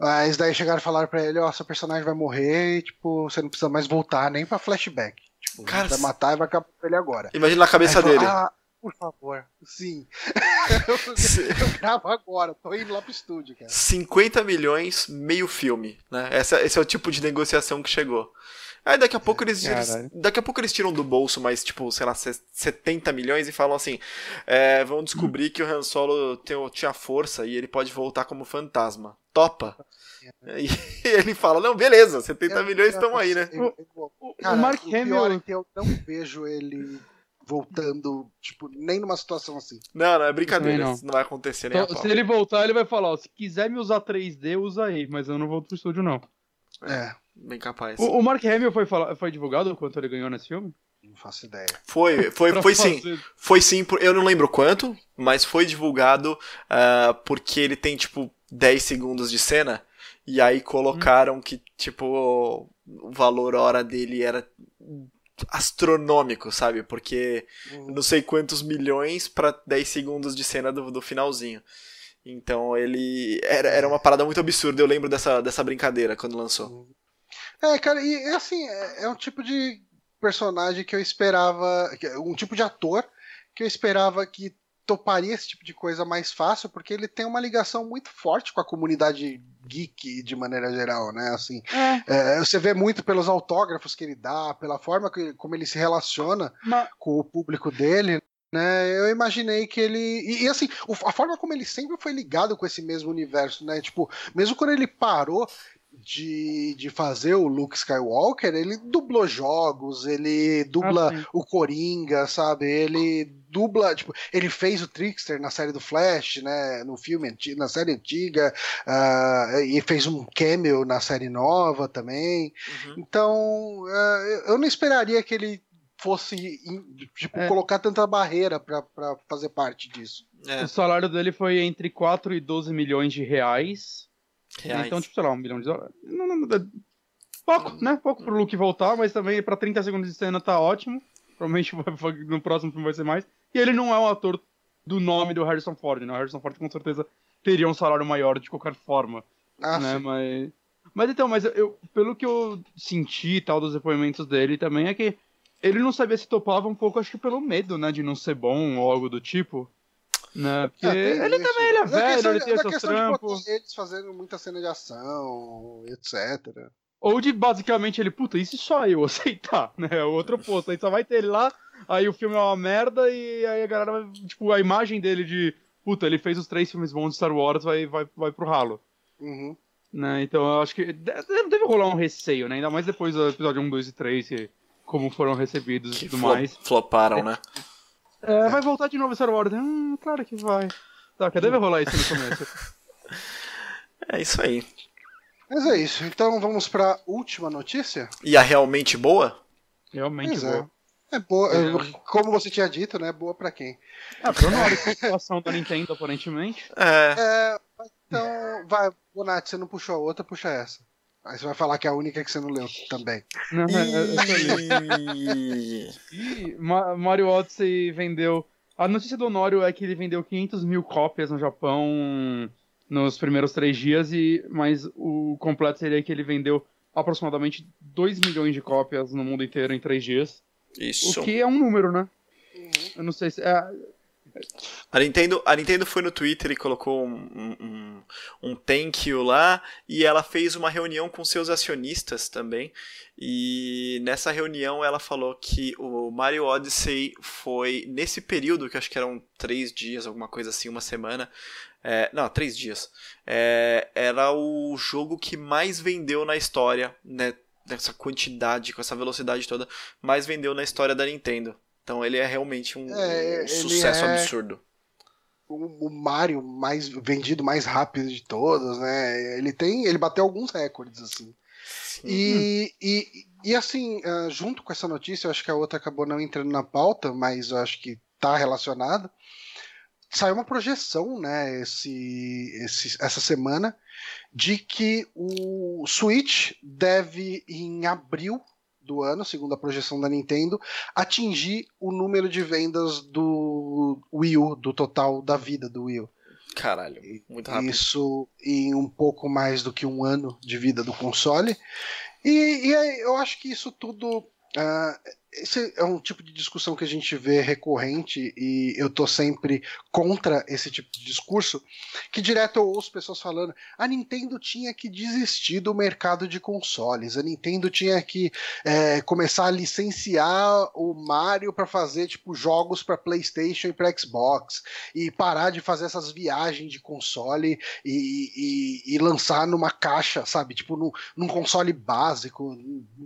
Mas daí chegaram e falaram pra ele, ó, seu personagem vai morrer e, tipo, você não precisa mais voltar nem pra flashback. Tipo, Cara, vai matar e vai acabar com ele agora. Imagina na cabeça dele. falou, ah, por favor, sim. eu, eu gravo agora, tô indo lá pro estúdio, cara. 50 milhões, meio filme, né? Essa, esse é o tipo de negociação que chegou. Aí daqui a pouco eles, eles- daqui a pouco eles tiram do bolso mais tipo, sei lá, se- 70 milhões e falam assim, é, vão descobrir que o Han Solo tem, tinha força e ele pode voltar como fantasma. Topa. E ele fala, não, beleza, 70 Eu- milhões estão aí, né? eu- eu- O, Cara, o Mark pior é Hamill. que eu não vejo ele voltando, tipo, nem numa situação assim. Não, não, é brincadeira, não. isso não vai acontecer nem Então, se ele voltar, ele vai falar: ó, se quiser me usar 3D, usa aí, mas eu não volto pro estúdio, não. É, Bem capaz. O, o Mark Hamill foi, fala- foi divulgado quanto ele ganhou nesse filme? não faço ideia. Foi, foi, foi sim. Foi sim, por- eu não lembro quanto, mas foi divulgado ah, porque ele tem, tipo, 10 segundos de cena. E aí colocaram que, tipo, o valor hora dele era astronômico, sabe? Porque não sei quantos milhões pra 10 segundos de cena do, do finalzinho. Então ele. Era, era uma parada muito absurda. Eu lembro dessa, dessa brincadeira quando lançou. É, cara, e é assim, é, é um tipo de personagem que eu esperava, um tipo de ator que eu esperava que toparia esse tipo de coisa mais fácil, porque ele tem uma ligação muito forte com a comunidade geek de maneira geral, né? Assim, É, é, você vê muito pelos autógrafos que ele dá, pela forma que, como ele se relaciona mas, com o público dele, né? Eu imaginei que ele. E, e, assim, a forma como ele sempre foi ligado com esse mesmo universo, né? Tipo, mesmo quando ele parou. de, de fazer o Luke Skywalker, ele dublou jogos, ele dubla Ah, o Coringa, sabe? Ele dubla, tipo, ele fez o Trickster na série do Flash, né? No filme, na série antiga, ah, e fez um cameo na série nova também. Uhum. Então, ah, eu não esperaria que ele fosse tipo, É. colocar tanta barreira pra, pra fazer parte disso. É, O salário dele foi entre 4 e 12 milhões de reais. reais. Então, tipo, sei lá, um milhão de dólares. Não, não, não, pouco, né? Pouco pro Luke voltar, mas também pra 30 segundos de cena tá ótimo. Provavelmente no próximo filme vai ser mais. E ele não é um ator do nome do Harrison Ford, né? O Harrison Ford com certeza teria um salário maior de qualquer forma, Ah, né? sim. Mas... Mas então, mas eu, pelo que eu senti e tal dos depoimentos dele também é que ele não sabia se topava um pouco, acho que pelo medo, né? De não ser bom ou algo do tipo. Né? Porque É, ele isso. também ele é velho, questão- ele tem seus trampos. eles fazendo muita cena de ação, etc. Ou de basicamente ele, puta, isso só eu aceitar, né? É o outro oposto. Aí só vai ter ele lá, aí o filme é uma merda e aí a galera vai, tipo, a imagem dele de, puta, ele fez os três filmes bons de Star Wars, vai, vai, vai pro ralo. Uhum. Né? Então eu acho que deve rolar um receio, né? Ainda mais depois do episódio 1, 2 e 3, que, como foram recebidos e que tudo flo- mais. floparam, né? É, vai voltar de novo Star Wars. Hum, claro que vai. Tá, que deve rolar isso no começo. É isso aí. Mas é isso. Então vamos pra última notícia. E a realmente boa? Realmente Pois é. boa. É boa, É. como você tinha dito, né? Boa pra quem? Ah, pro Nori, situação da Nintendo, aparentemente. É. É, então, vai, Bonatti, você não puxou a outra, puxa essa. Aí você vai falar que é a única que você não leu também. Não, é, é, eu E Mario Odyssey vendeu. A notícia do Honório é que ele vendeu 500 mil cópias no Japão nos primeiros três dias, e mas o completo seria que ele vendeu aproximadamente 2 milhões de cópias no mundo inteiro em três dias. Isso. O que é um número, né? Eu não sei se. É, A Nintendo, a Nintendo foi no Twitter e colocou um, um, um- thank you lá e ela fez uma reunião com seus acionistas também. E nessa reunião ela falou que o Mario Odyssey foi, nesse período, que acho que eram três dias, alguma coisa assim, uma semana. é, não, três dias. é, era o jogo que mais vendeu na história, né? Nessa quantidade, com essa velocidade toda, mais vendeu na história da Nintendo. Então ele é realmente um, É, um sucesso é- absurdo. O, o Mario mais vendido mais rápido de todos, né? Ele tem, ele bateu alguns recordes assim. E, e, e assim, ah, junto com essa notícia, eu acho que a outra acabou não entrando na pauta, mas eu acho que tá relacionado. Saiu uma projeção, né, esse, esse- essa semana, de que o Switch deve, em abril do ano, segundo a projeção da Nintendo, atingir o número de vendas do Wii U, do total da vida do Wii U. Caralho, muito rápido. Isso em um pouco mais do que um ano de vida do console. E, e aí, eu acho que isso tudo. ah, esse é um tipo de discussão que a gente vê recorrente e eu tô sempre contra esse tipo de discurso, que direto eu ouço pessoas falando: a Nintendo tinha que desistir do mercado de consoles, a Nintendo tinha que é, começar a licenciar o Mario para fazer tipo jogos para PlayStation e para Xbox e parar de fazer essas viagens de console e, e- e lançar numa caixa, sabe? Tipo, num, num console básico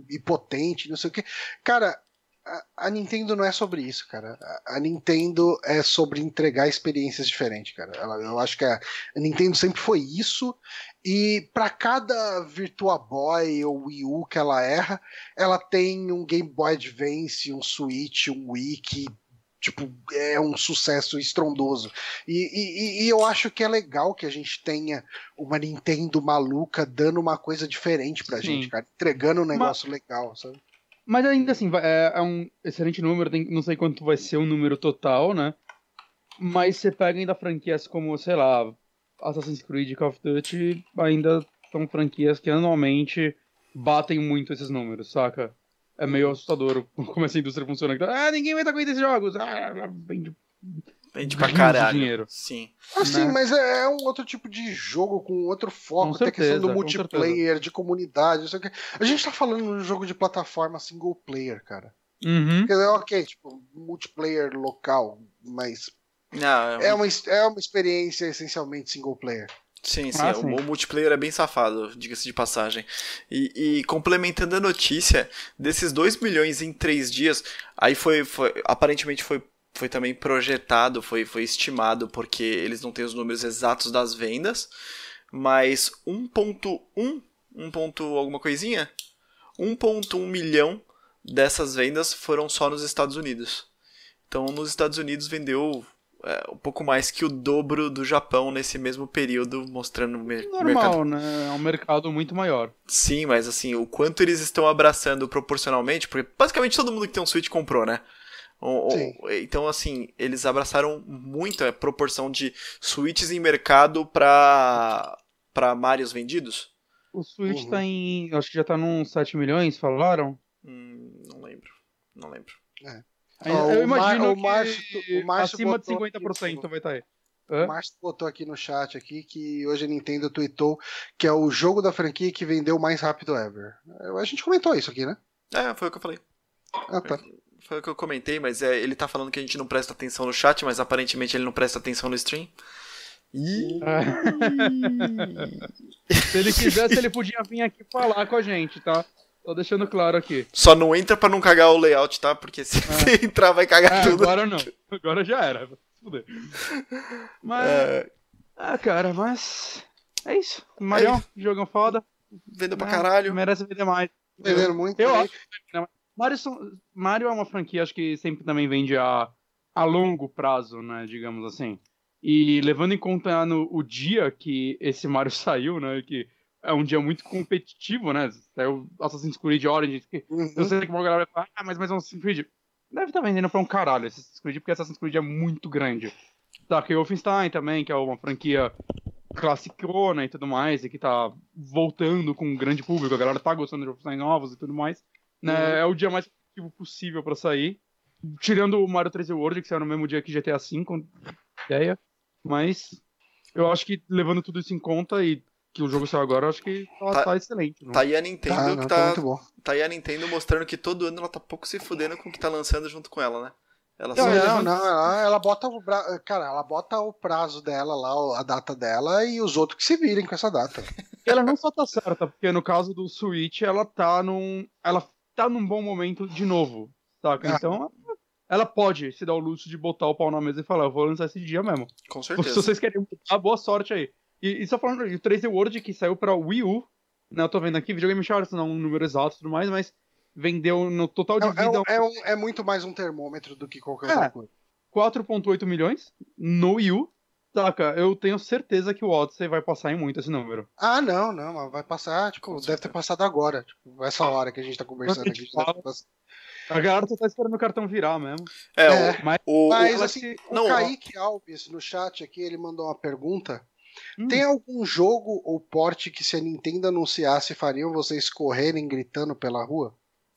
e potente, não sei o que. Cara, a, Nintendo não é sobre isso, cara. A, Nintendo é sobre entregar experiências diferentes, cara. Ela- eu acho que a, Nintendo sempre foi isso. E para cada Virtua Boy ou Wii U que ela erra, ela tem um Game Boy Advance, um Switch, um Wii que tipo, é um sucesso estrondoso. E, e- e eu acho que é legal que a gente tenha uma Nintendo maluca dando uma coisa diferente pra Sim. gente, cara. Entregando um negócio legal, sabe? Mas ainda assim, é, é um excelente número, tem- não sei quanto vai ser o número total, né? Mas você pega ainda franquias como, sei lá, Assassin's Creed e Call of Duty, ainda são franquias que anualmente batem muito esses números, saca? É meio assustador como essa indústria funciona. Ah, ninguém vai estar com esses jogos! Ah, vende Vende pra caralho. dinheiro. Sim. Assim, Né? mas é, é um outro tipo de jogo com outro foco, Com tem a questão certeza, do multiplayer, de comunidade, não sei o que. A gente tá falando de um jogo de plataforma single player, cara. Uhum. Quer dizer, ok, tipo, multiplayer local, mas Não, é uma, es- é uma experiência essencialmente single player. Sim, sim, Ah, o, sim. o multiplayer é bem safado, diga-se de passagem. E, e complementando a notícia, desses 2 milhões em 3 dias, aí foi, foi aparentemente foi, foi também projetado, foi, foi estimado, porque eles não têm os números exatos das vendas, mas 1.1, 1 ponto alguma coisinha? 1.1 milhão dessas vendas foram só nos Estados Unidos. Então, nos Estados Unidos vendeu é, um pouco mais que o dobro do Japão nesse mesmo período, mostrando o mer mercado. Normal, né? É um mercado muito maior. Sim, mas assim, o quanto eles estão abraçando proporcionalmente, porque basicamente todo mundo que tem um Switch comprou, né? O- o- Sim. então, assim, eles abraçaram muito a proporção de Switches em mercado para para Marios vendidos. O Switch Uhum. tá em. Acho que já tá nos 7 milhões, falaram? Hum, não lembro. Não lembro. Ó, eu o Mar- imagino o Márcio- que o Márcio acima de botou 50% aqui- vai estar aí. O Hã? Márcio botou aqui no chat aqui que hoje a Nintendo tweetou que é o jogo da franquia que vendeu mais rápido ever. A gente comentou isso aqui, né? É, foi o que eu falei. Ah, tá. Foi o que eu comentei, mas é, ele tá falando que a gente não presta atenção no chat, mas aparentemente ele não presta atenção no stream. Ih, Se ele quisesse, ele podia vir aqui falar com a gente, tá? Tô deixando claro aqui. Só não entra pra não cagar o layout, tá? Porque se você entrar vai cagar Ah, tudo. agora não. Agora já era. fuder. Mas. É, Ah, cara, mas. É isso. Marião, jogão foda. vendeu pra caralho. Merece vender mais. Venderam muito. Eu aí. acho. Mario, são- Mario é uma franquia, acho que sempre também vende a, a longo prazo, né? Digamos assim. E levando em conta no, o dia que esse Mario saiu, né? Que é um dia muito competitivo, né? Saiu Assassin's Creed Origins. Que Uhum. eu sei que uma galera vai falar, ah, mas mais um Assassin's Creed. Deve estar vendendo pra um caralho esse Assassin's Creed, porque Assassin's Creed é muito grande. Tá, que o Wolfenstein também, que é uma franquia classicona e tudo mais, e que tá voltando com um grande público, a galera tá gostando de Wolfenstein novos e tudo mais. Né? Uhum. É o dia mais competitivo possível pra sair. Tirando o Mario 3D World, que saiu no mesmo dia que GTA V, com ideia. Mas eu acho que levando tudo isso em conta e que o jogo saiu agora, eu acho que tá, Tá- tá excelente. não? Tá aí a Nintendo Tá, não, que tá tá, muito bom. tá aí a Nintendo mostrando que todo ano ela tá pouco se fudendo com o que tá lançando junto com ela, né? Ela Não, Não, não, ela, ela bota o bra... cara, ela bota o prazo dela lá, a data dela e os outros que se virem com essa data. ela não só tá certa, porque no caso do Switch, ela tá num. Ela tá num bom momento de novo. Saca? Ah. Então, ela pode se dar o luxo de botar o pau na mesa e falar, eu vou lançar esse dia mesmo. com Se certeza. vocês querem mudar, boa sorte aí. E, e só falando, o 3D World que saiu pra Wii U, né? Eu tô vendo aqui, videogame Charts, não um número exato e tudo mais, mas vendeu no total de É, é, vida é um- é muito mais um termômetro do que qualquer É. outra coisa. 4.8 milhões no Wii U. Saca, eu tenho certeza que o Odyssey vai passar em muito esse número. Ah, não, não, mas vai passar, tipo, Com deve certeza. ter passado agora, tipo, essa hora que a gente tá conversando a aqui. gente deve fala- ter passado. A galera só tá esperando o cartão virar mesmo. É, É. Mas, o, o, Mas assim, o não, Kaique Alves no chat aqui, ele mandou uma pergunta. Hum. Tem algum jogo ou porte que se a Nintendo anunciasse fariam vocês correrem gritando pela rua?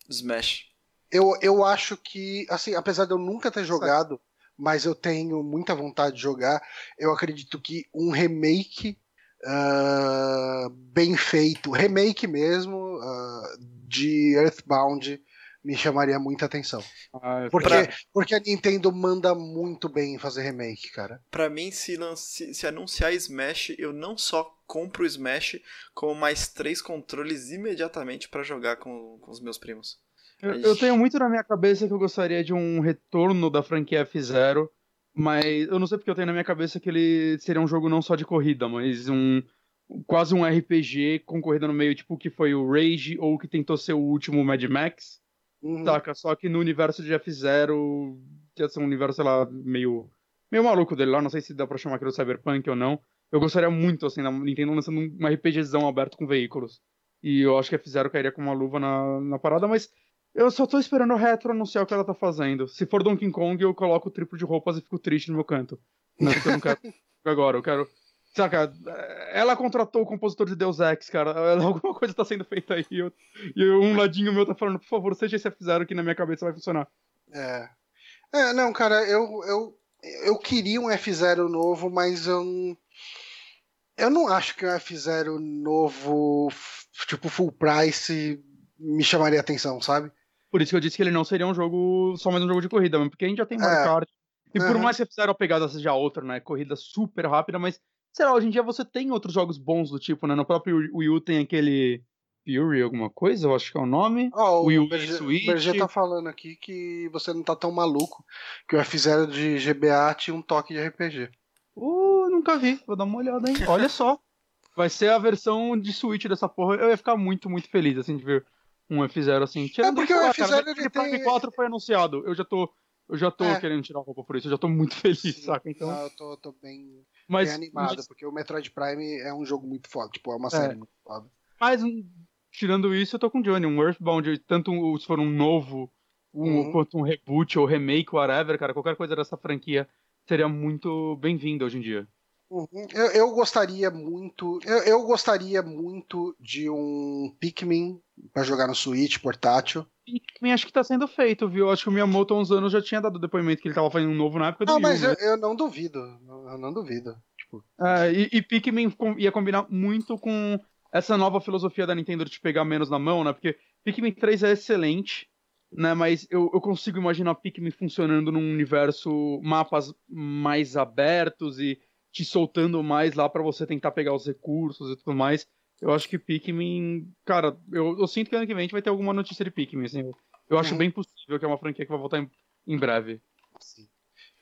Smash. Eu, eu acho que, assim, apesar de eu nunca ter jogado, mas eu tenho muita vontade de jogar, eu acredito que um remake ah, bem feito, remake mesmo, ah, de Earthbound me chamaria muita atenção. Ah, Porque, Pra- porque a Nintendo manda muito bem em fazer remake, cara. Pra mim, se, lance, se anunciar Smash, eu não só compro o Smash, como mais três controles imediatamente pra jogar com, com os meus primos. Eu, eu tenho muito na minha cabeça que eu gostaria de um retorno da franquia F0, mas eu não sei porque eu tenho na minha cabeça que ele seria um jogo não só de corrida, mas um quase um RPG com corrida no meio, tipo o que foi o Rage ou o que tentou ser o último Mad Max, Uhum. saca? Só que no universo de F0, que ia ser um universo, sei lá, meio, meio maluco dele lá, não sei se dá pra chamar aquilo de Cyberpunk ou não. Eu gostaria muito, assim, da Nintendo lançando um RPGzão aberto com veículos. E eu acho que F0 cairia com uma luva na, na parada, mas eu só tô esperando o Retro anunciar o que ela tá fazendo. Se for Donkey Kong, eu coloco o triplo de roupas e fico triste no meu canto. Não, porque eu não quero agora, eu quero. Saca, ela contratou o compositor de Deus Ex, cara. Alguma coisa tá sendo feita aí. eu- e um ladinho meu tá falando, por favor, seja esse F0 que na minha cabeça vai funcionar. É. É, não, cara, eu, eu, eu queria um F0 novo, mas eu. Eu não acho que um F0 novo, tipo full price, me chamaria atenção, sabe? Por isso que eu disse que ele não seria um jogo, só mais um jogo de corrida, mas porque a gente já tem Mario É. Kart. E por Aham. mais que F0 a pegada seja outra, né? Corrida super rápida, mas sei lá, hoje em dia você tem outros jogos bons do tipo, né? No próprio Wii U tem aquele Fury alguma coisa, eu acho que é o nome. Ó, o Wii U e Berger, Switch. Berger tá falando aqui que você não tá tão maluco, que o F0 de GBA tinha um toque de RPG. Uh, nunca vi. Vou dar uma olhada, hein? Olha só. Vai ser a versão de Switch dessa porra. Eu ia ficar muito, muito feliz, assim, de ver um F0 assim. Tirando, porque sei o lá, F0 cara, ele o Prime tem- 4 foi anunciado. Eu já tô. Eu já tô É. querendo tirar a roupa por isso. Eu já tô muito feliz, saca? Então. Não, eu tô, tô bem, Mas, bem animado, mas, porque o Metroid Prime é um jogo muito foda, tipo, é uma série É. muito foda. mas, hum, tirando isso, eu tô com o Johnny. Um Earthbound, tanto se for um novo, um, Uhum. quanto um reboot ou remake, whatever, cara, qualquer coisa dessa franquia seria muito bem-vindo hoje em dia. Uhum. Eu, eu gostaria muito. Eu, eu gostaria muito de um Pikmin pra jogar no Switch portátil. Também acho que tá sendo feito, viu? Acho que o Miyamoto há uns anos já tinha dado depoimento que ele tava fazendo um novo na época do Ah, Wii U, mas né? eu, eu não duvido. Eu não duvido. Tipo, É, e, e Pikmin ia combinar muito com essa nova filosofia da Nintendo de te pegar menos na mão, né? Porque Pikmin 3 é excelente, né? Mas eu, eu consigo imaginar Pikmin funcionando num universo, mapas mais abertos e te soltando mais lá pra você tentar pegar os recursos e tudo mais. Eu acho que Pikmin. Cara, eu, eu sinto que ano que vem a gente vai ter alguma notícia de Pikmin, assim. Eu, eu acho bem possível que é uma franquia que vai voltar em, em breve.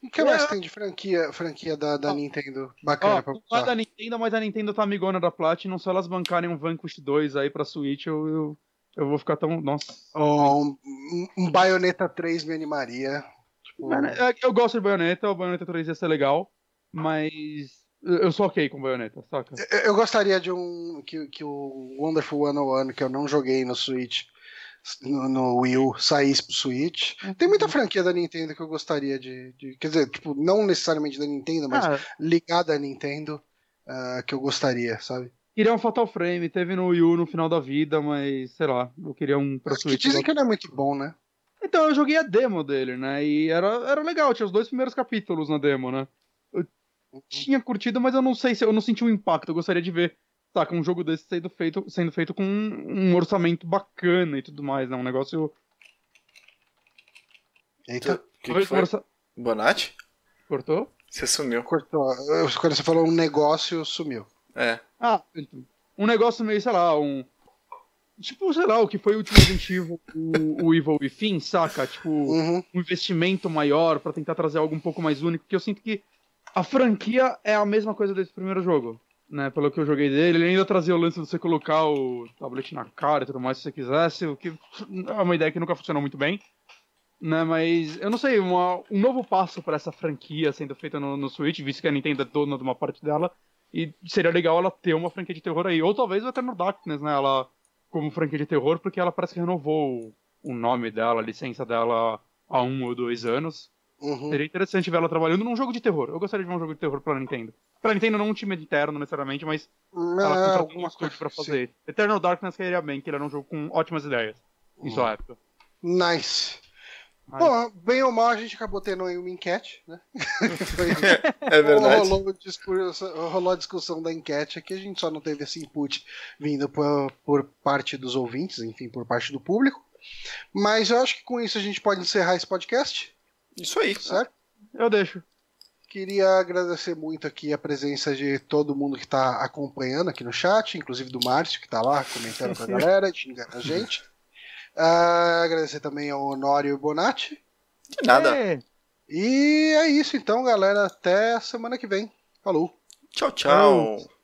E o que mais É. tem de franquia, franquia da, da Ó. Nintendo bacana Ó, pra não é da Nintendo, mas a Nintendo tá amigona da Platinum. Se elas bancarem um Vanquish 2 aí pra Switch, eu, eu, eu vou ficar tão. Nossa. Ó, um, um- um Bayonetta 3 me animaria. Tipo, É, Eu gosto de Bayonetta, o Bayonetta 3 ia ser legal, mas. Eu sou ok com Bayonetta, saca? eu, eu gostaria de um. Que, que o Wonderful 101, que eu não joguei no Switch, no, no Wii U, saísse pro Switch. Tem muita franquia da Nintendo que eu gostaria de. de- quer dizer, tipo, não necessariamente da Nintendo, mas Ah, ligada à Nintendo, ah, que eu gostaria, sabe? queria um Fatal Frame, teve no Wii U no final da vida, mas sei lá, eu queria um pra Mas que Switch. dizem que não é muito bom, né? Então, eu joguei a demo dele, né? E era, era legal, tinha os dois primeiros capítulos na demo, né? Eu tinha curtido, mas eu não sei se eu não senti um impacto. Eu gostaria de ver, saca, um jogo desse sendo feito, sendo feito com um, um orçamento bacana e tudo mais, né? Um negócio. Eita, O que, que foi? orça- Bonatti? Cortou? Você sumiu. cortou. Quando você falou um negócio, sumiu. É. Ah, então, um negócio meio, sei lá, um. Tipo, sei lá, o que foi o último Evil, o, o Evil Within, saca? Tipo, Uhum. um investimento maior pra tentar trazer algo um pouco mais único, porque eu sinto que a franquia é a mesma coisa desse primeiro jogo, né? Pelo que eu joguei dele, ele ainda trazia o lance de você colocar o tablet na cara e tudo mais se você quisesse, o que é uma ideia que nunca funcionou muito bem, né? Mas eu não sei, uma- um novo passo pra essa franquia sendo feita no, no Switch, visto que a Nintendo é dona de uma parte dela, e seria legal ela ter uma franquia de terror aí, ou talvez até no Darkness, né? Ela como franquia de terror, porque ela parece que renovou o nome dela, a licença dela há um ou dois anos. Uhum. Seria interessante ver ela trabalhando num jogo de terror. Eu gostaria de ver um jogo de terror pra Nintendo. Pra Nintendo não um time interno necessariamente, mas ela É, contratou um alguma estúdio pra sim. fazer isso. Eternal Darkness queria bem, que ele era um jogo com ótimas ideias em sua época. Nice. Mas- Bom, bem ou mal, a gente acabou tendo aí uma enquete, né? Foi- É verdade. Rolou, rolou a discussão da enquete aqui, a gente só não teve esse input vindo por, por parte dos ouvintes, enfim, por parte do público. Mas eu acho que com isso a gente pode encerrar esse podcast, Isso aí. certo? Eu deixo. Queria agradecer muito aqui a presença de todo mundo que está acompanhando aqui no chat, inclusive do Márcio, que está lá comentando com a galera, xingando a gente. Ah, agradecer também ao Honório e Bonatti. De nada. É. E é isso então, galera. Até semana que vem. Falou! Tchau, tchau.